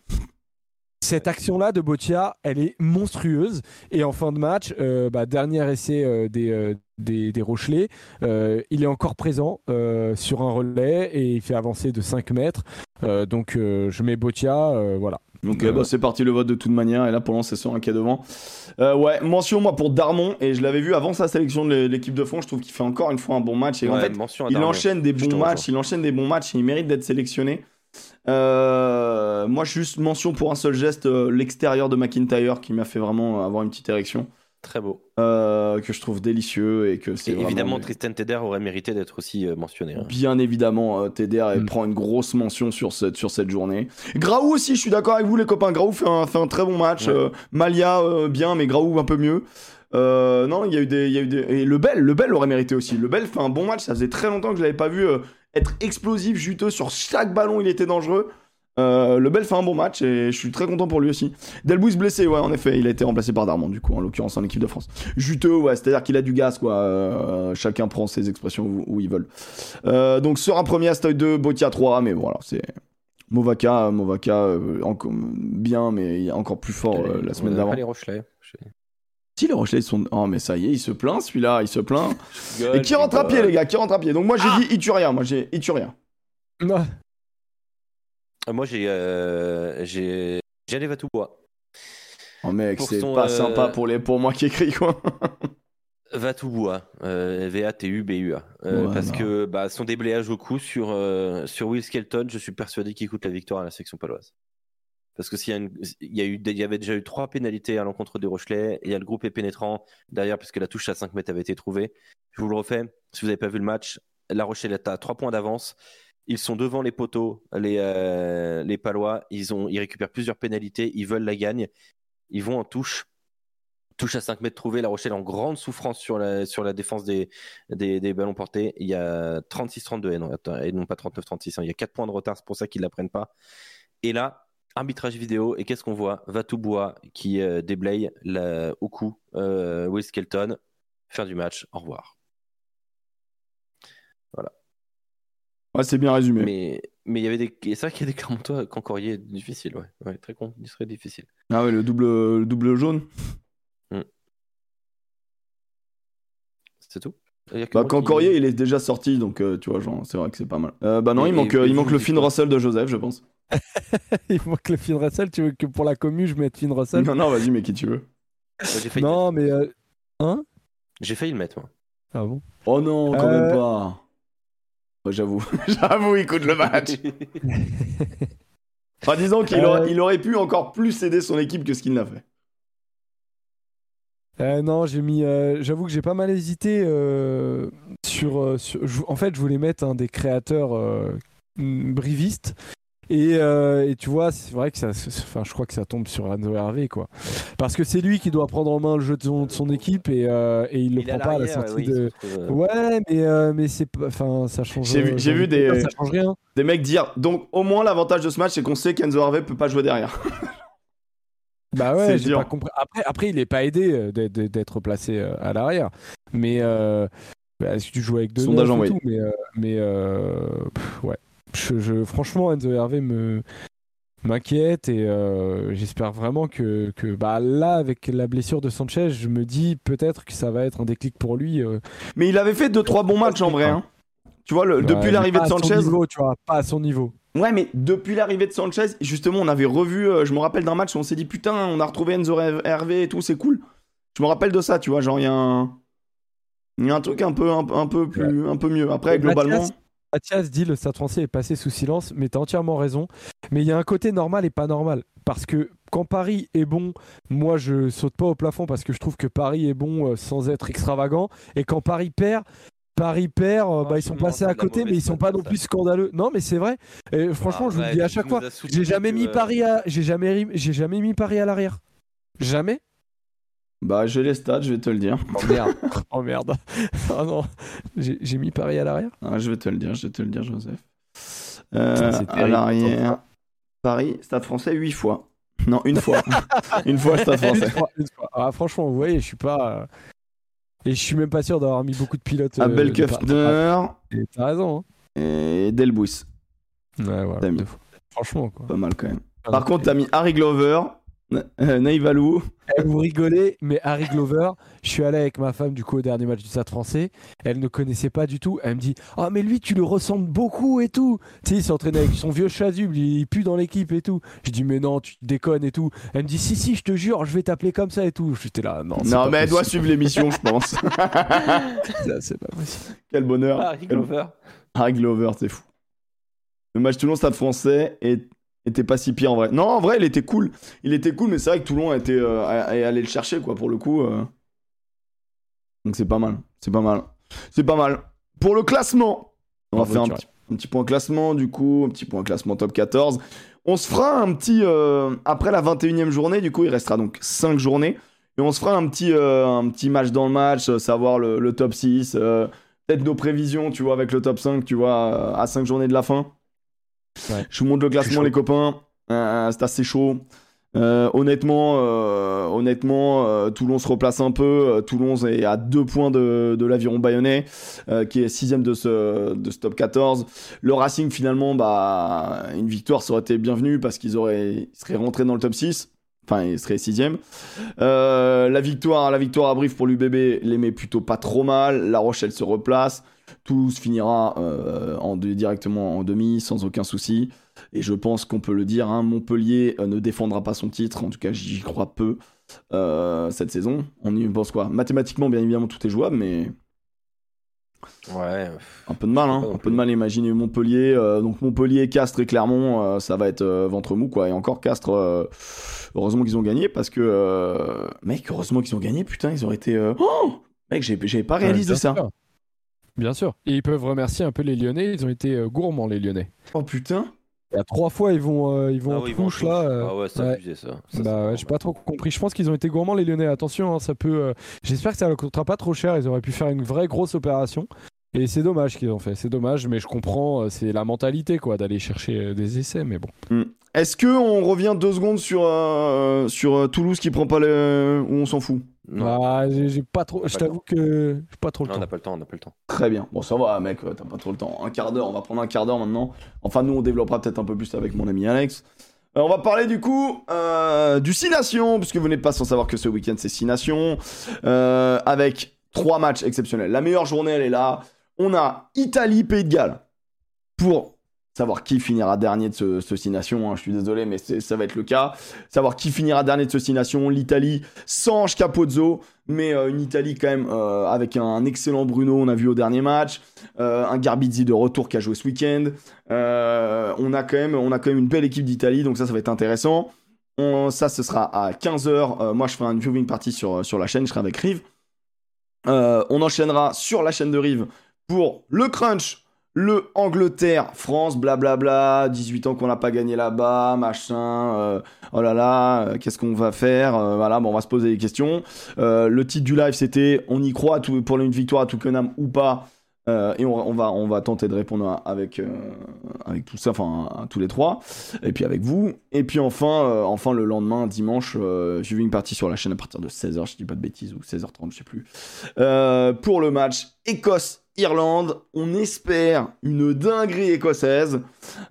Cette action-là de Botia, elle est monstrueuse. Et en fin de match, euh, bah, dernier essai euh, des, euh, des, des Rochelais, euh, il est encore présent euh, sur un relais et il fait avancer de 5 mètres. Euh, donc euh, je mets Botia, euh, voilà. Donc Euh, euh, bah, c'est parti le vote de toute manière. Et là pour l'instant c'est sur un qui est devant. Euh, ouais, mention moi pour Darmon. Et je l'avais vu avant sa sélection de l'é- l'équipe de France, je trouve qu'il fait encore une fois un bon match. Et en fait il enchaîne des bons matchs, il enchaîne des bons matchs et il mérite d'être sélectionné. Euh, moi juste mention pour un seul geste euh, l'extérieur de McIntyre qui m'a fait vraiment avoir une petite érection Très beau. euh, que je trouve délicieux et que c'est évidemment, Tristan Teder aurait mérité d'être aussi euh, mentionné. hein. Bien évidemment, euh, elle Mm. prend une grosse mention sur cette, sur cette journée. Graou aussi, je suis d'accord avec vous les copains. Graou fait un, fait un très bon match. Ouais. Euh, Malia euh, bien, mais Graou un peu mieux. Euh, non, il y a eu des, il y a eu des... Et le Bel, le Bel aurait mérité aussi. Le Bel fait un bon match. Ça faisait très longtemps que je l'avais pas vu euh, être explosif, juteux sur chaque ballon. Il était dangereux. Euh, le Bel fait un bon match et je suis très content pour lui aussi. Delbouis blessé, ouais, en effet, il a été remplacé par Darmon, du coup, en l'occurrence en équipe de France. Juteux, ouais, c'est-à-dire qu'il a du gaz, quoi. Euh, chacun prend ses expressions où, où ils veulent. Euh, donc sur un premier Astoy 2, Botia 3, mais voilà, c'est Movaka, Movaka euh, bien, mais il est encore plus fort euh, la semaine a d'avant. les Rochelais. Je- Si les Rochelais ils sont, oh mais ça y est, il se plaint celui-là, il se plaint. Et qui rentre à pied les gars, qui rentre à pied. Donc moi j'ai Ah dit Ituria, moi j'ai Ituria. Ouais. Euh, Moi, j'ai euh, j'ai tout bois. Oh mec, c'est pas euh, sympa pour les, pour moi qui écris quoi. Vatouboua, euh, V-A-T-U-B-U-A. Euh, Ouais, parce non. que bah, son déblayage au coup sur, euh, sur Will Skelton, je suis persuadé qu'il coûte la victoire à la section paloise. Parce que s'il y, a une- il y, a eu, il y avait déjà eu trois pénalités à l'encontre des Rochelais, et il y a le groupe est pénétrant derrière, puisque la touche à 5 mètres avait été trouvée. Je vous le refais, si vous n'avez pas vu le match, La Rochelle est à 3 points d'avance. Ils sont devant les poteaux, les, euh, les Palois. Ils, ont, ils récupèrent plusieurs pénalités. Ils veulent la gagne. Ils vont en touche. Touche à 5 mètres trouvés. La Rochelle en grande souffrance sur la, sur la défense des, des, ballons portés. Il y a 36-32 et non, attends, et non pas 39-36. hein. Il y a 4 points de retard. C'est pour ça qu'ils ne la prennent pas. Et là, arbitrage vidéo. Et qu'est-ce qu'on voit? Vatoubois qui euh, déblaye la- au cou euh, Will Skelton. Fin du match. Au revoir. Ouais, c'est bien résumé. Mais mais il y avait des et c'est vrai qu'il y a des Clermontois Concorier difficile ouais. ouais très con très difficile Ah ouais, le double, le double jaune. c'est tout Il Bah, qui- Corrier, il est déjà sorti, donc euh, tu vois, genre, c'est vrai que c'est pas mal. Euh, bah non, Et- il manque, et- euh, il manque le Finn Russell de Joseph, je pense. Il manque le Finn Russell. Tu veux que pour la commu, je mette Finn Russell? Non, non, vas-y, mais qui tu veux. Ouais, Non, mais. euh, Hein? J'ai failli le mettre moi Ah bon? Oh non, quand Euh. même pas. J'avoue, j'avoue, il coûte le match. En disant qu'il Euh. aurait, il aurait pu encore plus aider son équipe que ce qu'il n'a fait. Euh, non, j'ai mis. euh, J'avoue que j'ai pas mal hésité euh, sur, sur- je- En fait, je voulais mettre un des créateurs brivistes. Et, euh, et tu vois, c'est vrai que ça. c'est- Enfin, je crois que ça tombe sur Enzo Hervé, quoi. Parce que c'est lui qui doit prendre en main le jeu de son, de son équipe et, euh, et il le Il prend pas à la sortie oui, de. euh, Ouais, mais, euh, mais c'est pas. Enfin, ça change. J'ai vu- des- Ça change rien. Des mecs dire, donc au moins l'avantage de ce match, c'est qu'on sait qu'Enzo Harvey peut pas jouer derrière. Bah C'est ouais, j'ai dur. pas compris. Après, après, il est pas aidé d'être- d'être placé à l'arrière. Mais euh, bah, si tu joues avec deux Sondage envoyé. tout, mais, euh, mais euh, pff, ouais. Je, je- franchement, Enzo Hervé me m'inquiète et euh, j'espère vraiment que, que bah là avec la blessure de Sanchez je me dis peut-être que ça va être un déclic pour lui euh. Mais il avait fait 2-3 bons matchs en vrai. hein. Tu vois, le- Ouais, depuis l'arrivée de à son Sanchez. niveau, tu vois pas à son niveau Ouais, mais depuis l'arrivée de Sanchez, justement, on avait revu. euh, je me rappelle d'un match où on s'est dit putain, on a retrouvé Enzo Hervé et tout, c'est cool. Je me rappelle de ça, tu vois, genre il y a un. Il y a un truc un peu, un, un peu plus, un peu mieux. Après, globalement. Mathias- Mathias dit le Stade français est passé sous silence, mais t'as entièrement raison. Mais il y a un côté normal et pas normal. Parce que quand Paris est bon, moi je saute pas au plafond parce que je trouve que Paris est bon euh, sans être extravagant. Et quand Paris perd, Paris perd, euh, bah, ils sont passés à côté, mais ils sont pas non plus scandaleux. Non, mais c'est vrai. Et franchement, je vous le dis à tu chaque fois. J'ai jamais tu, mis euh, Paris à, j'ai jamais, ri- j'ai jamais mis Paris à l'arrière. Jamais. Bah, j'ai les stats, je vais te le dire. Oh merde. oh merde. oh non. J'ai mis Paris à l'arrière? Ah, je vais te le dire, je vais te le dire, Joseph. Euh, à l'arrière, Paris, Stade français, 8 fois. Non, une fois. une fois, Stade Une français. fois, une fois. Ah, franchement, vous voyez, je suis pas. euh, Et je suis même pas sûr d'avoir mis beaucoup de pilotes. euh, Abel Kufner Et T'as raison. et Delbouis. Hein. Ouais, voilà. Mis. Franchement, quoi. Pas mal quand même. Par contre, t'as mis Harry Glover, euh, Naïvalou. Vous rigolez, mais Harry Glover, je suis allé avec ma femme du coup au dernier match du Stade français. Elle ne connaissait pas du tout. Elle me dit Ah, mais lui, tu le ressembles beaucoup et tout. Tu sais, il s'entraînait avec son vieux chasuble, il pue dans l'équipe et tout. Je dis Mais non, tu déconnes et tout. Elle me dit Si, si, je te jure, je vais t'appeler comme ça et tout. J'étais là Non, Non, pas mais elle doit suivre l'émission, je pense. Ça, C'est pas possible. Quel bonheur. Harry Glover. Harry Glover, c'est fou. Le match Toulon Stade français est- était pas si pire en vrai. Non, en vrai, il était cool. Il était cool, mais c'est vrai que Toulon a été euh, allé le chercher quoi pour le coup. euh. Donc c'est pas mal, c'est pas mal, c'est pas mal. Pour le classement, on va faire un petit, un petit point classement du coup, un petit point classement top 14. On se fera un petit euh, après la 21e journée. Du coup, il restera donc 5 journées et on se fera un petit euh, un petit match dans le match, savoir le, le top 6. euh, Peut-être nos prévisions, tu vois, avec le top 5, tu vois, à 5 journées de la fin. Ouais. Je vous montre le classement, les copains. Euh, c'est assez chaud. Euh, honnêtement, euh, honnêtement euh, Toulon se replace un peu. Toulon est à deux points de, de l'aviron bayonnais, qui est sixième de ce, de ce top 14. Le Racing, finalement, bah, une victoire, ça aurait été bienvenue parce qu'ils auraient, ils seraient rentrés dans le top 6. Enfin, ils seraient sixième. Euh, la victoire, la victoire à Brive pour l'UBB les met plutôt pas trop mal. La Rochelle se replace. Toulouse finira euh, en deux- directement en demi sans aucun souci. Et je pense qu'on peut le dire, hein, Montpellier euh, ne défendra pas son titre. En tout cas, j'y crois peu euh, cette saison. On y pense quoi? Mathématiquement, bien évidemment, tout est jouable, mais Ouais. un peu de mal, hein, un peu de mal à imaginer Montpellier. euh, donc Montpellier, Castres et Clermont, euh, ça va être euh, ventre mou quoi. Et encore Castres, euh, heureusement qu'ils ont gagné parce que euh, mec, heureusement qu'ils ont gagné. Putain, ils auraient été. euh, Oh mec, j'ai- j'avais pas réalisé ça. sûr. Bien sûr. Et ils peuvent remercier un peu les Lyonnais. Ils ont été euh, gourmands, les Lyonnais. Oh putain. Il y a trois fois, ils vont, euh, ils vont Ah en oui, ils vont en touche, touche. là. euh, Ah ouais, c'est ouais. abusé ça. Ça, Bah ouais, j'ai pas trop compris. Je pense qu'ils ont été gourmands les Lyonnais. Attention, hein, ça peut. euh, J'espère que ça ne coûtera pas trop cher. Ils auraient pu faire une vraie grosse opération. Et c'est dommage qu'ils ont fait. C'est dommage, mais je comprends. euh, C'est la mentalité quoi d'aller chercher euh, des essais. Mais bon. Est-ce que on revient deux secondes sur, euh, sur euh, Toulouse qui prend pas le. ou on s'en fout? Non, Ah, j'ai pas trop. Je t'avoue que j'ai pas trop le Non, on temps. n'a pas le temps, on n'a pas le temps. Très bien. Bon, ça va, mec, euh, t'as pas trop le temps. Un quart d'heure, on va prendre un quart d'heure maintenant. Enfin, nous, on développera peut-être un peu plus avec mon ami Alex. Euh, on va parler du coup euh, du 6 Nations, puisque vous n'êtes pas sans savoir que ce week-end c'est 6 Nations, euh, avec trois matchs exceptionnels. La meilleure journée, elle est là. On a Italie-Pays de Galles pour savoir qui finira dernier de ce, ce 6 Nations. hein. Je suis désolé, mais ça va être le cas. Savoir qui finira dernier de ce 6 Nations. L'Italie sans Capozzo, mais euh, une Italie quand même euh, avec un excellent Bruno, on a vu au dernier match. Euh, un Garbizzi de retour qui a joué ce week-end. On, a quand même, on a quand même une belle équipe d'Italie, donc ça, ça va être intéressant. Ça, ce sera à 15h. moi, je ferai une viewing party sur, sur la chaîne, je serai avec Rive. On enchaînera sur la chaîne de Rive pour le crunch, le Angleterre, France, blablabla, 18 ans qu'on n'a pas gagné là-bas, machin, euh, oh là là, euh, qu'est-ce qu'on va faire Euh, Voilà, on va se poser des questions. Le titre du live, c'était on y croit pour une victoire à Twickenham ou pas et on, va, tenter de répondre avec, avec tout ça, enfin tous les trois, et puis avec vous. Et puis enfin, enfin le lendemain, dimanche, j'ai vu une partie sur la chaîne à partir de 16h, je dis pas de bêtises, ou 16h30, je sais plus. Pour le match Écosse-Irlande, on espère une dinguerie écossaise.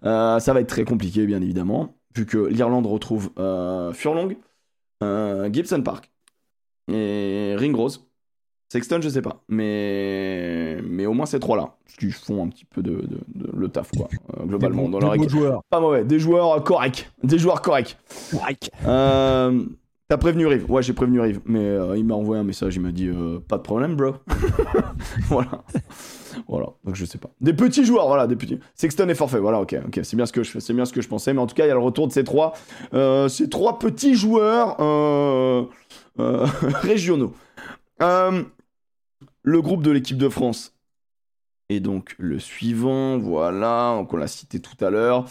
Euh, ça va être très compliqué, bien évidemment, vu que l'Irlande retrouve euh, Furlong, euh, Gibson Park et Ringrose. Sexton, je sais pas, mais mais au moins ces trois-là, qui font un petit peu de, de- de- le taf quoi, globalement Des dans leur équipe. joueurs. Pas mauvais, des joueurs corrects, des joueurs corrects. Euh, T'as prévenu Rive Ouais, j'ai prévenu Rive, mais euh, il m'a envoyé un message, il m'a dit euh, pas de problème, bro. voilà. Voilà, donc je sais pas. Des petits joueurs, voilà, des petits. Sexton est forfait, voilà, ok, ok, c'est bien ce que je, c'est bien ce que je pensais, mais en tout cas, il y a le retour de ces trois, euh, ces trois petits joueurs euh, euh, régionaux. Le groupe de l'équipe de France est donc le suivant, voilà, donc on l'a cité tout à l'heure.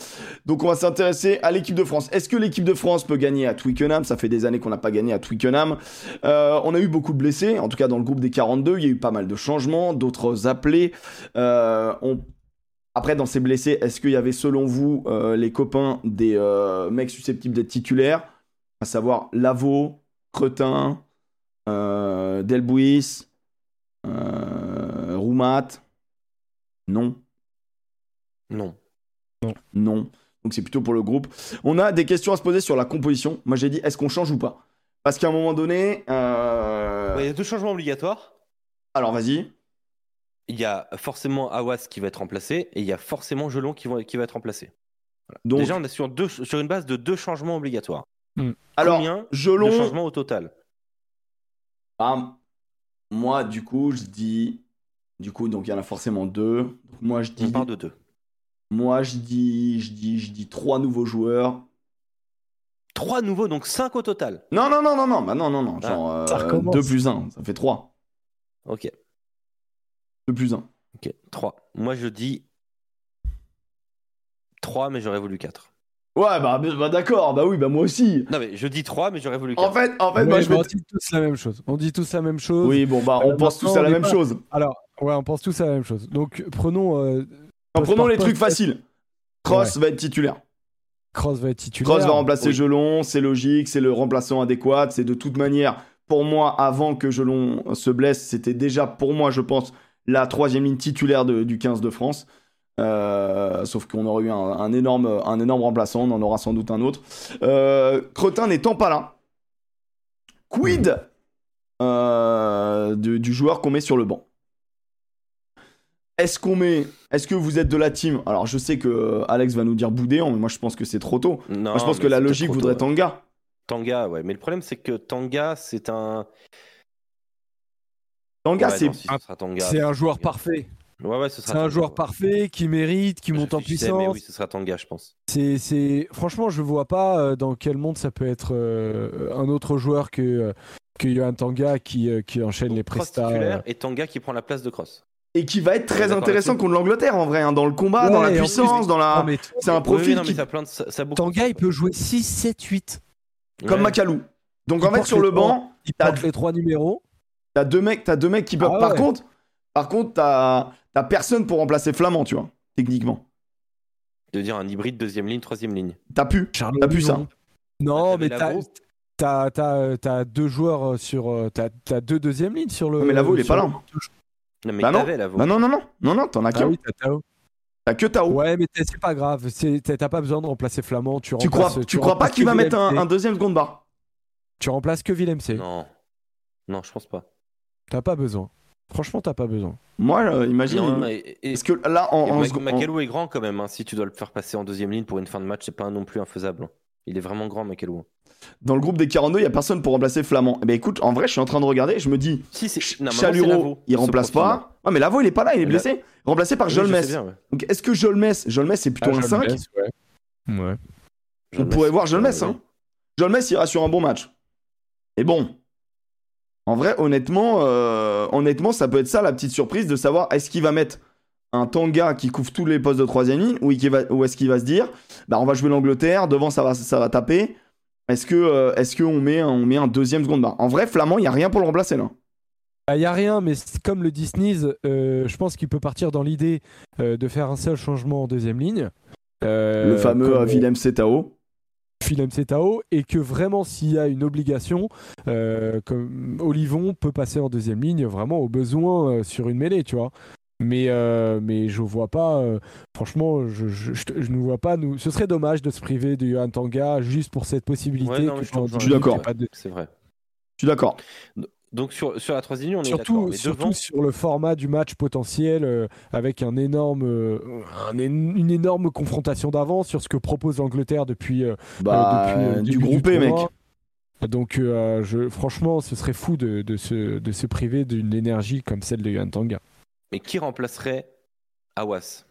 Donc on va s'intéresser à l'équipe de France. Est-ce que l'équipe de France peut gagner à Twickenham? Ça fait des années qu'on n'a pas gagné à Twickenham. Euh, on a eu beaucoup de blessés, en tout cas dans le groupe des 42, il y a eu pas mal de changements, d'autres appelés. Euh, Après, dans ces blessés, est-ce qu'il y avait selon vous euh, les copains des mecs susceptibles d'être titulaires? À savoir Lavaux, Cretin, Delbuis, euh, Roumat Non. Non. Non. Donc c'est plutôt pour le groupe. On a des questions à se poser sur la composition. Moi j'ai dit est-ce qu'on change ou pas? Parce qu'à un moment donné. euh, Il y a deux changements obligatoires. Alors vas-y. Il y a forcément Awas qui va être remplacé et il y a forcément Gelon qui, vont- qui va être remplacé. Donc, Déjà, on est sur, deux, sur une base de deux changements obligatoires. alors, Combien de Gelon. changements au total? Ah, moi du coup je dis. Du coup, donc il y en a forcément deux. Donc, moi je On dis. part de deux. Moi je dis. Je dis. Je dis trois nouveaux joueurs. Trois nouveaux, donc cinq au total. Non, non, non, non, non. Bah non, non, non. Ah, Genre ça euh, recommence. 2 plus 1. Ça fait 3. Ok, 2 plus 1. ok, trois. Moi, je dis trois, mais j'aurais voulu quatre. Ouais, bah, bah, d'accord. Bah oui, bah moi aussi. Non, mais je dis trois, mais j'aurais voulu En quatre. fait, en fait, Ouais, moi je vais. on dit tous la même chose. On dit tous la même chose. Oui, bon, bah on Euh, pense tous à la on même pas- chose. Alors, ouais, on pense tous à la même chose. Donc, prenons. euh, En prenons les trucs faciles. Cross va être titulaire. Cross va être titulaire. Cross va remplacer oui. Gelon, c'est logique, c'est le remplaçant adéquat. C'est de toute manière, pour moi, avant que Gelon se blesse, c'était déjà pour moi, je pense, la troisième ligne titulaire de- du 15 de France. Euh, sauf qu'on aurait eu un, un énorme, un énorme remplaçant, on en aura sans doute un autre. Euh, Cretin n'étant pas là, quid euh, de- du joueur qu'on met sur le banc? Est-ce qu'on met, est-ce que vous êtes de la team? Alors je sais que euh, Alex va nous dire Boudéan, mais moi je pense que c'est trop tôt. Non, Moi, je pense que la logique voudrait tôt. Tanga. Tanga, ouais. Mais le problème, c'est que Tanga, c'est un. Tanga, Ouais, c'est. si, un joueur parfait. Ouais, ouais, ce sera C'est un Tanga, joueur parfait qui mérite, qui Je monte en réfléchissais, Mais puissance. oui, ce sera Tanga, je pense. C'est, c'est... Franchement, je vois pas euh, dans quel monde ça peut être euh, un autre joueur que, que Johan Tanga qui, qui enchaîne les prestats. et Tanga qui prend la place de Cross. Et qui va être très intéressant contre l'Angleterre en vrai, hein, dans le combat, dans la puissance, dans la. C'est un profil oui, non, mais qui, ça plante, ça, ça a beaucoup. Tanga, il peut jouer 6, 7, 8. comme Ouais. Macalou. Donc Il en fait sur le banc, Il T'as- porte les trois numéros. t'as deux mecs, t'as deux mecs qui peuvent. Ah Par ouais. contre, par contre, t'as personne pour remplacer Flamand, tu vois, techniquement. De dire un hybride deuxième ligne, troisième ligne. T'as pu. Charles T'as pu ça. Non, mais t'as, t'as, deux joueurs euh, sur. euh, T'as, t'as deux deuxième lignes sur le. Non, mais Lavaux, il est pas le- là. Non, mais Bah non. là. Bah non, non, non, non, non, t'en as Ah oui, t'as Tao. T'as que Tao. Ouais, mais c'est pas grave. T'as pas besoin de remplacer Flamand. Tu, tu crois, tu crois pas qu'il va mettre un, deuxième seconde barre? Tu remplaces que Willem C. Non. Non, je pense pas. T'as pas besoin. Franchement, t'as pas besoin. Moi, euh, imagine. Non, et- et- Parce que là, en, en Macalou est grand quand même. hein, Si tu dois le faire passer en deuxième ligne pour une fin de match, c'est pas non plus infaisable. Il est vraiment grand, Macalou. dans le groupe des 42, il y a personne pour remplacer Flamand. Eh ben écoute, en vrai, je suis en train de regarder, je me dis, Si, c'est. Non, Chaluro, il ce remplace pas. Ah, mais Lavo, il est pas là, il est blessé. Remplacé par Oui, Jolmes. bien, ouais. Donc, est-ce que Jolmes, Jolmes, c'est plutôt Ah, un je 5 le laisse, ouais. Ouais. On pourrait voir Jolmes, euh, hein. Jolmes ira sur un bon match. Et bon, en vrai, honnêtement, euh, honnêtement, ça peut être ça la petite surprise de savoir est-ce qu'il va mettre un Tanga qui couvre tous les postes de troisième ligne ou, est-ce qu'il va se dire bah on va jouer l'Angleterre, devant ça va, ça va taper. Est-ce que euh, est-ce qu'on met, un- on met un deuxième seconde barre? En vrai, Flamand, il n'y a rien pour le remplacer là. Il n'y a rien, mais comme le dit Sneeze, euh, je pense qu'il peut partir dans l'idée euh, de faire un seul changement en deuxième ligne. Le fameux Willem Setao. Philem Setao, et que vraiment, s'il y a une obligation, comme Olivon peut passer en deuxième ligne vraiment au besoin sur une mêlée, tu vois. Mais, euh, mais je vois pas, euh, franchement, je, je, je, je ne vois pas. Nous, ce serait dommage de se priver de Johan Tanga juste pour cette possibilité. Ouais, non, que je suis d'accord. de- C'est vrai. Je suis d'accord. Donc sur, sur la troisième ligne, on est d'accord. Surtout, Mais surtout devant, sur le format du match potentiel, euh, avec un énorme, euh, un une énorme confrontation d'avance sur ce que propose l'Angleterre depuis, euh, Bah, euh, depuis du groupé, mec. Donc, euh, je, franchement, ce serait fou de, de, se, de se priver d'une énergie comme celle de Johan Tanga. Mais qui remplacerait Awas?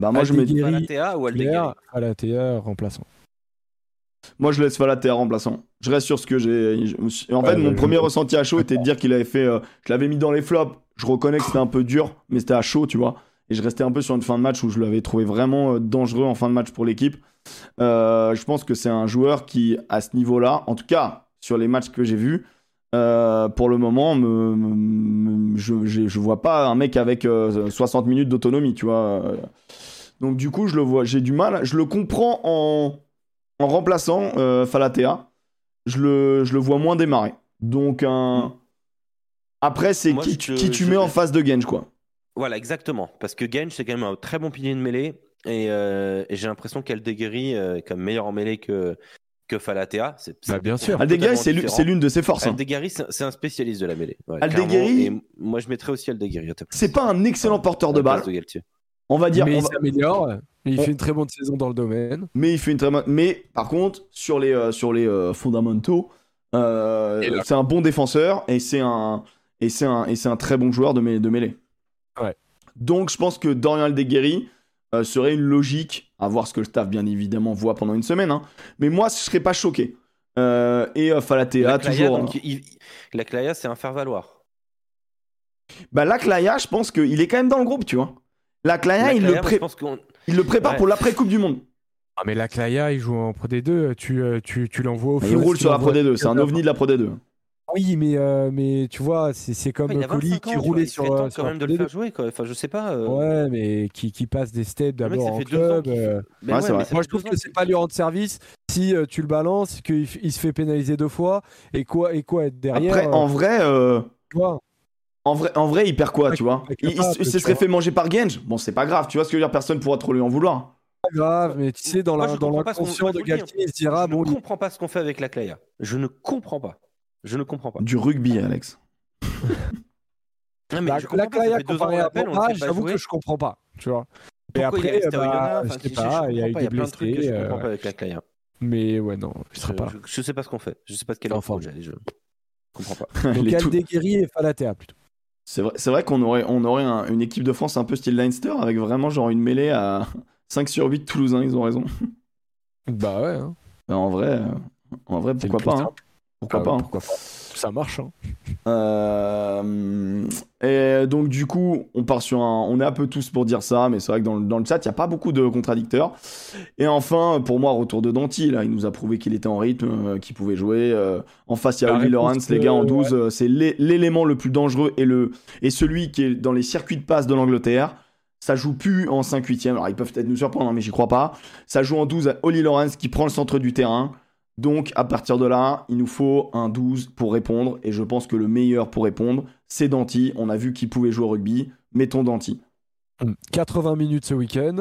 Bah moi je mets, Aldeguerri, Falatea ou Aldeguerri Claire, Alatea, remplaçant. moi je laisse Falater remplaçant. Je reste sur ce que j'ai. me En Ouais, fait, mon premier ressenti à chaud était de dire qu'il avait fait. euh, je l'avais mis dans les flops. Je reconnais que c'était un peu dur, mais c'était à chaud, tu vois. Et je restais un peu sur une fin de match où je l'avais trouvé vraiment euh, dangereux en fin de match pour l'équipe. Euh, je pense que c'est un joueur qui, à ce niveau-là, en tout cas sur les matchs que j'ai vus, euh, pour le moment, me, me- me- je, je vois pas un mec avec euh, 60 minutes d'autonomie, tu vois. Euh, Donc du coup, je le vois, j'ai du mal. Je le comprends en, en remplaçant euh, Falatea. Je le, je le vois moins démarrer. Donc un. Après, c'est qui, je tu- qui mets en face de Genge, quoi. Voilà, exactement. Parce que Genge, c'est quand même un très bon pilier de mêlée. Et, euh, et j'ai l'impression qu'Aldeguerri euh, est quand même meilleur en mêlée que, que Falatea. C'est, c'est Bah, bien sûr. Aldeguerri, c'est l'une- différent. c'est l'une de ses forces. hein. Aldeguerri, c'est c'est un spécialiste de la mêlée. Ouais, Aldeguerri- clairement. Et moi, je mettrais aussi Aldeguerri. C'est pas un excellent porteur de balle. de. On va dire. mais on il va- s'améliore. Il On- fait une très bonne saison dans le domaine. Mais il fait une très bonne. Mais par contre, sur les, euh, sur les euh, fondamentaux, euh, c'est un bon défenseur et c'est un, et c'est un, et c'est un très bon joueur de, mê- de mêlée. Ouais. Donc je pense que Dorian Aldeguerri euh, serait une logique, à voir ce que le staff bien évidemment voit pendant une semaine. hein. Mais moi, je serais pas choqué. Euh, et euh, Falatea, toujours. donc, il- il- la Claya, c'est un faire-valoir. Bah, la Claya, je pense qu'il est quand même dans le groupe, tu vois. La Claya, La il, le pré- il le prépare Ouais. pour l'après-Coupe du Monde. Ah, mais la Claya, il joue en Pro D2. Tu, euh, tu, tu l'envoies au Il feu. roule tu sur la Pro l'envoies- D2, c'est un ovni de la Pro D2. Oui, mais, euh, mais tu vois, c'est c'est comme Ouais, il 25 qui roulait il sur, temps euh, sur quand même de le faire D2. jouer. Quoi. Enfin, je sais pas. euh, Ouais, mais qui, qui passe des steps d'abord ça en fait deux ans club. euh, Mais Ouais, ouais, mais Moi, je trouve que c'est pas lui rendre service si euh, tu le balances, qu'il il se fait pénaliser deux fois et quoi, et quoi être derrière. Après, euh, en vrai, euh, vois. en vrai, en vrai, il perd quoi, tu vois? Il, il- il se serait vois. fait manger par Genge? Bon, c'est pas grave, tu vois ce que je veux dire Personne pourra trop lui en vouloir. pas grave, mais tu sais, dans l'inconscient de dis, Galtier, il se dira je bon, ne il- comprends pas ce qu'on fait avec la Claya. Je ne comprends pas. Je ne comprends pas. Du rugby, Alex. Non, mais la, je la pas, ça comparé à Pogba, ne j'avoue que je comprends pas, tu vois. Et Pourquoi après, bah, je sais je- pas, je il y a eu comprends des pas, plein de trucs que blessés. je euh, comprends pas avec la Claya. Mais ouais, non, je pas. je sais pas ce qu'on fait. Je sais pas de quel Enfin. projet. Je comprends pas. Donc Il est tout- Aldeguerri et Falatea plutôt. C'est vrai, c'est vrai qu'on aurait, on aurait un- une équipe de France un peu style Leinster avec vraiment genre une mêlée à 5 sur 8 Toulousains, ils ont raison. Bah ouais. hein. Mais en vrai, euh, en vrai pourquoi pas hein. Pourquoi Ah, pas hein. Pourquoi pas Ça marche. Hein. Euh, et donc du coup, on part sur un, on est un peu tous pour dire ça, mais c'est vrai que dans, le- dans le chat, il y a pas beaucoup de contradicteurs. Et enfin, pour moi, retour de Danti, là, il nous a prouvé qu'il était en rythme, euh, qu'il pouvait jouer. euh, en face, il y a Oli Lawrence, les gars, en euh, 12, euh, c'est l'é- l'élément le plus dangereux et le et celui qui est dans les circuits de passe de l'Angleterre. Ça joue plus en 5 8 Alors ils peuvent peut-être nous surprendre, hein, mais j'y crois pas. Ça joue en 12 à Oli Lawrence qui prend le centre du terrain. Donc à partir de là, il nous faut un 12 pour répondre. Et je pense que le meilleur pour répondre, c'est Danti. On a vu qu'il pouvait jouer au rugby. Mettons Danti. 80 minutes ce week-end.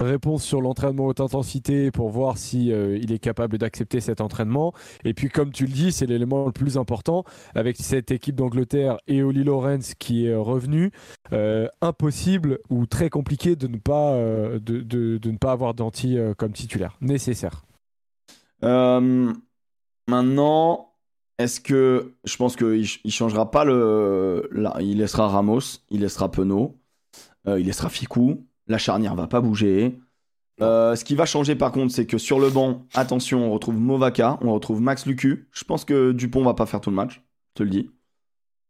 Réponse sur l'entraînement haute intensité pour voir si euh, il est capable d'accepter cet entraînement. Et puis, comme tu le dis, c'est l'élément le plus important avec cette équipe d'Angleterre et Oli Lawrence qui est revenu. euh, impossible ou très compliqué de ne pas, euh, de, ne pas avoir Danti euh, comme titulaire. Nécessaire. Euh, maintenant, est-ce que je pense qu'il il changera pas le. Là, il laissera Ramos, il laissera Penaud, euh, il laissera Ficou. La charnière va pas bouger. Euh, ce qui va changer par contre, c'est que sur le banc, attention, on retrouve Movaka, on retrouve Max Lucu. Je pense que Dupont va pas faire tout le match, je te le dis.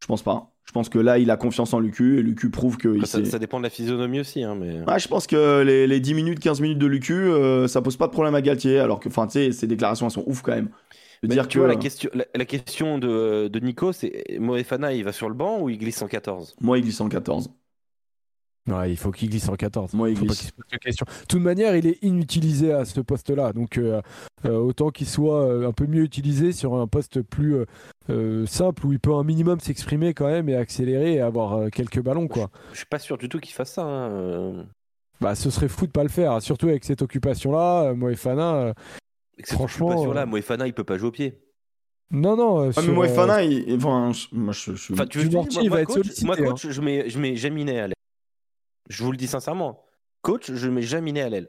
Je pense pas. Je pense que là, il a confiance en Lucu et Lucu prouve que ça, dépend de la physionomie aussi. Hein, mais... Ouais, je pense que les, les 10 minutes, 15 minutes de Lucu, euh, ça pose pas de problème à Galtier, alors que, enfin, tu sais, ses déclarations, elles sont ouf quand même. De Mais dire tu que vois, la question, la, la question de, de Nico, c'est Moefana, il va sur le banc ou il glisse en 14 moi, il glisse en 14. Ouais, il faut qu'il glisse en 14. Moi, il Faut pas glisse. qu'il se pose de toute manière, il est inutilisé à ce poste-là. Donc, euh, euh, autant qu'il soit euh, un peu mieux utilisé sur un poste plus euh, simple où il peut un minimum s'exprimer quand même et accélérer et avoir euh, quelques ballons. quoi. Je suis pas sûr du tout qu'il fasse ça. hein, euh, Bah, ce serait fou de pas le faire, surtout avec cette occupation-là. Euh, Moefana, euh, avec cette Franchement, occupation-là, euh, Moefana, il peut pas jouer au pied. non, non. euh, Ah, mais sur, moi, euh, Fana, il, il- enfin, je- moi, je, je- Enfin, tu veux je dise, moi, il va moi, être coach, sollicité, moi, hein. coach, je mets, je mets Jaminet à l'aile. Je vous le dis sincèrement. Coach, je mets Jaminet à l'aile.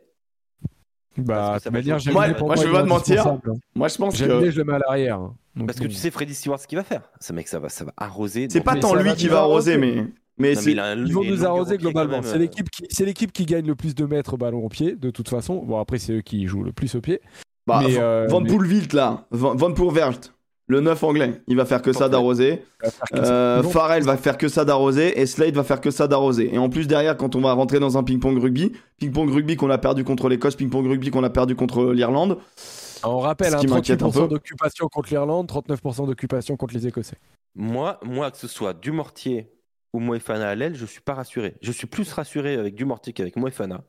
Bah, de manière. Moi, pour moi, je vais pas te mentir. hein. moi, je pense que je le mets à l'arrière. hein. Parce que tu sais, Freddy Stewart, ce qu'il va faire. Ce mec, ça va, ça va arroser. c'est pas tant lui qui va arroser, mais, mais non, c'est. mais il un- Ils vont nous arroser globalement. C'est euh, l'équipe qui, c'est l'équipe qui gagne le plus de mètres ballon au pied, de toute façon. Bon, après, c'est eux qui jouent le plus au pied. Bah, mais, Van- euh, Van mais- là, Van, Van Poelvergt, le 9 anglais, il va faire que ça d'arroser. Euh, Farrell va faire que ça d'arroser et Slade va faire que ça d'arroser. Et en plus derrière, quand on va rentrer dans un ping-pong rugby, ping-pong rugby qu'on a perdu contre l'Écosse, ping-pong rugby qu'on a perdu contre l'Irlande, On rappelle, Ce hein, qui m'inquiète un 38% peu. d'occupation contre l'Irlande, 39% d'occupation contre les Écossais. Moi, moi, que ce soit Dumortier ou Moefana à l'aile, je suis pas rassuré. Je suis plus rassuré avec Dumortier qu'avec Moefana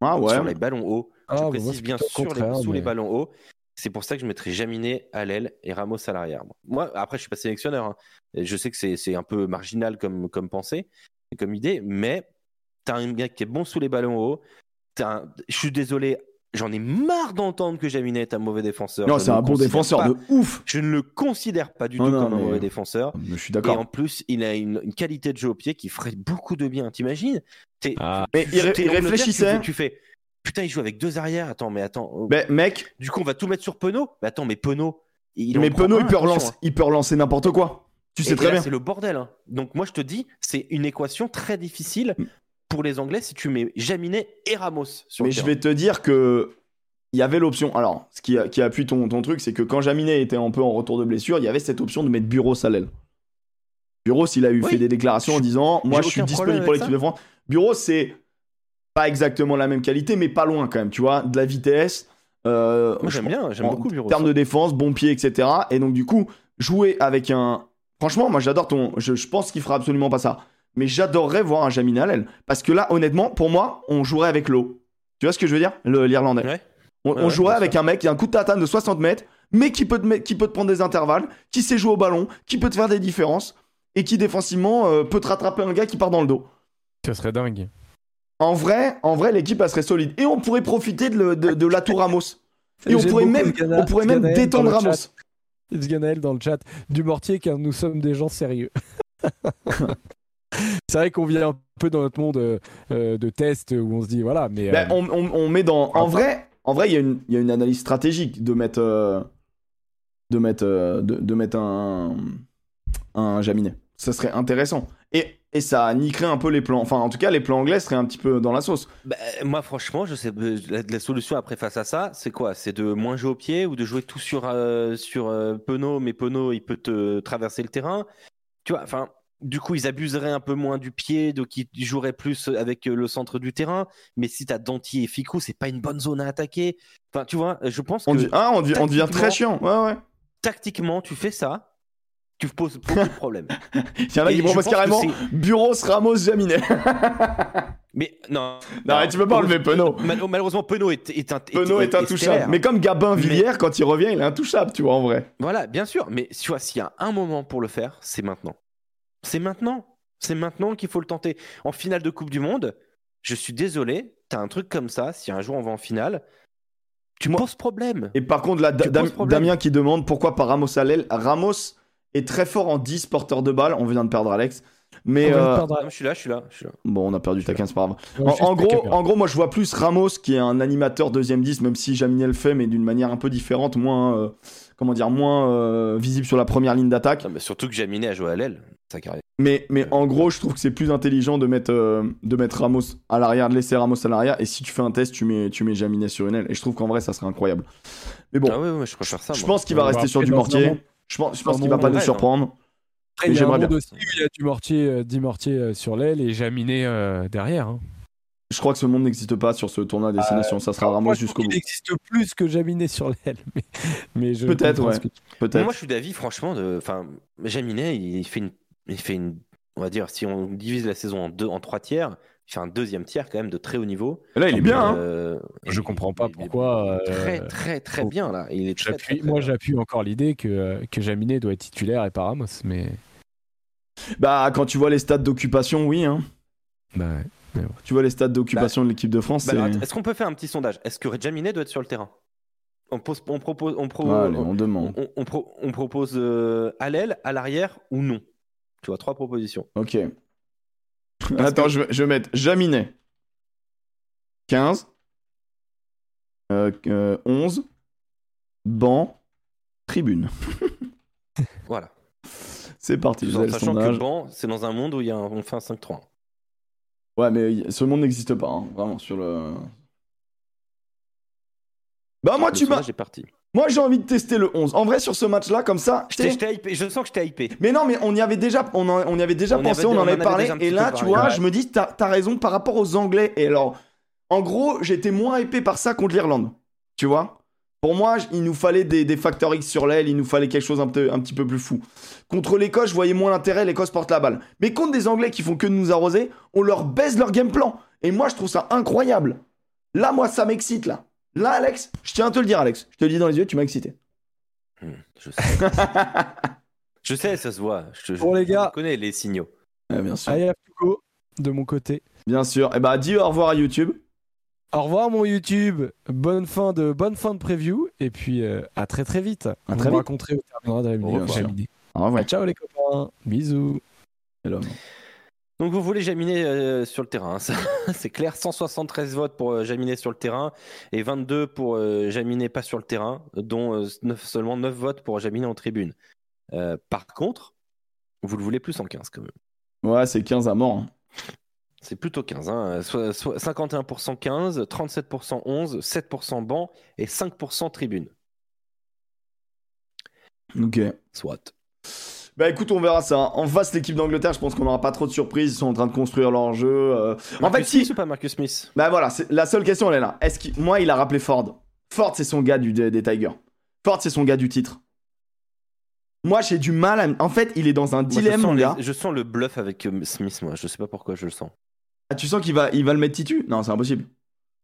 ah ouais, sur les ballons hauts. Ah, je moi, précise bien le les, sous les ballons hauts. C'est pour ça que je mettrais Jaminet à l'aile et Ramos à l'arrière. Moi, après, je suis pas sélectionneur. hein. Je sais que c'est c'est un peu marginal comme, comme pensée, et comme idée, mais t'as un gars qui est bon sous les ballons hauts. T'as un- Je suis désolé, j'en ai marre d'entendre que Jaminet est un mauvais défenseur. non, c'est un bon défenseur pas- de ouf. Je ne le considère pas du Non, tout non, comme un mauvais défenseur. Je suis Et en d'accord. plus, il a une, une qualité de jeu au pied qui ferait beaucoup de bien. T'imagines? Ah, Mais il, réfléchissait. Tu fais, tu fais, putain, il joue avec deux arrières. Attends, mais attends. Mais mec, Du coup, on va tout mettre sur Penaud. Mais attends, mais Penaud, il mais Penaud, un, il peut relancer, hein. il peut relancer n'importe quoi. Tu sais Et très là, bien. C'est le bordel. hein. Donc moi, je te dis, c'est une équation très difficile Mm. pour les Anglais si tu mets Jaminet et Ramos sur Mais le je terrain. vais te dire que il y avait l'option. Alors, ce qui, qui appuie ton, ton truc, c'est que quand Jaminet était un peu en retour de blessure, il y avait cette option de mettre Bureau à l'aile. Bureau, il a eu Oui. fait des déclarations en disant Moi, je suis disponible pour l'équipe de France. Bureau, c'est pas exactement la même qualité, mais pas loin quand même. Tu vois, de la vitesse. euh, Moi, j'aime bien, j'aime en beaucoup Bureau. termes de défense, bon pied, etc. Et donc, du coup, jouer avec un. Franchement, moi, j'adore ton. Je, je pense qu'il fera absolument pas ça. Mais j'adorerais voir un Jaminet à l'aile. Parce que là, honnêtement, pour moi, on jouerait avec l'eau. Tu vois ce que je veux dire? Le- L'Irlandais. Ouais. On, Ouais, on ouais, jouerait avec un mec qui a un coup de tatane de 60 mètres, mais qui peut, te, qui peut te prendre des intervalles, qui sait jouer au ballon, qui peut te faire des différences, et qui défensivement euh, peut te rattraper un gars qui part dans le dos. ce serait dingue. En vrai, en vrai, l'équipe elle serait solide. Et on pourrait profiter de, le- de, de l'atout Ramos. Et on pourrait même, on pourrait même détendre Ramos. chat. Zganaël dans le chat du mortier car nous sommes des gens sérieux. C'est vrai qu'on vient un peu dans notre monde euh, euh, de test où on se dit voilà, mais Ben, euh, on, on- on met dans. En vrai, en vrai, il y, a une- y a une analyse stratégique de mettre, euh, de mettre, de, de mettre un, un Jaminet. Ça serait intéressant. Et ça niquerait un peu les plans. Enfin, en tout cas, les plans anglais seraient un petit peu dans la sauce. Bah, moi, franchement, je sais. euh, La, la solution après face à ça, c'est quoi? C'est de moins jouer au pied ou de jouer tout sur euh, sur euh, Penaud, mais Penaud, il peut te traverser le terrain. Tu vois, enfin. Du coup, ils abuseraient un peu moins du pied, donc ils joueraient plus avec euh, le centre du terrain. Mais si t'as Danti et Ficou, c'est pas une bonne zone à attaquer. Enfin, tu vois, je pense On, que dit- ah, on, dit- on devient très chiant. Ouais, ouais. tactiquement, tu fais ça, tu poses beaucoup de problèmes. Il y en a qui proposent carrément Bureau, Ramos, Jaminet. Mais non. Non, tu peux pas enlever Penaud. Mal- Malheureusement, Penaud est, est, un- Penaud est intouchable. stellaire. Mais comme Gabin Mais- Villiers, quand il revient, il est intouchable, tu vois, en vrai. Voilà, bien sûr. Mais tu vois, s'il y a un moment pour le faire, c'est maintenant. C'est maintenant. C'est maintenant qu'il faut le tenter. En finale de Coupe du Monde, je suis désolé, t'as un truc comme ça, si un jour on va en finale, tu Moi- poses problème. Et par contre, là. Damien qui demande pourquoi pas Ramos à l'aile. Ramos est très fort en 10 porteurs de balles. On vient de perdre Alex. Mais euh, je suis là, je suis là, je suis là. bon, on a perdu pas grave. on En, en gros, en gros, moi je vois plus Ramos qui est un animateur deuxième 10, même si Jaminet le fait, mais d'une manière un peu différente, moins, euh, comment dire, moins euh, visible sur la première ligne d'attaque. Non, mais surtout que Jaminet a joué à l'aile, sa carrière. Mais, mais en gros, je trouve que c'est plus intelligent de mettre, euh, de mettre Ramos à l'arrière, de laisser Ramos à l'arrière, et si tu fais un test, tu mets, tu mets Jaminet sur une aile. Et je trouve qu'en vrai, ça serait incroyable. Mais bon, Ah je préfère ça. je pense qu'il va rester sur du mortier. Je pense, je pense qu'il va pas nous hein. surprendre. Après, mais il y a un monde aussi où il y a du mortier, euh, Di Mortier euh, sur l'aile et Jaminet euh, derrière. hein. Je crois que ce monde n'existe pas sur ce tournoi à destination. ça sera Ramos jusqu'au bout. qu'il existe plus que Jaminet sur l'aile. Mais, Peut-être, ouais. que Peut-être. Moi, je suis d'avis, franchement, de. Enfin, Jaminet, il fait une. Il fait une. On va dire, si on divise la saison en deux, en trois tiers, un deuxième tiers quand même de très haut niveau. Et là, il est bien. hein. Euh, Je comprends pas pourquoi. euh, Très, très, très bien là. Il est très, très, moi, j'appuie encore l'idée que, euh, que Jaminet doit être titulaire et pas Ramos. Mais Bah, quand tu vois les stades d'occupation, oui. Hein. bah, ouais. Tu vois les stades d'occupation de l'équipe de France, Bah, Est-ce qu'on peut faire un petit sondage? Est-ce que Jaminet doit être sur le terrain? On, pose, on propose, on, pro- Allez, on, on demande. on- on pro- on propose euh, à l'aile, à l'arrière ou non? Tu vois, trois propositions. Ok. Attends, je, vais- je vais mettre Jaminet. 15. Euh, euh, 11. Banc. Tribune. Voilà. C'est parti, vous Tout en avez le sachant que. Ban, c'est dans un monde où il y a un- on fait un 5-3. Ouais, mais y- ce monde n'existe pas, hein, vraiment, sur le. Bah, moi, Le tu m'as. parti. Moi, j'ai envie de tester le 11. En vrai, sur ce match-là, comme ça. Je, hypé, sens que je t'ai hypé. Mais non, mais on y avait déjà, on, en- on y avait déjà On pensé, avait- on en avait parlé. Et là, tu vois, ouais. je me dis, t'as as raison par rapport aux Anglais. Et alors, en gros, j'étais moins épais par ça contre l'Irlande. Tu vois? Pour moi, il nous fallait des, des facteurs X sur l'aile, il nous fallait quelque chose un, peu- un petit peu plus fou. Contre l'Écosse, je voyais moins l'intérêt, l'Écosse porte la balle. Mais contre des Anglais qui font que de nous arroser, on leur baisse leur game plan. Et moi, je trouve ça incroyable. Là, moi, ça m'excite, là. Là, Alex, je tiens à te le dire, Alex. Je te le dis dans les yeux, tu m'as excité. Hmm, je sais. je sais, ça se voit. Je, je- Bon, les gars. Je connais les signaux. Ouais, bien sûr. Allez, à go de mon côté. Bien sûr. Et bah, dis au revoir à YouTube. Au revoir mon YouTube, bonne fin de bonne fin de preview et puis euh, à très très vite. On très vous vite. au terminera de la Au vidéo. revoir. Jaminet. Au revoir. Ciao les copains, bisous. L'homme. Donc vous voulez Jaminet euh, sur le terrain, hein, c'est clair. 173 votes pour euh, Jaminet sur le terrain et 22 pour euh, Jaminet pas sur le terrain, dont euh, seulement 9 votes pour Jaminet en tribune. Euh, par contre, vous le voulez plus en 15 quand même. Ouais, c'est 15 à mort. hein. C'est plutôt 15. Hein. Soit- soit 51% 15, 37% 11, 7% banc et 5% tribune. Ok. Soit. Bah écoute, on verra ça. En face, l'équipe d'Angleterre, je pense qu'on n'aura pas trop de surprises. Ils sont en train de construire leur jeu. euh. En fait, Smith si. ou pas Marcus Smith? Bah voilà, la seule question, elle est là. Est-ce qu'il... Moi, il a rappelé Ford. Ford, c'est son gars du, des, des Tigers. Ford, c'est son gars du titre. Moi, j'ai du mal à. En fait, il est dans un Moi, je, dilemme, sens mon les- gars. je sens le bluff avec euh, Smith, moi. Je sais pas pourquoi je le sens. Ah, tu sens qu'il va, il va le mettre titu? Non, c'est impossible.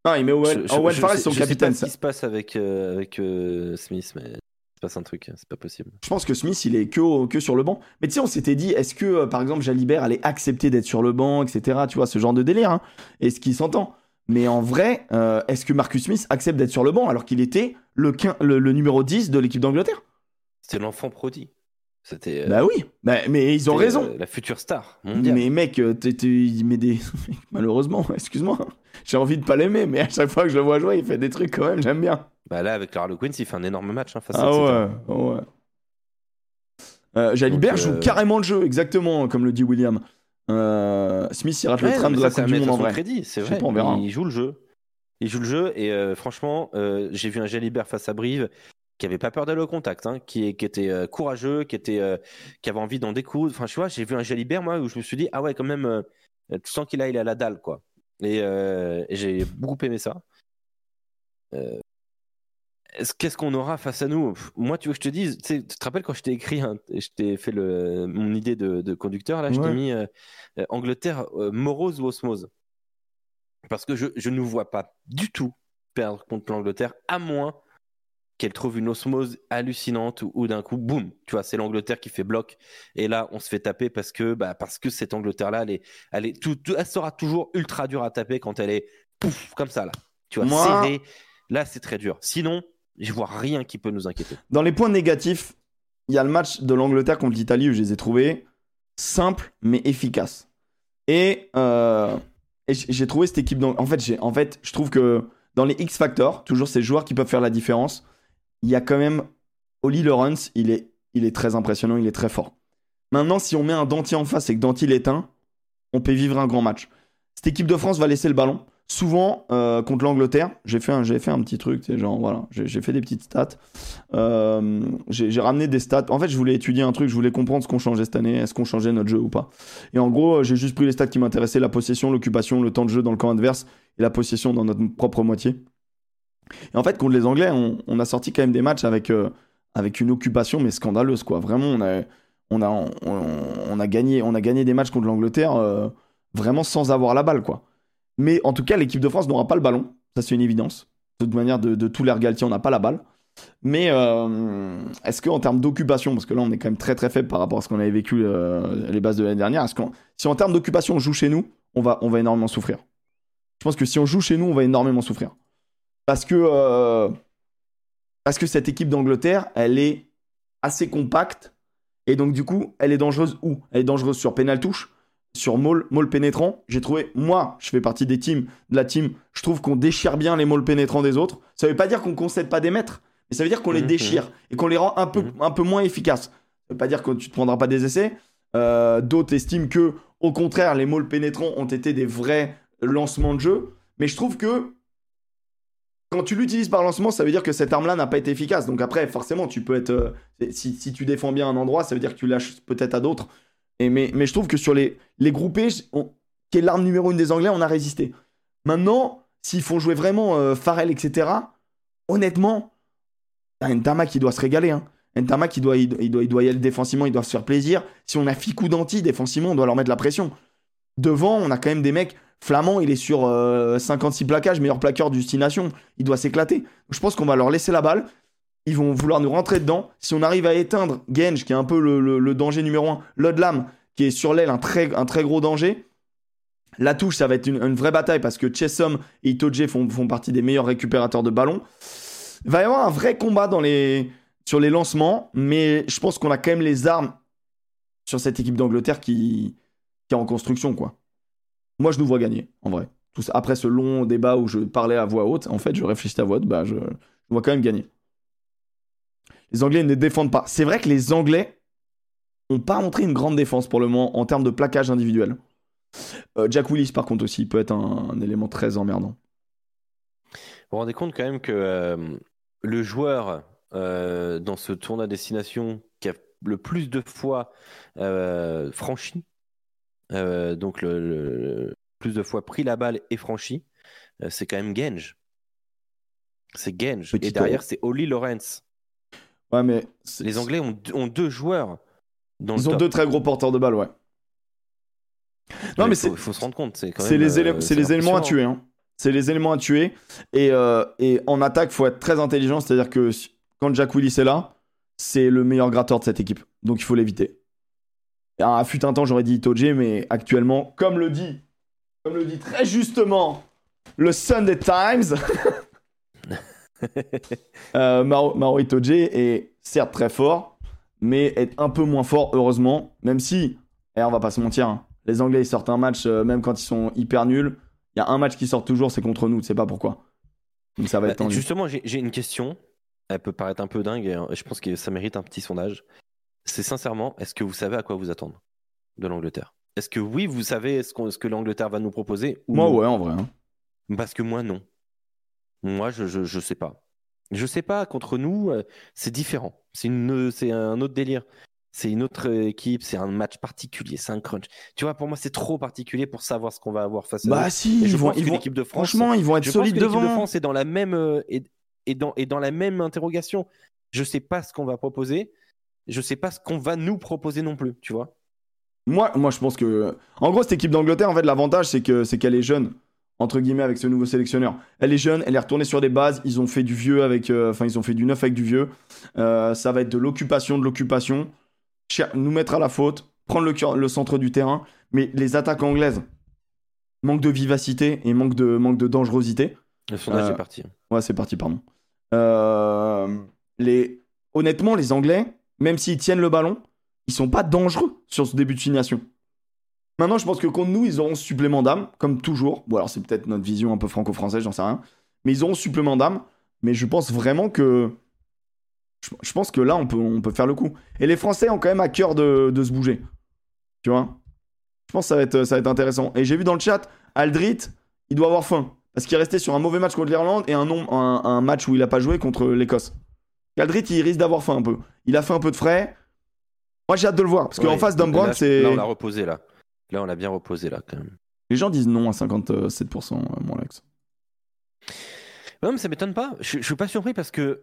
Non, il met Owen, Owen Farrell, son je sais capitaine. pas ce qui se passe avec, euh, avec euh, Smith, mais se passe un truc, c'est pas possible. Je pense que Smith, il est que, sur le banc. Mais tu sais, on s'était dit, est-ce que, euh, par exemple, Jalibert allait accepter d'être sur le banc, etc. Tu vois, ce genre de délire. Hein, et ce qui s'entend. Mais en vrai, euh, est-ce que Marcus Smith accepte d'être sur le banc alors qu'il était le, quin- le, le numéro 10 de l'équipe d'Angleterre? C'était l'enfant prodigue. C'était euh, Bah oui, bah, mais ils ont raison. euh, la future star mondiale. Mais mec, euh, t'es- met des. Malheureusement, excuse-moi. J'ai envie de pas l'aimer, mais à chaque fois que je le vois jouer, il fait des trucs quand même, j'aime bien. Bah là, avec le Harlequins, il fait un énorme match hein, face à Ah Exeter. ouais, ah ouais. Euh, Jalibert Donc, joue euh, carrément le jeu, exactement, comme le dit William. euh, Smith il rate Ouais, le train non, de mais la Coupe à du Monde à en vrai. crédit, c'est Je sais vrai. pas, on verra. Il joue le jeu. Il joue le jeu et franchement, j'ai vu un Jalibert face à Brive qui avait pas peur d'aller au contact, hein, qui, qui était euh, courageux, qui était, euh, qui avait envie d'en découdre. Enfin, tu vois, j'ai vu un Jalibert moi où je me suis dit ah ouais quand même, euh, tu sens qu'il a il à la dalle quoi. Et, euh, et j'ai beaucoup aimé ça. Euh, est-ce- Qu'est-ce qu'on aura face à nous? Moi, tu veux que je te dise, tu te rappelles quand je t'ai écrit, hein, et je t'ai fait le, mon idée de, de conducteur, là, je t'ai mis euh, euh, Angleterre, euh, morose ou osmose? Parce que je, je ne vois pas du tout perdre contre l'Angleterre, à moins qu'elle trouve une osmose hallucinante ou, ou d'un coup, boum, tu vois, c'est l'Angleterre qui fait bloc. Et là, on se fait taper parce que, bah, parce que cette Angleterre-là, elle, est, elle, est tout, tout- elle sera toujours ultra dure à taper quand elle est pouf, comme ça, là. Tu vois, Moi- serrée. Là, c'est très dur. Sinon, je vois rien qui peut nous inquiéter. Dans les points négatifs, il y a le match de l'Angleterre contre l'Italie où je les ai trouvés simples mais efficaces. Et, euh, et j'ai trouvé cette équipe. En fait, en fait, je trouve que dans les X Factor, toujours ces joueurs qui peuvent faire la différence, il y a quand même Oli Lawrence, il est, très impressionnant, il est très fort. Maintenant, si on met un dentier en face et que dentier l'éteint, on peut vivre un grand match. Cette équipe de France va laisser le ballon. Souvent, euh, contre l'Angleterre, j'ai fait, un, petit truc, genre, voilà, j'ai fait des petites stats. Euh, j'ai ramené des stats. En fait, je voulais étudier un truc, je voulais comprendre ce qu'on changeait cette année, est-ce qu'on changeait notre jeu ou pas. Et en gros, j'ai juste pris les stats qui m'intéressaient la possession, l'occupation, le temps de jeu dans le camp adverse et la possession dans notre propre moitié. Et en fait, contre les Anglais, on, a sorti quand même des matchs avec, euh, avec une occupation, mais scandaleuse, quoi. Vraiment, on a, on a, on, a, gagné, on a gagné des matchs contre l'Angleterre euh, vraiment sans avoir la balle, quoi. Mais en tout cas, l'équipe de France n'aura pas le ballon. Ça, c'est une évidence. De toute manière, de, de tous les Galtier, on n'a pas la balle. Mais euh, est-ce qu'en termes d'occupation, parce que là, on est quand même très très faible par rapport à ce qu'on avait vécu les bases de l'année dernière, si en termes d'occupation, on joue chez nous, on va, on va énormément souffrir. Je pense que si on joue chez nous, on va énormément souffrir. Parce que, euh, parce que cette équipe d'Angleterre, elle est assez compacte. Et donc, du coup, elle est dangereuse où? Elle est dangereuse sur pénal touche, sur maul, maul pénétrant. J'ai trouvé, moi, je fais partie des teams, de la team, je trouve qu'on déchire bien les mauls pénétrants des autres. Ça veut pas dire qu'on concède pas des mètres, mais ça veut dire qu'on les Mhm, déchire et qu'on les rend un peu, Mhm. un peu moins efficaces. Ça veut pas dire que tu te prendras pas des essais. Euh, D'autres estiment que, au contraire, les mauls pénétrants ont été des vrais lancements de jeu. Mais je trouve que quand tu l'utilises par lancement, ça veut dire que cette arme-là n'a pas été efficace. Donc après, forcément, tu peux être. euh, si, si tu défends bien un endroit, ça veut dire que tu lâches peut-être à d'autres. Et mais, mais je trouve que sur les, les groupés, on- qui est l'arme numéro une des Anglais, on a résisté. Maintenant, s'ils font jouer vraiment euh, Farrell, etc., honnêtement, t'as Ntama qui doit se régaler. Hein. Ntama qui doit- il doit, il doit y aller défensivement, il doit se faire plaisir. Si on a Ficou Danti défensivement, on doit leur mettre la pression. Devant, on a quand même des mecs. Flamand, il est sur euh, 56 plaquages, meilleur plaqueur du Six Nations. Il doit s'éclater. Je pense qu'on va leur laisser la balle. Ils vont vouloir nous rentrer dedans. Si on arrive à éteindre Genge, qui est un peu le, danger numéro un, Lodlam, qui est sur l'aile, un très, gros danger. La touche, ça va être une, vraie bataille parce que Chessom et Itoje font, partie des meilleurs récupérateurs de ballons. Il va y avoir un vrai combat sur les lancements, mais je pense qu'on a quand même les armes sur cette équipe d'Angleterre qui, qui est en construction, quoi. Moi, je nous vois gagner, en vrai. Après ce long débat où je parlais à voix haute, en fait, je réfléchis à voix haute, bah, je, vois quand même gagner. Les Anglais ne défendent pas. C'est vrai que les Anglais n'ont pas montré une grande défense pour le moment en termes de plaquage individuel. Euh, Jack Willis, par contre, aussi, peut être un, élément très emmerdant. Vous vous rendez compte quand même que euh, le joueur euh, dans ce tournoi destination qui a le plus de fois franchi, euh, donc le, plus de fois pris la balle et franchi, euh, c'est quand même Genge. C'est Genge. Petit Et derrière, c'est Oli Lawrence. Ouais, mais Les Anglais ont, ont deux joueurs. Dans Ils le ont top. deux très gros porteurs de balles, ouais. Non, mais Il c'est faut, faut se rendre compte. C'est les, élé- euh, les éléments à tuer. hein. C'est les éléments à tuer. Et, et en attaque, faut être très intelligent. C'est-à-dire que quand Jack Willis est là, c'est le meilleur gratteur de cette équipe. Donc il faut l'éviter. À fut un temps, j'aurais dit Itoje, mais actuellement, comme le dit, comme le dit très justement le Sunday Times, euh, Maro, Maro Itoje est certes très fort, mais est un peu moins fort, heureusement. Même si, et on va pas se mentir, hein, les Anglais ils sortent un match, euh, même quand ils sont hyper nuls. Il y a un match qui sort toujours, c'est contre nous, tu sais pas pourquoi. Donc ça va Bah, être tendu. Justement, j'ai j'ai une question. Elle peut paraître un peu dingue et euh, je pense que ça mérite un petit sondage. C'est sincèrement, est-ce que vous savez à quoi vous attendre de l'Angleterre? Est-ce que oui, vous savez ce, que l'Angleterre va nous proposer ou Moi, non? ouais, en vrai. hein. Parce que moi, non. Moi, je, je, je sais pas. Je sais pas, contre nous, euh, c'est différent. C'est un autre délire. C'est une autre équipe, c'est un match particulier, c'est un crunch. Tu vois, pour moi, c'est trop particulier pour savoir ce qu'on va avoir face à Bah eux. si, Et je ils vont, pense que l'équipe de France, franchement, ils vont être je pense solides que l'équipe de devant. France est dans la même euh, est, est dans, est dans la même interrogation. Je sais pas ce qu'on va proposer. Je sais pas ce qu'on va nous proposer non plus. Tu vois. Moi, moi, je pense que. En gros, cette équipe d'Angleterre, en fait, l'avantage, c'est que c'est qu'elle est jeune, entre guillemets, avec ce nouveau sélectionneur. Elle est jeune, elle est retournée sur des bases. Ils ont fait du vieux avec. euh, Enfin, ils ont fait du neuf avec du vieux. Euh, ça va être de l'occupation, de l'occupation. Nous mettre à la faute, prendre le, centre du terrain. Mais les attaques anglaises, manque de vivacité et manque de, manque de dangerosité. Le sondage Euh, est parti. Ouais, c'est parti, pardon. Euh, les... Honnêtement, les Anglais, même s'ils tiennent le ballon, ils sont pas dangereux sur ce début de finition. Maintenant, je pense que contre nous, ils auront supplément d'âme, comme toujours. Bon, alors c'est peut-être notre vision un peu franco-française, j'en sais rien. Mais ils auront supplément d'âme. Mais je pense vraiment que. Je, pense que là, on peut, faire le coup. Et les Français ont quand même à cœur de, se bouger. Tu vois? Je pense que ça va, être, intéressant. Et j'ai vu dans le chat, Aldrit, il doit avoir faim. Parce qu'il est resté sur un mauvais match contre l'Irlande et un, un, un match où il a pas joué contre l'Écosse. Aldrit, il risque d'avoir faim un peu. Il a fait un peu de frais. Moi, j'ai hâte de le voir. Parce qu'en Ouais, face, je- c'est. Là, on l'a reposé là. Là, on l'a bien reposé là quand même. Les gens disent non à 57%, euh, mon Alex. Non, mais ça m'étonne pas. Je, je suis pas surpris parce que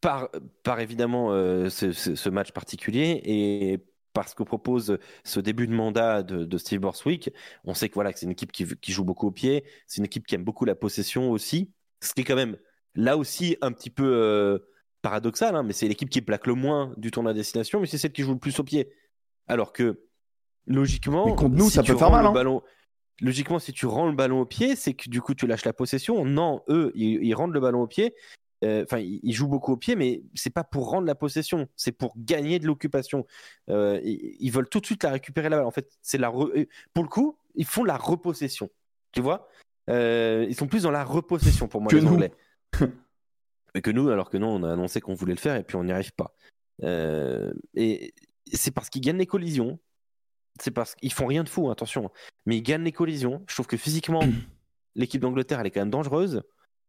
par, par évidemment euh, ce, ce- ce match particulier et parce que propose ce début de mandat de, de Steve Borswick, on sait que voilà que c'est une équipe qui, qui joue beaucoup au pied, c'est une équipe qui aime beaucoup la possession aussi, ce qui est quand même là aussi un petit peu euh, paradoxal, hein, mais c'est l'équipe qui plaque le moins du tournoi à destination, mais c'est celle qui joue le plus au pied. Alors que logiquement, Mais contre nous, si ça tu peut faire rends mal, le hein. ballon- Logiquement, si tu rends le ballon au pied, c'est que du coup tu lâches la possession. Non, eux, ils, ils rendent le ballon au pied. Euh, Enfin, ils, ils jouent beaucoup au pied, mais c'est pas pour rendre la possession, c'est pour gagner de l'occupation. Euh, ils, ils veulent tout de suite la récupérer la balle. En fait, c'est la re- pour le coup, ils font la repossession. Tu vois, Euh, ils sont plus dans la repossession pour moi Que les nous. Anglais. Que nous, alors que nous, on a annoncé qu'on voulait le faire et puis on n'y arrive pas. Euh, et c'est parce qu'ils gagnent les collisions. C'est parce qu'ils font rien de fou, attention. Mais ils gagnent les collisions. Je trouve que physiquement, l'équipe d'Angleterre, elle est quand même dangereuse.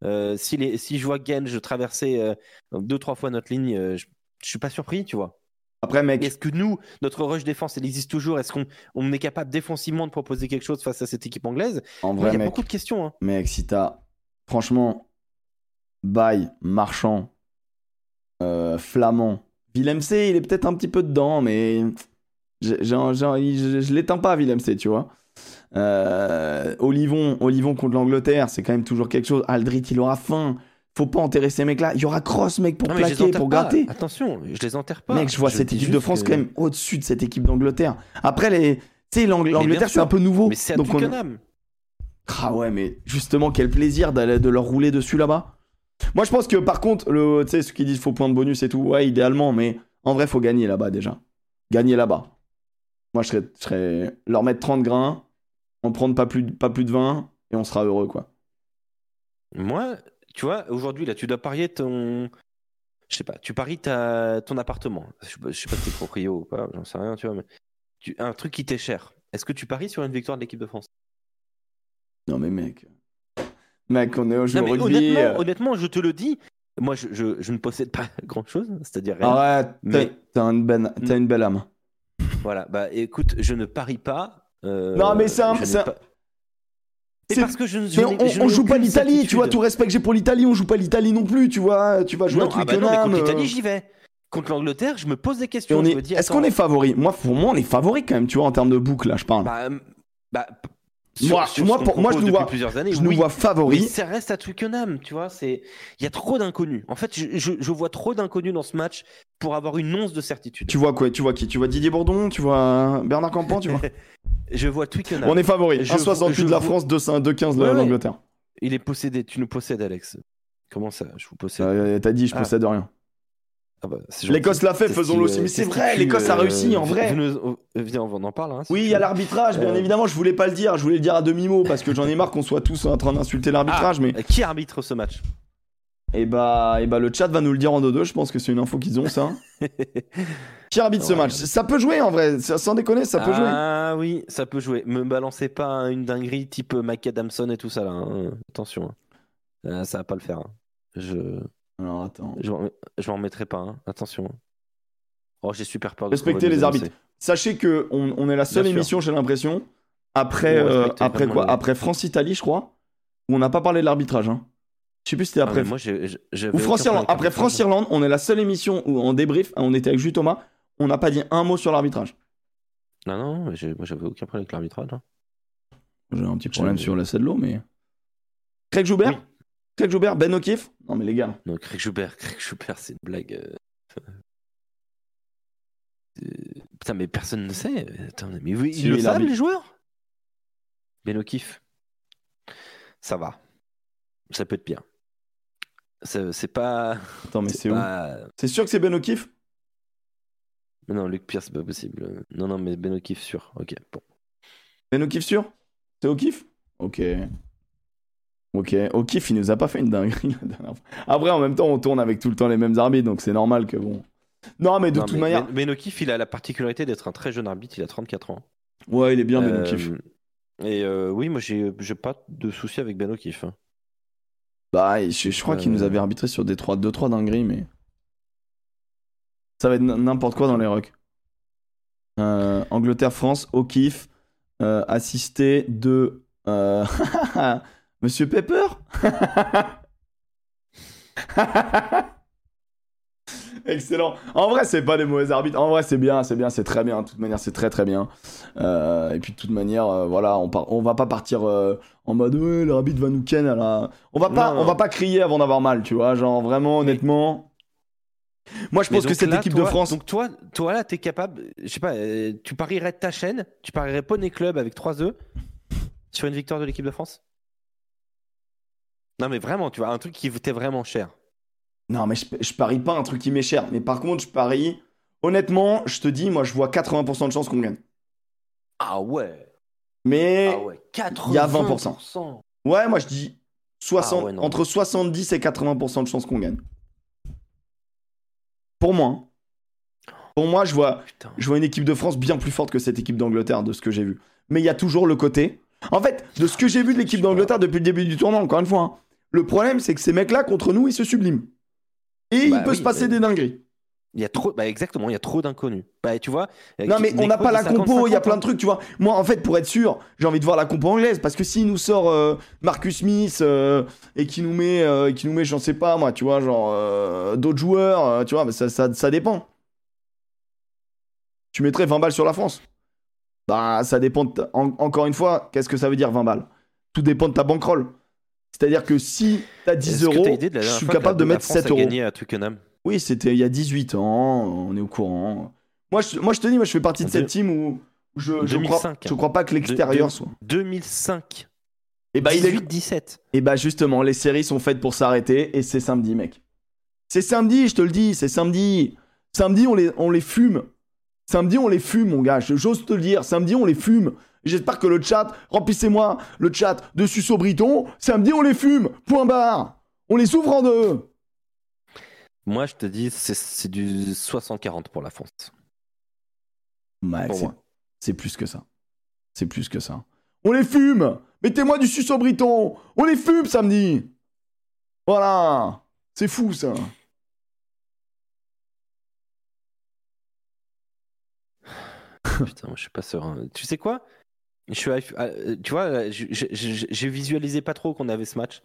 Euh, si, les, si je vois Genge traverser euh, deux, trois fois notre ligne, euh, je, je suis pas surpris, tu vois. Après, mec, Est-ce que nous, notre rush défense, elle existe toujours? Est-ce qu'on on est capable défensivement de proposer quelque chose face à cette équipe anglaise? En vrai, Il y a mec, beaucoup de questions. hein. mec, si t'as. Franchement, Baye, Marchand, euh, Flamand, Willem C, il est peut-être un petit peu dedans, mais. je je l'éteins pas, Willem C, tu vois. Euh, Olivon, Olivon contre l'Angleterre, c'est quand même toujours quelque chose. Aldrit, il aura faim. Faut pas enterrer ces mecs-là. Il y aura Cross, mec, pour Non, plaquer, pour pas. gratter. Attention, je les enterre pas. Mec, je vois cette équipe de France que- quand même au-dessus de cette équipe d'Angleterre. Après, les... tu sais, l'Angleterre, c'est un peu nouveau. Mais c'est à donc on-. Ah ouais, mais justement, quel plaisir d'aller de leur rouler dessus là-bas. Moi, je pense que par contre, le, tu sais, ceux qui disent faut point de bonus et tout, ouais, idéalement, mais en vrai, faut gagner là-bas déjà. Gagner là-bas. Moi, je serais, je serais leur mettre 30 grains, en prendre pas plus, de- pas plus de 20, et on sera heureux, quoi. Moi, tu vois, aujourd'hui, là, tu dois parier ton. Je sais pas, tu paries ta... ton appartement. Je sais pas, je sais pas si t'es proprio ou pas, j'en sais rien, tu vois, mais. tu- Un truc qui t'est cher. Est-ce que tu paries sur une victoire de l'équipe de France? Non, mais mec. Mec, on est au jeu Non, mais rugby. honnêtement, honnêtement, je te le dis, moi, je, je- je ne possède pas grand-chose, c'est-à-dire rien. Arrête, t'as- Mais- t'as une, belle- t'as une belle âme. Voilà, bah écoute, je ne parie pas. euh, Non, mais c'est un- c'est parce que je, je Mais on, je on n'ai joue pas l'Italie, tu vois, tout respect que j'ai pour l'Italie, on joue pas l'Italie non plus, tu vois. Tu vas jouer Non, ah bah non, mais contre euh, l'Italie, j'y vais. Contre l'Angleterre, je me pose des questions. est... Est-ce qu'on est favori? Moi, pour moi, on est favori quand même, tu vois, en termes de boucle, là, je parle. Bah, euh, bah, Moi- sur, sur moi, ce qu'on pour- moi, je nous vois- plusieurs années. je nous vois Mais ça reste à Twickenham, tu vois. C'est il y a trop d'inconnus. En fait, je, je- je vois trop d'inconnus dans ce match pour avoir une once de certitude. Tu vois quoi Tu vois qui? Tu vois Didier Bourdon? Tu vois Bernard Campan Tu vois? Je vois Twickenham. On est favori. Je- 1,68 de la France, 2,15 2,15 de l'Angleterre. Il est possédé. Tu nous possèdes, Alex. Comment ça? Je vous possède. Euh, T'as dit, je Ah. possède rien. Ah bah, c'est. L'Écosse l'a fait, faisons-le aussi. euh, Mais c'est qu'est-ce vrai, l'Écosse a euh, réussi en vrai. euh, Viens, on en parle. Hein, Oui, il y a l'arbitrage, bien Euh. évidemment. Je voulais pas le dire. Je voulais le dire à demi-mot parce que j'en ai marre qu'on soit tous en train d'insulter l'arbitrage. Ah, Mais euh, Qui arbitre ce match? Et bah, et bah, le chat va nous le dire en dodo. Je pense que c'est une info qu'ils ont, ça. Qui arbitre ce match? Ça peut jouer en vrai. Sans déconner, ça peut jouer. Ah oui, ça peut jouer. Me balancez pas une dinguerie type Mike Adamson et tout ça là. hein. Attention. hein. Euh, ça va pas le faire. hein. Je Alors attends. je m'en- remettrai pas. hein. Attention. Oh, j'ai super peur de Respectez les arbitres. Sachez que on, on est la seule Bien émission, j'ai l'impression, après, euh, après quoi? Après France-Italie, je crois, où on n'a pas parlé de l'arbitrage. Hein. Je sais plus si c'était Ah, après. moi, Ou France-Irlande. Après. France-Irlande, on est la seule émission où en débrief, on était avec Jules Thomas, on n'a pas dit un mot sur l'arbitrage. Non, non, mais j'ai- moi j'avais aucun problème avec l'arbitrage. hein. J'ai un petit problème sur la de l'eau, mais. Craig Joubert? Oui. Craig Joubert, Ben O'Keefe? Non mais les gars. Non, Craig Joubert, Craig Joubert, c'est une blague. euh. Euh, Putain, mais personne ne sait. Attends, mais oui, ils le il savent, les joueurs? Ben O'Keefe. Ça va. Ça peut être pire. C'est pas. Attends, mais c'est où. C'est sûr que c'est Ben O'Keefe Mais non, Luc Pierre, c'est pas possible. Non, non, mais Ben O'Keefe, sûr. Ok, bon. Ben O'Keefe sûr? C'est O'Keefe Ok. Ok, O'Keefe, il nous a pas fait une dinguerie la dernière fois. Après, en même temps, on tourne avec tout le temps les mêmes arbitres, donc c'est normal que bon. Non, mais de Non, toute mais manière. Ben, Ben O'Keefe, il a la particularité d'être un très jeune arbitre. Il a 34 ans. Ouais, il est bien, Ben Euh, O'Keefe. Et euh, oui, moi, j'ai pas de souci avec Ben O'Keefe. hein. Bah, je, je crois qu'il Euh. nous avait arbitré sur des 3, 2-3 dingueries, mais. Ça va être n'importe quoi dans les rocks. Euh, Angleterre-France, O'Keefe, euh, assisté de. Monsieur Pepper Excellent. En vrai, c'est pas des mauvais arbitres. En vrai, c'est bien, c'est bien, c'est très bien. De toute manière, c'est très très bien. Euh, et puis de toute manière, euh, voilà, on, part, on va pas partir euh, en mode ouais, l'arbitre va nous ken la. On va pas, Non, non. on va pas crier avant d'avoir mal, tu vois. Genre vraiment, honnêtement. Moi, je pense que cette là, équipe toi- de France. Donc toi, toi là, t'es capable, je sais pas, tu parierais ta chaîne, tu parierais Poney Club avec 3 œufs sur une victoire de l'équipe de France? Non mais vraiment, tu vois, un truc qui était vraiment cher. Non, mais je, je parie pas un truc qui m'est cher. Mais par contre, je parie. Honnêtement, je te dis, moi, je vois 80% de chances qu'on gagne. Ah ouais Mais. Ah ouais, 80 il y a 20%. Ouais, moi je dis 60, Ah ouais, entre 70 et 80% de chances qu'on gagne. Pour moi. hein. Pour moi, je vois, Putain. je vois une équipe de France bien plus forte que cette équipe d'Angleterre, de ce que j'ai vu. Mais il y a toujours le côté. En fait, de ce que j'ai vu de l'équipe d'Angleterre depuis le début du tournoi, encore une fois, hein, le problème, c'est que ces mecs-là, contre nous, ils se subliment. Et Bah il peut oui, se passer mais- des dingueries. Il y a trop, bah exactement, il y a trop d'inconnus. Bah tu vois. Non, mais on n'a pas la compo, il y a plein de trucs. tu vois. Moi, en fait, pour être sûr, j'ai envie de voir la compo anglaise. Parce que s'il nous sort euh, Marcus Smith euh, et qui nous met, euh, qui nous met, j'en sais pas, moi, tu vois, genre euh, d'autres joueurs, euh, tu vois, bah, ça, ça, ça dépend. Tu mettrais 20 balles sur la France Bah, ça dépend. en- encore une fois, qu'est-ce que ça veut dire 20 balles? Tout dépend de ta bankroll. C'est-à-dire que si t'as 10 euros, je suis capable de mettre 7 euros. gagné à Twickenham. Oui, c'était il y a 18 ans, on est au courant. Moi, je, moi, je te dis, moi, je fais partie de cette team où je, je, 2005, crois, je crois pas que l'extérieur soit. 2005. Et bah, il est... 18-17. Et bah, justement, les séries sont faites pour s'arrêter et c'est samedi, mec. C'est samedi, je te le dis, c'est samedi. Samedi, on les, on les fume. Samedi, on les fume, mon gars, j'ose te le dire. Samedi, on les fume. J'espère que le chat, remplissez-moi le chat de Susso Briton. Samedi, on les fume. Point barre. On les ouvre en deux. Moi, je te dis, c'est- du 60-40 pour la France. C'est- plus que ça. C'est plus que ça. On les fume Mettez-moi du suceau briton On les fume samedi Voilà C'est fou ça Putain, moi, je suis pas serein. Tu sais quoi? Je suis, ah, euh, Tu vois, je- j'ai visualisé pas trop qu'on avait ce match.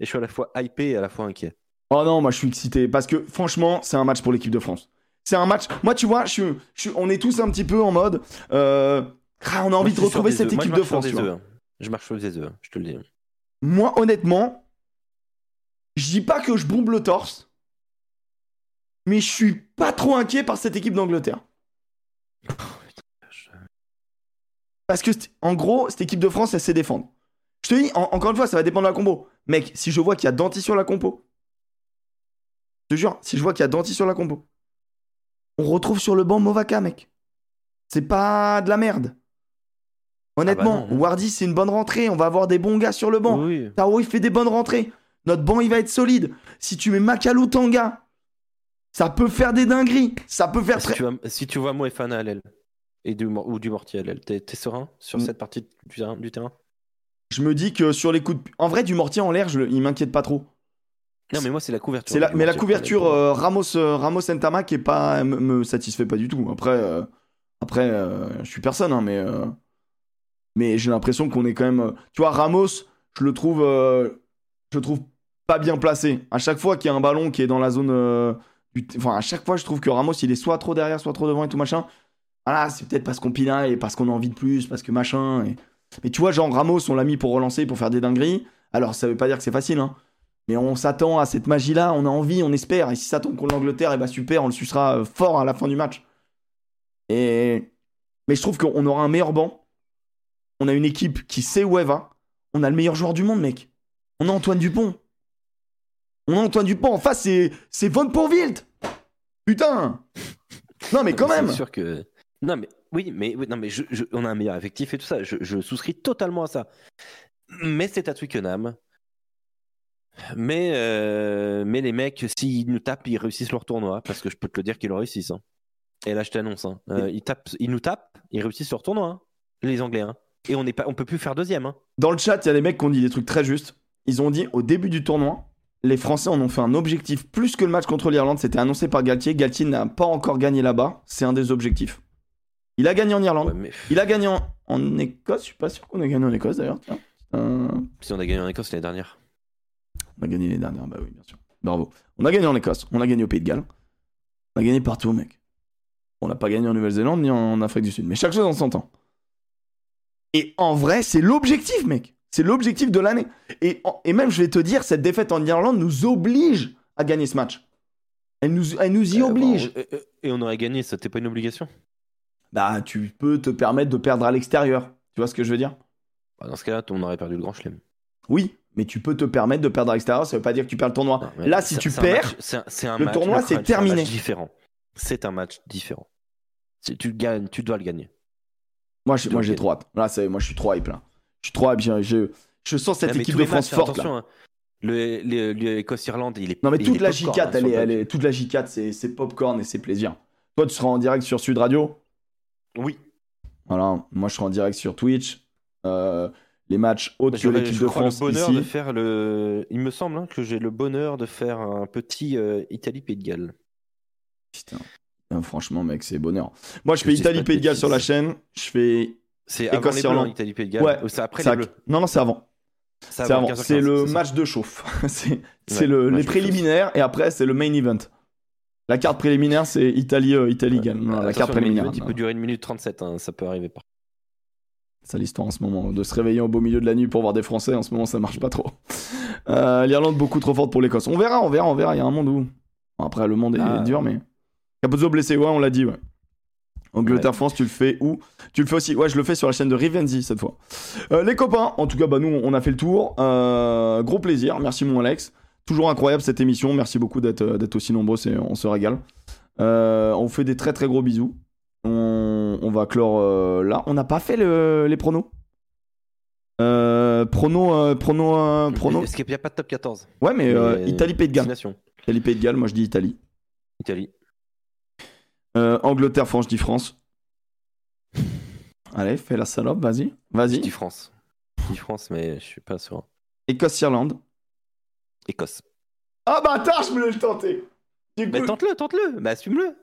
Et je suis à la fois hypé et à la fois inquiet. Oh non, moi je suis excité parce que franchement, c'est un match pour l'équipe de France. C'est un match. Moi, tu vois, je suis, je suis- on est tous un petit peu en mode. euh, ah, on a envie Moi, de retrouver cette. Moi, équipe de France. tu vois. hein. Je marche sur des œufs, je te le dis. Moi, honnêtement, je dis pas que je bombe le torse, mais je suis pas trop inquiet par cette équipe d'Angleterre. Parce que, en gros, cette équipe de France, elle sait défendre. Je te dis, en- encore une fois, ça va dépendre de la compo. Mec, si je vois qu'il y a Danti sur la compo, je te jure, si je vois qu'il y a Danti sur la compo, on retrouve sur le banc Movaka, mec. C'est pas de la merde. Honnêtement, Ah bah non. Wardy, c'est une bonne rentrée. On va avoir des bons gars sur le banc. Oui. Taro, il fait des bonnes rentrées. Notre banc, il va être solide. Si tu mets Makalu Tanga, ça peut faire des dingueries. Ça peut faire Si très. tu, vois, si tu vois Moefana à l'aile et du, ou du Mortier à l'aile, t'es serein sur Mm. cette partie du terrain, du terrain? Je me dis que sur les coups de. En vrai, du mortier en l'air, il m'inquiète pas trop. Non, mais moi, c'est la couverture. C'est la... du Mais la couverture euh, Ramos, euh, Ramos Ntama qui est pas me, satisfait pas du tout. Après, euh, après, je suis personne, hein, mais mais j'ai l'impression qu'on est quand même. Tu vois, Ramos, je le trouve, je le trouve pas bien placé. À chaque fois qu'il y a un ballon qui est dans la zone, du... enfin à chaque fois, je trouve que Ramos il est soit trop derrière, soit trop devant et tout machin. Voilà, c'est peut-être parce qu'on pinaille et parce qu'on a envie de plus, parce que machin. Et... Mais tu vois, genre Ramos, on l'a mis pour relancer, pour faire des dingueries. Alors ça veut pas dire que c'est facile, hein. Mais on s'attend à cette magie-là, on a envie, on espère. Et si ça tombe contre l'Angleterre, et bah super, on le sucera euh, fort à la fin du match. Et... Mais je trouve qu'on aura un meilleur banc. On a une équipe qui sait où elle va. On a le meilleur joueur du monde, mec. On a Antoine Dupont. On a Antoine Dupont. En face, c'est, Von Pourwilt. Putain. Non, mais quand même. C'est sûr que. Non, mais oui, mais, oui, non, mais je- je- on a un meilleur effectif et tout ça. Je, je souscris totalement à ça. Mais c'est à Twickenham. Mais, euh, mais les mecs, s'ils nous tapent, ils réussissent leur tournoi. Parce que je peux te le dire qu'ils le réussissent. hein. Et là, je t'annonce. hein. Euh, ils, tapent, ils nous tapent, ils réussissent leur tournoi. hein, Les Anglais. hein. Et on on peut plus faire deuxième. Dans le chat, il y a des mecs qui ont dit des trucs très justes. Ils ont dit au début du tournoi, les Français en ont fait un objectif plus que le match contre l'Irlande. C'était annoncé par Galtier. Galtier n'a pas encore gagné là-bas. C'est un des objectifs. Il a gagné en Irlande. Ouais, mais Il a gagné en, en Écosse. Je suis pas sûr qu'on ait gagné en Écosse d'ailleurs. Euh, si on a gagné en Écosse l'année dernière. On a gagné les dernières. Bah oui, bien sûr. Bravo. On a gagné en Écosse. On a gagné au Pays de Galles. On a gagné partout, mec. On n'a pas gagné en Nouvelle-Zélande ni en Afrique du Sud. Mais chaque chose en son temps. Et en vrai, c'est l'objectif, mec. C'est l'objectif de l'année. Et, en- et même, je vais te dire, cette défaite en Irlande nous oblige à gagner ce match. Elle nous, elle nous y Euh, oblige. euh, euh, et on aurait gagné, c'était pas une obligation? Bah, tu peux te permettre de perdre à l'extérieur. Tu vois ce que je veux dire? Bah, Dans ce cas-là, on aurait perdu le grand chelem. Oui, mais tu peux te permettre de perdre à l'extérieur. Ça veut pas dire que tu perds le tournoi. Non, Là, si c'est- tu c'est un perds, c'est un- c'est un le match- tournoi, c'est crunch, un terminé. match différent. C'est un match différent. Tu gagnes, tu dois le gagner. moi, je- moi, j'ai Ok. trop hâte. Là, c'est, moi, je suis trop hype là. Je suis trop hype. Je, je- je sens cette équipe de France matchs, forte là. attention, hein. Le, le- le Écosse-Irlande, il est. Non mais toute la popcorn, J4, hein, elle est, toute la J4, c'est, c'est popcorn et c'est plaisir. Toi, tu seras en direct sur Sud Radio? Oui. Voilà. Moi, je serai en direct sur Twitch. Euh, les matchs autres que l'équipe de France le bonheur ici. de faire le. Il me semble hein, que j'ai le bonheur de faire un petit euh, Italie-Pays de Galles. Putain. Euh, franchement, mec, c'est bonheur. Moi, je fais Italie Pays de Galles sur la chaîne. Je fais C'est avant les bleus, hein, Italie-Pays de Galles. Ouais, Ou c'est après les bleus. Non, non, c'est avant. C'est avant avant. 15h15, C'est le match de chauffe. c'est Ouais, le, les préliminaires et après, c'est le main event. La carte préliminaire, c'est Italie, euh, Italie Galles. Non, la carte préliminaire. Il peut durer une minute 37, hein, ça peut arriver. Par... C'est l'histoire en ce moment. De se réveiller au beau milieu de la nuit pour voir des Français, en ce moment, ça marche pas trop. Euh, L'Irlande, beaucoup trop forte pour l'Écosse. On verra, on verra, on verra. Il y a un monde où. Bon, Après, le monde est Ah. dur, mais. Capozzo blessé, ouais, on l'a dit, ouais. Angleterre-France, tu le fais où? Tu le fais aussi Ouais, je le fais sur la chaîne de Rivenzi cette fois. Euh, les copains, en tout cas, bah, nous, on a fait le tour. Euh, gros plaisir. Merci, mon Alex. Toujours incroyable cette émission. Merci beaucoup d'être euh, aussi nombreux. On se régale. Euh, on fait des très très gros bisous. On, on va clore euh, là. On n'a pas fait le- les pronos euh, pronos, pronos, pronos. Est-ce qu'il n'y a pas de top 14 Ouais, mais Mais- Italie, Pays de Galles. Italie, Pays de Galles, moi je dis Italie. Italie. Angleterre, France, je dis France. Allez, fais la salope, vas-y. Je Vas-y. dis France. Je dis France, mais je suis pas sûr. Écosse, Irlande. Écosse. Ah bâtard, je voulais le tenter. Du coup- Mais tente-le, tente-le. Bah assume-le.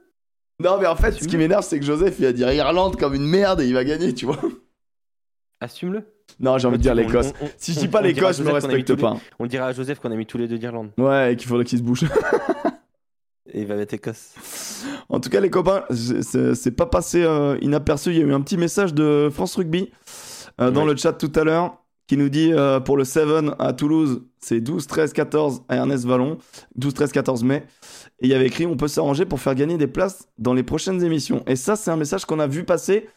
Non, mais en fait, ce qui m'énerve, c'est que Joseph, il va dire Irlande comme une merde et il va gagner, tu vois. Assume-le. Non, j'ai envie de dire l'Écosse. on- on- Si je dis pas l'Écosse, je me respecte les- pas. On dira à Joseph qu'on a mis tous les deux d'Irlande. Ouais, et qu'il faudrait qu'il se bouge. Et il va mettre Écosse. En tout cas, les copains, c'est- c'est c'est pas passé euh, inaperçu. Il y a eu un petit message de France Rugby euh, dans Ouais. le chat tout à l'heure qui nous dit euh, pour le 7 à Toulouse, c'est 12, 13, 14 à Ernest Vallon. 12, 13, 14 mai. Et il y avait écrit on peut s'arranger pour faire gagner des places dans les prochaines émissions. Et ça, c'est un message qu'on a vu passer.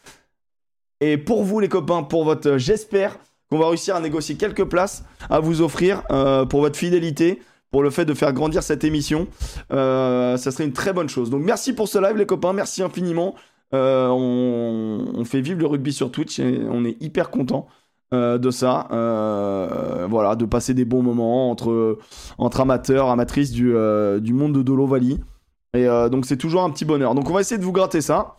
Et pour vous, les copains, pour votre. J'espère qu'on va réussir à négocier quelques places à vous offrir euh, pour votre fidélité, pour le fait de faire grandir cette émission. Euh, ça serait une très bonne chose. Donc merci pour ce live les copains, merci infiniment. On, fait vivre le rugby sur Twitch et on est hyper content. Euh, de ça. Euh, voilà, de passer des bons moments entre, entre amateurs, amatrices du, euh, du monde de Dolo Valley. Et donc c'est toujours un petit bonheur. Donc on va essayer de vous gratter ça.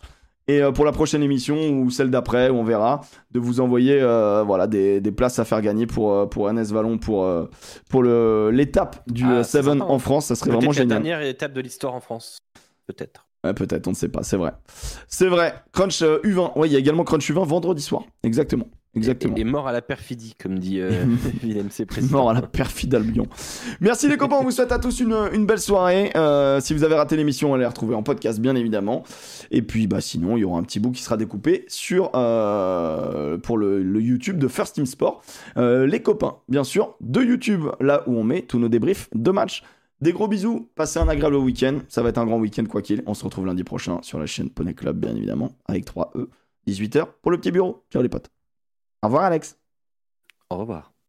Et pour la prochaine émission ou celle d'après, on verra, de vous envoyer voilà, des, des places à faire gagner pour, pour NS Vallon pour, pour l'étape du Ah, Seven en France. Ça serait vraiment la génial. dernière étape de l'histoire en France. Peut-être. Ouais, peut-être, on ne sait pas, c'est vrai. C'est vrai. Crunch euh, U20. Ouais, il y a également Crunch U20 vendredi soir. Exactement. Exactement. Et, et mort à la perfidie, comme dit euh, C. président. Mort à la perfide Albion. Merci les copains, on vous souhaite à tous une, une belle soirée. Euh, si vous avez raté l'émission, allez la retrouver en podcast bien évidemment. Et puis bah sinon, il y aura un petit bout qui sera découpé sur euh, pour le, le YouTube de First Team Sport. Euh, les copains, bien sûr, de YouTube, là où on met tous nos débriefs de matchs. Des gros bisous, passez un agréable week-end. Ça va être un grand week-end quoi qu'il. On se retrouve lundi prochain sur la chaîne Poney Club, bien évidemment, avec 3E, 18h pour le petit bureau. Ciao les potes. Au revoir Alex. Au revoir.